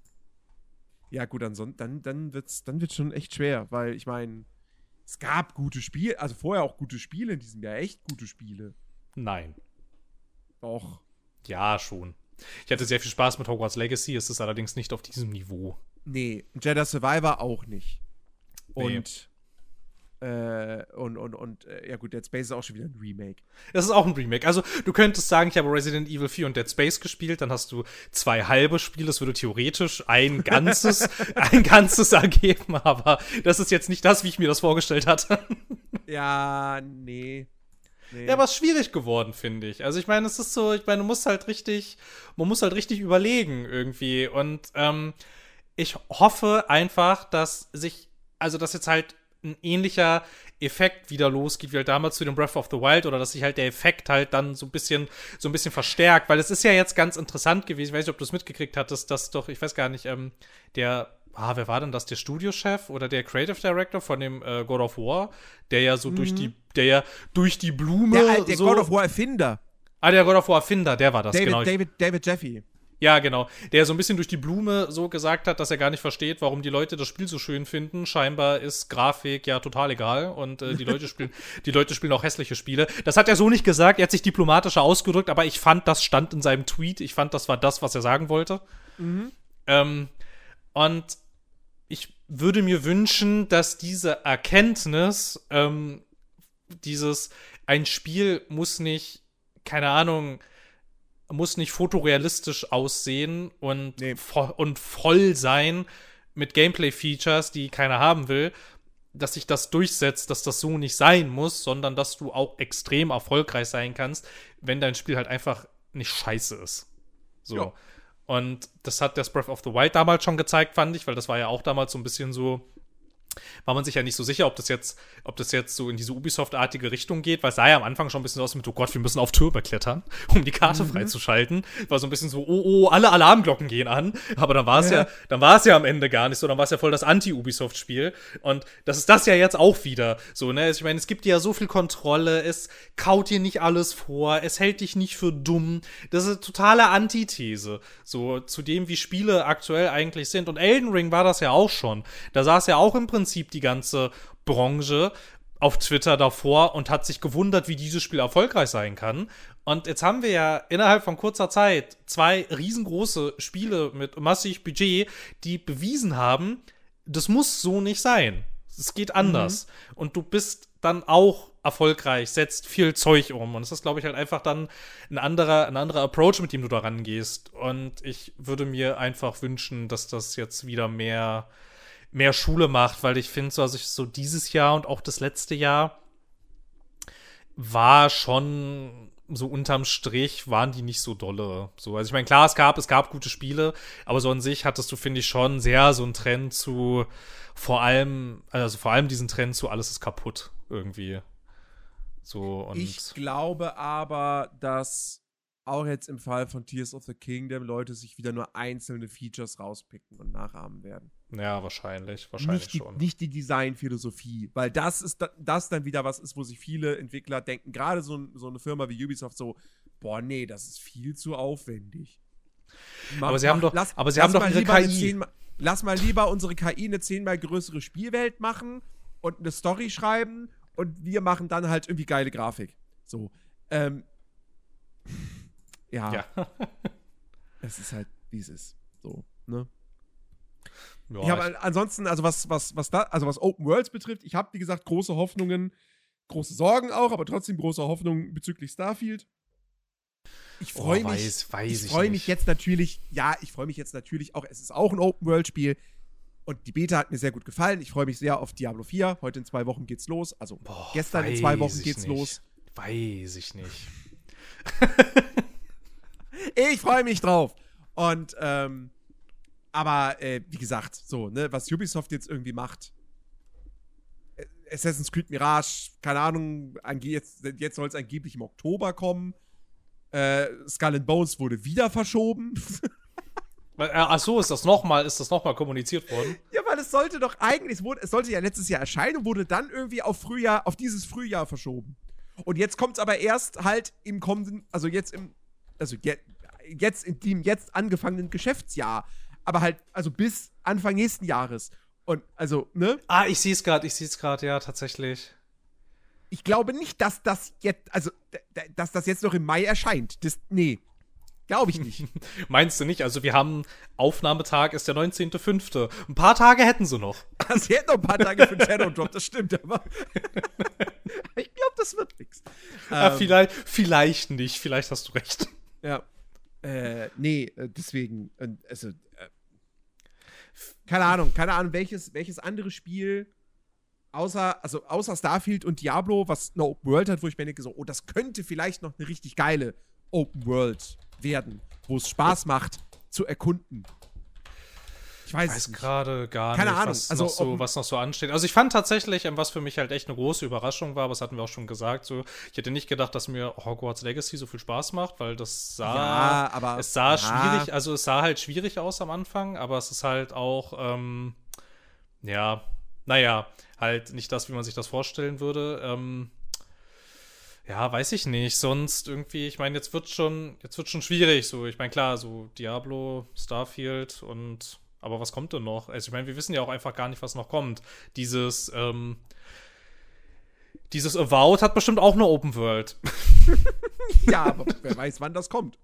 Ja, gut, ansonsten, dann, dann wird's, dann wird's schon echt schwer, weil ich meine, es gab gute Spiele, also vorher auch gute Spiele in diesem Jahr, echt gute Spiele. Nein. Doch. Ja, schon. Ich hatte sehr viel Spaß mit Hogwarts Legacy, es ist allerdings nicht auf diesem Niveau. Nee, Jedi Survivor auch nicht. Und äh, und, und, und, äh, ja gut, Dead Space ist auch schon wieder ein Remake. Das ist auch ein Remake. Also, du könntest sagen, ich habe Resident Evil 4 und Dead Space gespielt, dann hast du zwei halbe Spiele, das würde theoretisch ein ganzes, [laughs] ein ganzes ergeben, aber das ist jetzt nicht das, wie ich mir das vorgestellt hatte. Ja, nee. nee. Ja, aber es ist schwierig geworden, finde ich. Also, ich meine, es ist so, ich meine, du musst halt richtig, man muss halt richtig überlegen irgendwie und, ähm, ich hoffe einfach, dass sich, also, dass jetzt halt ein ähnlicher Effekt wieder losgeht, wie halt damals zu dem Breath of the Wild oder dass sich halt der Effekt halt dann so ein bisschen, so ein bisschen verstärkt, weil es ist ja jetzt ganz interessant gewesen, ich weiß nicht, ob du es mitgekriegt hattest, dass doch, ich weiß gar nicht, ähm, der, ah, wer war denn das, der Studiochef oder der Creative Director von dem äh, God of War, der ja so mhm. durch die, der ja durch die Blume. Der, der so, God of War Erfinder. Ah, der God of War Erfinder, der war das, David, genau. David, David Jeffy. Ja, genau. Der so ein bisschen durch die Blume so gesagt hat, dass er gar nicht versteht, warum die Leute das Spiel so schön finden. Scheinbar ist Grafik ja total egal und äh, die Leute spielen, [laughs] die Leute spielen auch hässliche Spiele. Das hat er so nicht gesagt. Er hat sich diplomatischer ausgedrückt, aber ich fand, das stand in seinem Tweet. Ich fand, das war das, was er sagen wollte. Mhm. Ähm, und ich würde mir wünschen, dass diese Erkenntnis, ähm, dieses, ein Spiel muss nicht, keine Ahnung, muss nicht fotorealistisch aussehen und, nee. vo und voll sein mit Gameplay-Features, die keiner haben will, dass sich das durchsetzt, dass das so nicht sein muss, sondern dass du auch extrem erfolgreich sein kannst, wenn dein Spiel halt einfach nicht scheiße ist. So. Ja. Und das hat das Breath of the Wild damals schon gezeigt, fand ich, weil das war ja auch damals so ein bisschen so, war man sich ja nicht so sicher, ob das jetzt, ob das jetzt so in diese Ubisoft-artige Richtung geht, weil es sah ja am Anfang schon ein bisschen aus mit, oh Gott, wir müssen auf Türme klettern, [laughs] um die Karte mhm. freizuschalten. War so ein bisschen so, oh, oh, alle Alarmglocken gehen an. Aber dann war es ja. ja, dann war es ja am Ende gar nicht so, dann war es ja voll das Anti-Ubisoft-Spiel. Und das ist das ja jetzt auch wieder. So, ne? Ich meine, es gibt dir ja so viel Kontrolle, es kaut dir nicht alles vor, es hält dich nicht für dumm. Das ist eine totale Antithese. So, zu dem, wie Spiele aktuell eigentlich sind. Und Elden Ring war das ja auch schon. Da saß ja auch im Prinzip Prinzip die ganze Branche auf Twitter davor und hat sich gewundert, wie dieses Spiel erfolgreich sein kann. Und jetzt haben wir ja innerhalb von kurzer Zeit zwei riesengroße Spiele mit massig Budget, die bewiesen haben, das muss so nicht sein. Es geht anders. Mhm. Und du bist dann auch erfolgreich, setzt viel Zeug um. Und es ist, glaube ich, halt einfach dann ein anderer, ein anderer Approach, mit dem du da rangehst. Und ich würde mir einfach wünschen, dass das jetzt wieder mehr mehr Schule macht, weil ich finde, so, also so dieses Jahr und auch das letzte Jahr war schon so unterm Strich waren die nicht so dolle. So, also ich meine, klar, es gab, es gab gute Spiele, aber so an sich hattest du, finde ich, schon sehr so einen Trend zu vor allem, also vor allem diesen Trend zu alles ist kaputt irgendwie. So und ich glaube aber, dass auch jetzt im Fall von Tears of the Kingdom Leute sich wieder nur einzelne Features rauspicken und nachahmen werden. Ja, wahrscheinlich, wahrscheinlich nicht die, schon. Nicht die Designphilosophie, weil das ist das dann wieder was ist, wo sich viele Entwickler denken, gerade so, so eine Firma wie Ubisoft so, boah, nee, das ist viel zu aufwendig. Mach, aber sie haben doch, lass, aber sie haben doch ihre KI. Zehnmal, lass mal lieber unsere KI eine zehnmal größere Spielwelt machen und eine Story schreiben und wir machen dann halt irgendwie geile Grafik. So. Ähm, [laughs] ja. ja. [laughs] es ist halt, wie es ist. So, ne? Ja, ich habe ansonsten, also was, was, was da, also was Open Worlds betrifft, ich habe, wie gesagt, große Hoffnungen, große Sorgen auch, aber trotzdem große Hoffnungen bezüglich Starfield. Ich freue oh, mich. Weiß, ich freue mich jetzt natürlich, ja, ich freue mich jetzt natürlich auch, es ist auch ein Open World Spiel. Und die Beta hat mir sehr gut gefallen. Ich freue mich sehr auf Diablo 4. Heute in zwei Wochen geht's los. Also Boah, gestern in zwei Wochen geht's nicht. los. Weiß ich nicht. [laughs] ich freue mich drauf. Und, ähm, aber äh, wie gesagt, so, ne, was Ubisoft jetzt irgendwie macht. Äh, Assassin's Creed Mirage, keine Ahnung, jetzt, jetzt soll es angeblich im Oktober kommen. Äh, Skull and Bones wurde wieder verschoben. [laughs] Äh, ach so, ist das nochmal, ist das nochmal kommuniziert worden? Ja, weil es sollte doch eigentlich, es, wurde, es sollte ja letztes Jahr erscheinen und wurde dann irgendwie auf Frühjahr, auf dieses Frühjahr verschoben. Und jetzt kommt es aber erst halt im kommenden, also jetzt im, also jetzt in dem jetzt angefangenen Geschäftsjahr aber halt, also bis Anfang nächsten Jahres. Und also, ne? Ah, ich sehe es gerade, ich sehe es gerade, ja, tatsächlich. Ich glaube nicht, dass das jetzt, also, dass das jetzt noch im Mai erscheint. Das, nee. Glaube ich nicht. [laughs] Meinst du nicht? Also wir haben Aufnahmetag ist der 19.05. Ein paar Tage hätten sie noch. [laughs] Also, sie hätten noch ein paar Tage für Shadow Drop, das stimmt, aber [laughs] ich glaube, das wird nix. Ja, Ähm, vielleicht, vielleicht nicht. Vielleicht hast du recht. Ja. Äh, nee, äh, deswegen, also, äh, keine Ahnung, keine Ahnung, welches, welches andere Spiel außer, also außer Starfield und Diablo, was eine Open World hat, wo ich mir denke, so, oh, das könnte vielleicht noch eine richtig geile Open World werden, wo es Spaß macht zu erkunden. Ich weiß, weiß gerade gar Keine nicht, Ahnung, was, also noch so, was noch so ansteht. Also ich fand tatsächlich, ähm, was für mich halt echt eine große Überraschung war, aber das hatten wir auch schon gesagt, so, ich hätte nicht gedacht, dass mir Hogwarts Legacy so viel Spaß macht, weil das sah, Ja, aber- es sah ja. schwierig, also es sah halt schwierig aus am Anfang, aber es ist halt auch, ähm, ja, naja, halt nicht das, wie man sich das vorstellen würde. Ähm, ja, weiß ich nicht. Sonst irgendwie, ich meine, jetzt wird schon, jetzt wird schon schwierig. So, ich meine, klar, so Diablo, Starfield und aber was kommt denn noch? Also ich meine, wir wissen ja auch einfach gar nicht, was noch kommt. Dieses, ähm, dieses Avowed hat bestimmt auch eine Open World. [laughs] Ja, aber wer weiß, wann das kommt.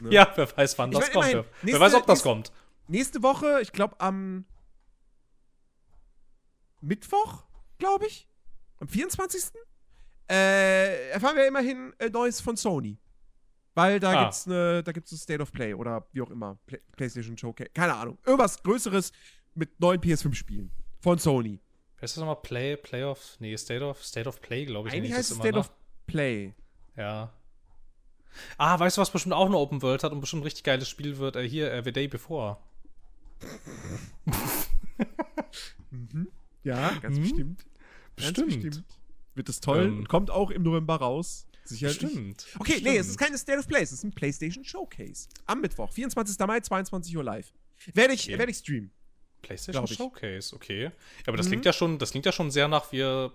Ne? ja, wer weiß, wann Ich das mein, kommt. immerhin, wer nächste- weiß, ob das nächste- kommt. Nächste Woche, ich glaube am Mittwoch, glaube ich, am 24. Äh, erfahren wir immerhin äh, Neues von Sony. Weil da Ah. gibt's ne, da gibt's ein State of Play oder wie auch immer. Play PlayStation Showcase. Keine Ahnung. Irgendwas Größeres mit neuen PS5-Spielen. Von Sony. Wer ist das nochmal? Play, Playoff? Nee, State of, State of Play, glaube ich. Eigentlich heißt es State ne? of Play. Ja. Ah, weißt du, was bestimmt auch eine Open World hat und bestimmt ein richtig geiles Spiel wird? Äh, hier, äh, The Day Before. Ja, ganz Mhm. bestimmt. Ganz Bestimmt. bestimmt. Wird es toll Ähm, kommt auch im November raus. Sicherlich. Bestimmt. Okay, nee, es ist keine State of Play, es ist ein PlayStation Showcase. Am Mittwoch, 24. Mai, 22 Uhr live. Werde ich, Okay. werde ich streamen. PlayStation. Showcase, okay. Ja, aber das Mhm. klingt ja schon, das klingt ja schon sehr nach, wir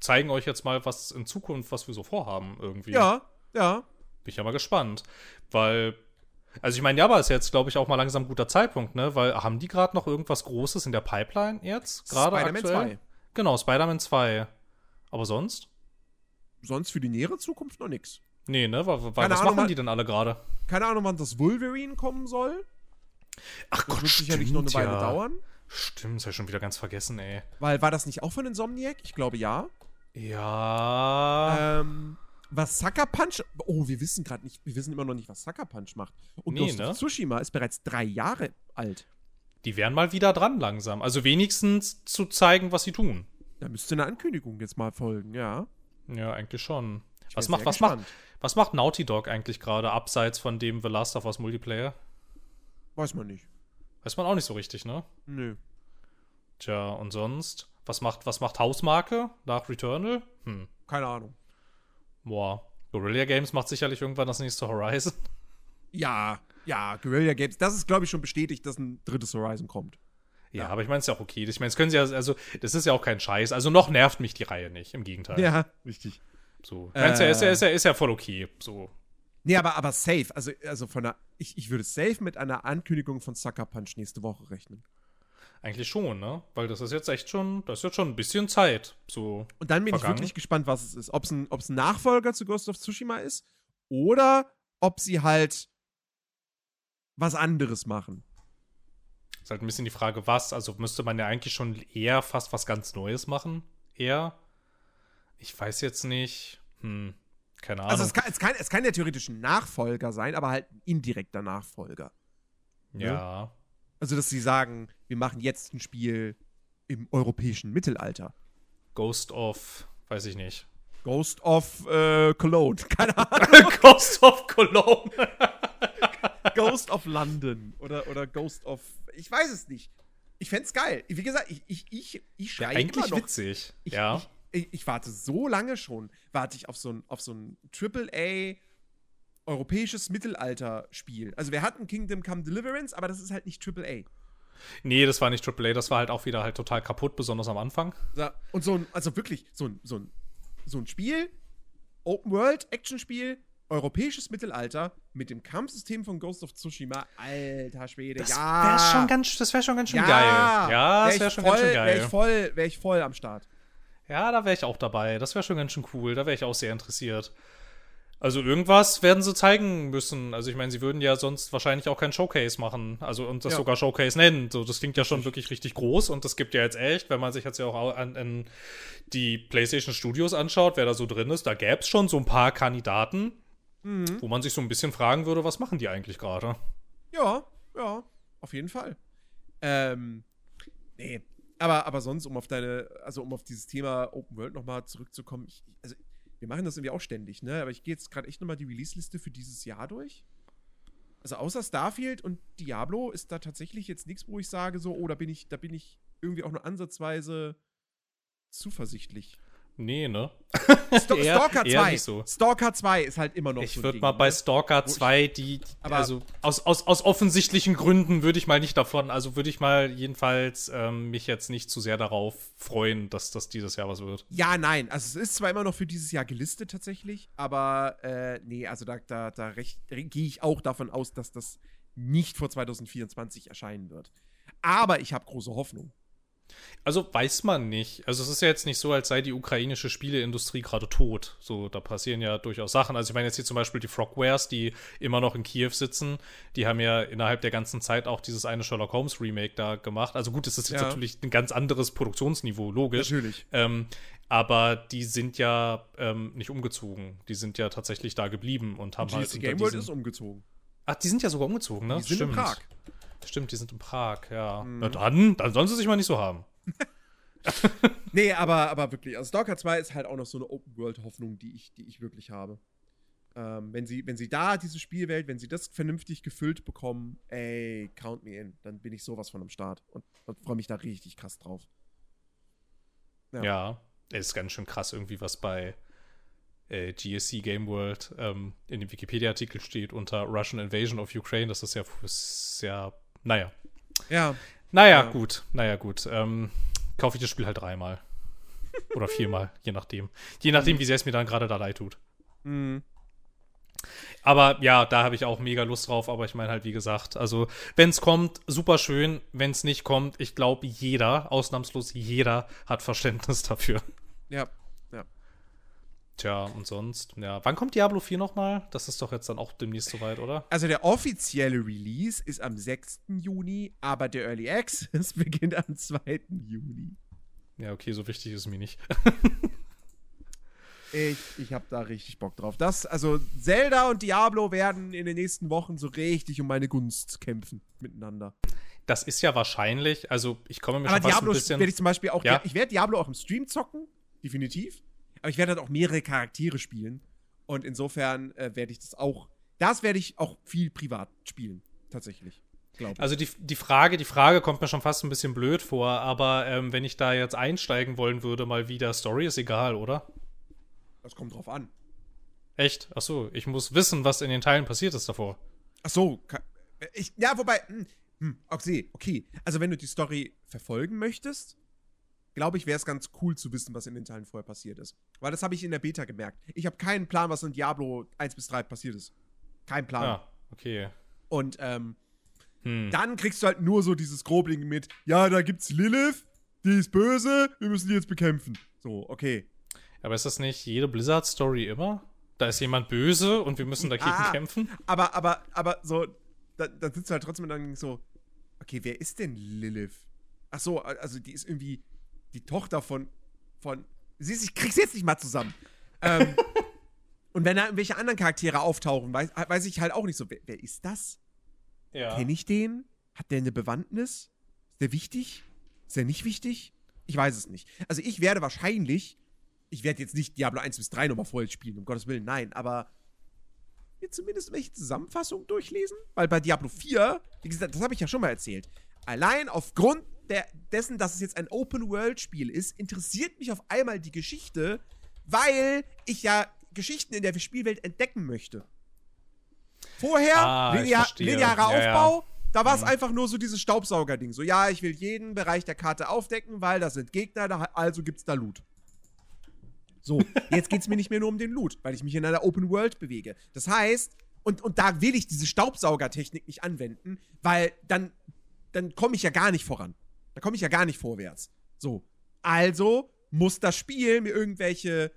zeigen euch jetzt mal was in Zukunft, was wir so vorhaben irgendwie. Ja, ja. Bin ich ja mal gespannt. Weil, also ich meine, ja, aber ist jetzt, glaube ich, auch mal langsam ein guter Zeitpunkt, ne? Weil haben die gerade noch irgendwas Großes in der Pipeline jetzt? Gerade Spider-Man aktuell? 2. Genau, Spider-Man 2. Aber sonst? Sonst für die nähere Zukunft noch nix. Nee, ne? Weil, was Ahnung, machen die denn alle gerade? Keine Ahnung, wann das Wolverine kommen soll. Ach Das wird sicherlich noch eine Weile dauern. Stimmt, das hab ich schon wieder ganz vergessen, ey. Weil war das nicht auch von Insomniac? Ich glaube ja. Ja. Ähm, was Sucker Punch. Oh, wir wissen gerade nicht, wir wissen immer noch nicht, was Sucker Punch macht. Und Nee, ne? Tsushima ist bereits drei Jahre alt. Die wären mal wieder dran langsam. Also wenigstens zu zeigen, was sie tun. Da müsste eine Ankündigung jetzt mal folgen, ja. Ja, eigentlich schon. Was macht, was macht, was macht Naughty Dog eigentlich gerade, abseits von dem The Last of Us Multiplayer? Weiß man nicht. Weiß man auch nicht so richtig, ne? Nö. Tja, und sonst? Was macht, was macht Hausmarke nach Returnal? Hm, Keine Ahnung. boah. Guerrilla Games macht sicherlich irgendwann das nächste Horizon. Ja, ja, Guerrilla Games. Das ist, glaube ich, schon bestätigt, dass ein drittes Horizon kommt. Ja, aber ich meine, es ist ja auch okay. Ich meine, es können sie ja, also, das ist ja auch kein Scheiß. Also noch nervt mich die Reihe nicht, im Gegenteil. Ja, richtig. So. Ja, Äh. ist, ja, ist, ja, ist ja voll okay. So. Nee, aber, aber safe. Also, also von der. Ich, ich würde safe mit einer Ankündigung von Sucker Punch nächste Woche rechnen. Eigentlich schon, ne? Weil das ist jetzt echt schon, das ist jetzt schon ein bisschen Zeit. So. Und dann bin Vergangen. ich wirklich gespannt, was es ist. Ob es ein, ob's ein Nachfolger zu Ghost of Tsushima ist oder ob sie halt was anderes machen. Ist halt ein bisschen die Frage, was. Also müsste man ja eigentlich schon eher fast was ganz Neues machen. Eher. Ich weiß jetzt nicht. Hm. Keine Ahnung. Also es kann, es, kann, es kann ja theoretisch ein Nachfolger sein, aber halt ein indirekter Nachfolger. ja. Also, dass sie sagen, wir machen jetzt ein Spiel im europäischen Mittelalter. Ghost of, weiß ich nicht. Ghost of äh, Cologne. [laughs] Keine [laughs] Ahnung. Ghost of Cologne. Ghost of London. Oder, oder Ghost of. Ich weiß es nicht. Ich fänd's geil. Wie gesagt, ich, ich, ich, ich Ja, schreie eigentlich immer noch. witzig. Ich, ja. ich, ich, ich warte so lange schon, warte ich auf so ein, auf so ein AAA europäisches Mittelalter-Spiel. Also wir hatten Kingdom Come Deliverance, aber das ist halt nicht AAA. Nee, das war nicht AAA, das war halt auch wieder halt total kaputt, besonders am Anfang. So, Und so ein, also wirklich, so ein, so ein, so ein Spiel, Open World, Action-Spiel, europäisches Mittelalter mit dem Kampfsystem von Ghost of Tsushima. Alter Schwede, Das ja. wäre schon ganz, das wäre schon ganz schön ja, geil. Ja, das wär wäre schon voll, ganz schön Wäre geil. ich voll, wäre ich voll am Start. Ja, da wäre ich auch dabei. Das wäre schon ganz schön cool. Da wäre ich auch sehr interessiert. Also irgendwas werden sie zeigen müssen. Also ich meine, sie würden ja sonst wahrscheinlich auch kein Showcase machen. Also und das Ja. sogar Showcase nennen. So, das klingt ja schon wirklich richtig groß und das gibt ja jetzt echt, wenn man sich jetzt ja auch an, an die PlayStation Studios anschaut, wer da so drin ist, da gäbe es schon so ein paar Kandidaten, Mhm. wo man sich so ein bisschen fragen würde, was machen die eigentlich gerade? Ja, ja, auf jeden Fall. Ähm, nee, aber, aber sonst, um auf deine, also um auf dieses Thema Open World nochmal zurückzukommen, ich, also wir machen das irgendwie auch ständig, ne? Aber ich gehe jetzt gerade echt nochmal die Release-Liste für dieses Jahr durch. Also außer Starfield und Diablo ist da tatsächlich jetzt nichts, wo ich sage, so, oh, da bin ich, da bin ich irgendwie auch nur ansatzweise zuversichtlich. Nee, ne? Sto Eher- Stalker eher 2. nicht so. Stalker 2 ist halt immer noch Ich so würde mal bei ne? Stalker Wo ich- 2, die, die Aber- also aus, aus, aus offensichtlichen Gründen würde ich mal nicht davon, also würde ich mal jedenfalls ähm, mich jetzt nicht zu sehr darauf freuen, dass das dieses Jahr was wird. Ja, nein. Also es ist zwar immer noch für dieses Jahr gelistet tatsächlich, aber äh, nee, also da, da, da gehe ich auch davon aus, dass das nicht vor 2024 erscheinen wird. Aber ich habe große Hoffnung. Also weiß man nicht. Also es ist ja jetzt nicht so, als sei die ukrainische Spieleindustrie gerade tot. So, da passieren ja durchaus Sachen. Also ich meine jetzt hier zum Beispiel die Frogwares, die immer noch in Kiew sitzen, die haben ja innerhalb der ganzen Zeit auch dieses eine Sherlock Holmes Remake da gemacht. Also gut, es ist jetzt Ja. natürlich ein ganz anderes Produktionsniveau, logisch. Natürlich. Ähm, aber die sind ja ähm, nicht umgezogen. Die sind ja tatsächlich da geblieben und haben halt GSC unter Game World ist umgezogen. Ach, die sind ja sogar umgezogen, ne? Die sind in Prag. Stimmt, die sind in Prag, ja. Mhm. Na dann, dann sollen sie sich mal nicht so haben. [laughs] Nee, aber, aber wirklich. Also Stalker 2 ist halt auch noch so eine Open-World-Hoffnung, die ich, die ich wirklich habe. Ähm, wenn, sie, wenn sie da diese Spielwelt, wenn sie das vernünftig gefüllt bekommen, ey, count me in, dann bin ich sowas von am Start und, und freue mich da richtig krass drauf. Ja. Ja. ist ganz schön krass irgendwie, was bei äh, GSC Game World ähm, in dem Wikipedia-Artikel steht unter Russian Invasion of Ukraine. Das ist ja, ist ja naja. Ja, Naja, Ja. gut, naja, gut. Ähm, kaufe ich das Spiel halt dreimal. Oder viermal, [laughs] je nachdem. Je nachdem, wie sehr es mir dann gerade da leid tut. mhm. Aber ja, da habe ich auch mega Lust drauf. Aber ich meine halt, wie gesagt, also wenn es kommt, super schön. Wenn es nicht kommt, ich glaube, jeder, ausnahmslos jeder, hat Verständnis [laughs] dafür. ja, ja. Tja, und sonst, ja. Wann kommt Diablo 4 nochmal? Das ist doch jetzt dann auch demnächst soweit, oder? Also der offizielle Release ist am 6. Juni, aber der Early Access [laughs] beginnt am 2. Juni. Ja, okay, so wichtig ist es mir nicht. Ich, ich habe da richtig Bock drauf. Das, also Zelda und Diablo werden in den nächsten Wochen so richtig um meine Gunst kämpfen miteinander. Das ist ja wahrscheinlich, also ich komme mir Aber schon fast Diablo ein bisschen. werde ich zum Beispiel auch, Ja. ich werde Diablo auch im Stream zocken, definitiv. Aber ich werde halt auch mehrere Charaktere spielen. Und insofern äh, werde ich das auch, das werde ich auch viel privat spielen, tatsächlich. Also die, die Frage, die Frage kommt mir schon fast ein bisschen blöd vor, aber ähm, wenn ich da jetzt einsteigen wollen würde, mal wieder, Story ist egal, oder? das kommt drauf an. Echt? Ach so, ich muss wissen, was in den Teilen passiert ist davor. Ach so, ka- ich, ja, wobei, hm, hm, okay, okay. Also wenn du die Story verfolgen möchtest, glaube ich, wäre es ganz cool zu wissen, was in den Teilen vorher passiert ist. Weil das habe ich in der Beta gemerkt. Ich habe keinen Plan, was in Diablo 1 bis 3 passiert ist. Kein Plan. Ah, okay. Und ähm, Hm. dann kriegst du halt nur so dieses Grobling mit, ja, da gibt's Lilith, die ist böse, wir müssen die jetzt bekämpfen. So, okay. Aber ist das nicht jede Blizzard-Story immer? Da ist jemand böse und wir müssen dagegen Ah. kämpfen? Aber, aber, aber so, da, da sitzt du halt trotzdem und dann so, okay, wer ist denn Lilith? Ach so, also die ist irgendwie die Tochter von, von, du, ich krieg's jetzt nicht mal zusammen. ähm, [laughs] und wenn da irgendwelche anderen Charaktere auftauchen, weiß, weiß ich halt auch nicht so, wer, wer ist das? Ja. Kenne ich den? Hat der eine Bewandtnis? Ist der wichtig? Ist der nicht wichtig? Ich weiß es nicht. Also ich werde wahrscheinlich, ich werde jetzt nicht Diablo 1 bis 3 nochmal voll spielen, um Gottes Willen, nein, aber mir zumindest welche Zusammenfassung durchlesen, weil bei Diablo 4, wie gesagt, das habe ich ja schon mal erzählt, allein aufgrund der, dessen, dass es jetzt ein Open-World-Spiel ist, interessiert mich auf einmal die Geschichte, weil ich ja Geschichten in der Spielwelt entdecken möchte. Vorher, Ah, linear, linearer Ja, ja. Aufbau, da war es einfach nur so dieses Staubsauger-Ding. So, ja, ich will jeden Bereich der Karte aufdecken, weil das sind Gegner, da, also gibt's da Loot. So, [laughs] jetzt geht's mir nicht mehr nur um den Loot, weil ich mich in einer Open World bewege. Das heißt, und, und da will ich diese Staubsaugertechnik nicht anwenden, weil dann, dann komme ich ja gar nicht voran. Da komme ich ja gar nicht vorwärts. So. Also muss das Spiel mir irgendwelche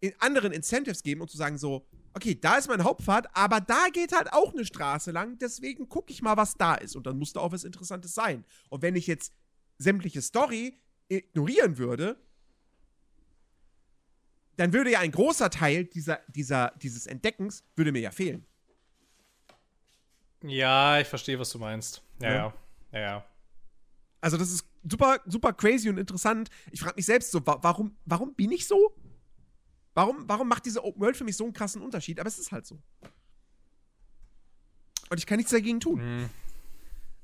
in anderen Incentives geben und zu sagen so, okay, da ist mein Hauptpfad, aber da geht halt auch eine Straße lang, deswegen gucke ich mal, was da ist. Und dann muss da auch was Interessantes sein. Und wenn ich jetzt sämtliche Story ignorieren würde, dann würde ja ein großer Teil dieser, dieser, dieses Entdeckens würde mir ja fehlen. Ja, ich verstehe, was du meinst. Ja, ja, ja, ja. Also das ist super, super crazy und interessant. Ich frage mich selbst so, wa warum, warum bin ich so? Warum, warum macht diese Open World für mich so einen krassen Unterschied? Aber es ist halt so. Und ich kann nichts dagegen tun. Mhm.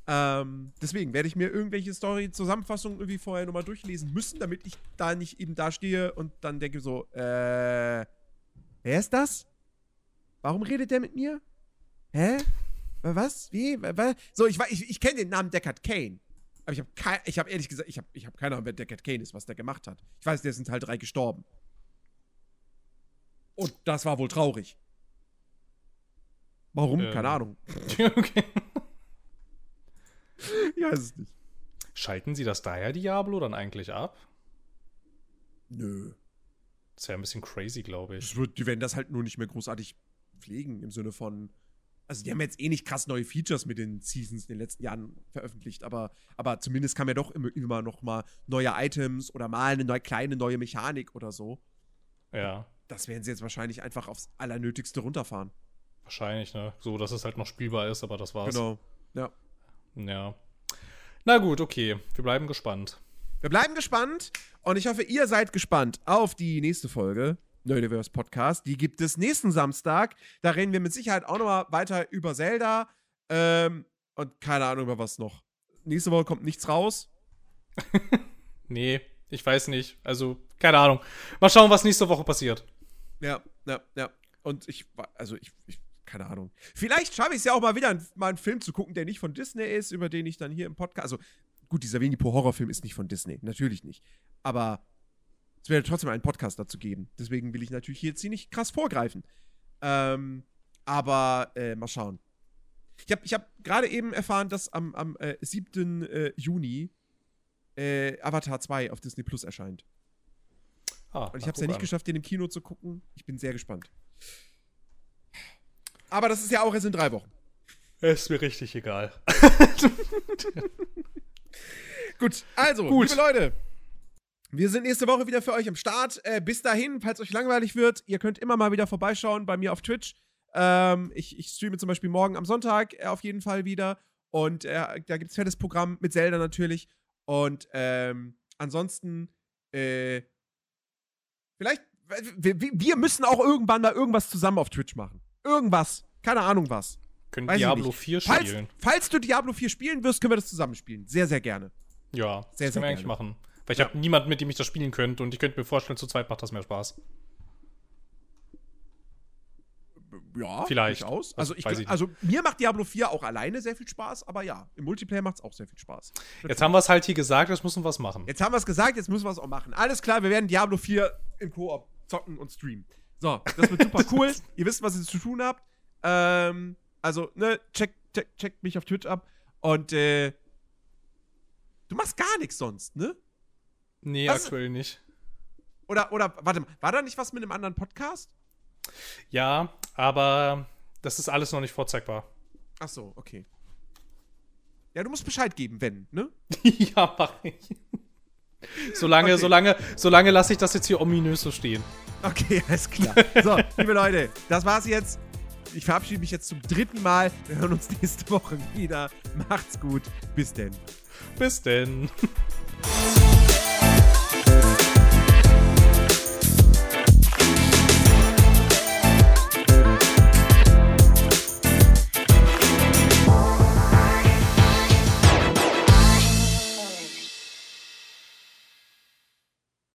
Ähm, deswegen werde ich mir irgendwelche Story-Zusammenfassungen irgendwie vorher nochmal durchlesen müssen, damit ich da nicht eben da stehe und dann denke so, äh, wer ist das? Warum redet der mit mir? Hä? Was? Wie? Was? So, ich, ich, ich kenne den Namen Deckard Kane. Aber ich habe ich hab ehrlich gesagt, ich habe ich hab keine Ahnung, wer Deckard Kane ist, was der gemacht hat. Ich weiß, der sind halt drei gestorben. Und das war wohl traurig. Warum? Ähm. Keine Ahnung. [laughs] okay. ich weiß es nicht. Schalten sie das daher Diablo dann eigentlich ab? Nö. Das wäre ein bisschen crazy, glaube ich. Wird, die werden das halt nur nicht mehr großartig pflegen, im Sinne von. Also, die haben jetzt eh nicht krass neue Features mit den Seasons in den letzten Jahren veröffentlicht, aber, aber zumindest kam ja doch immer, immer noch mal neue Items oder mal eine neue, kleine neue Mechanik oder so. Ja. Das werden sie jetzt wahrscheinlich einfach aufs Allernötigste runterfahren. Wahrscheinlich, ne? So, dass es halt noch spielbar ist, aber das war's. Genau. Ja. Ja. Na gut, okay. Wir bleiben gespannt. Wir bleiben gespannt und ich hoffe, ihr seid gespannt auf die nächste Folge Nerdiverse Podcast. Die gibt es nächsten Samstag. Da reden wir mit Sicherheit auch nochmal weiter über Zelda ähm, und keine Ahnung über was noch. Nächste Woche kommt nichts raus. [laughs] nee, ich weiß nicht. Also, keine Ahnung. Mal schauen, was nächste Woche passiert. Ja, ja, ja. Und ich, also ich, ich keine Ahnung. Vielleicht schaffe ich es ja auch mal wieder, mal einen Film zu gucken, der nicht von Disney ist, über den ich dann hier im Podcast. Also, gut, dieser Winnie Pooh Horrorfilm ist nicht von Disney, natürlich nicht. Aber es werde trotzdem einen Podcast dazu geben. Deswegen will ich natürlich hier jetzt hier nicht krass vorgreifen. Ähm, aber äh, mal schauen. Ich habe ich hab gerade eben erfahren, dass am, am äh, 7. Äh, Juni äh, Avatar 2 auf Disney Plus erscheint. Ah, Und ich habe es ja nicht an. geschafft, den im Kino zu gucken. Ich bin sehr gespannt. Aber das ist ja auch erst in drei Wochen. Ist mir richtig egal. [laughs] Gut, also, Gut. liebe Leute, wir sind nächste Woche wieder für euch am Start. Äh, bis dahin, falls euch langweilig wird, ihr könnt immer mal wieder vorbeischauen bei mir auf Twitch. Ähm, ich, ich, streame zum Beispiel morgen am Sonntag äh, auf jeden Fall wieder. Und äh, da gibt es fettes Programm mit Zelda natürlich. Und ähm, ansonsten, äh, vielleicht, wir, wir müssen auch irgendwann mal irgendwas zusammen auf Twitch machen. Irgendwas. Keine Ahnung was. Können Weiß Diablo 4 spielen. Falls, falls, du Diablo 4 spielen wirst, können wir das zusammen spielen. Sehr, sehr gerne. Ja, sehr, das können wir eigentlich machen. Weil ich ja. habe niemanden, mit dem ich das spielen könnte und ich könnte mir vorstellen, zu zweit macht das mehr Spaß. Ja, vielleicht. Aus. Also, ich, ich also mir macht Diablo 4 auch alleine sehr viel Spaß, aber ja, im Multiplayer macht es auch sehr viel Spaß. Jetzt haben wir es halt hier gesagt, jetzt müssen wir was machen. Jetzt haben wir es gesagt, jetzt müssen wir es auch machen. Alles klar, wir werden Diablo 4 im Koop zocken und streamen. So, das wird super cool. [laughs] Ihr wisst, was ihr zu tun habt. Ähm, also, ne, check, check, check mich auf Twitch ab. Und, äh, du machst gar nichts sonst, ne? Nee, was? aktuell nicht. Oder, oder, warte mal, war da nicht was mit einem anderen Podcast? Ja, aber das ist alles noch nicht vorzeigbar. Ach so, okay. Ja, du musst Bescheid geben, wenn, ne? [laughs] ja, mach ich. Solange, okay. solange, solange lasse ich das jetzt hier ominös so stehen. Okay, [laughs] alles klar. [laughs] So, liebe Leute, das war's jetzt. Ich verabschiede mich jetzt zum dritten Mal. Wir hören uns nächste Woche wieder. Macht's gut. Bis denn. Bis denn.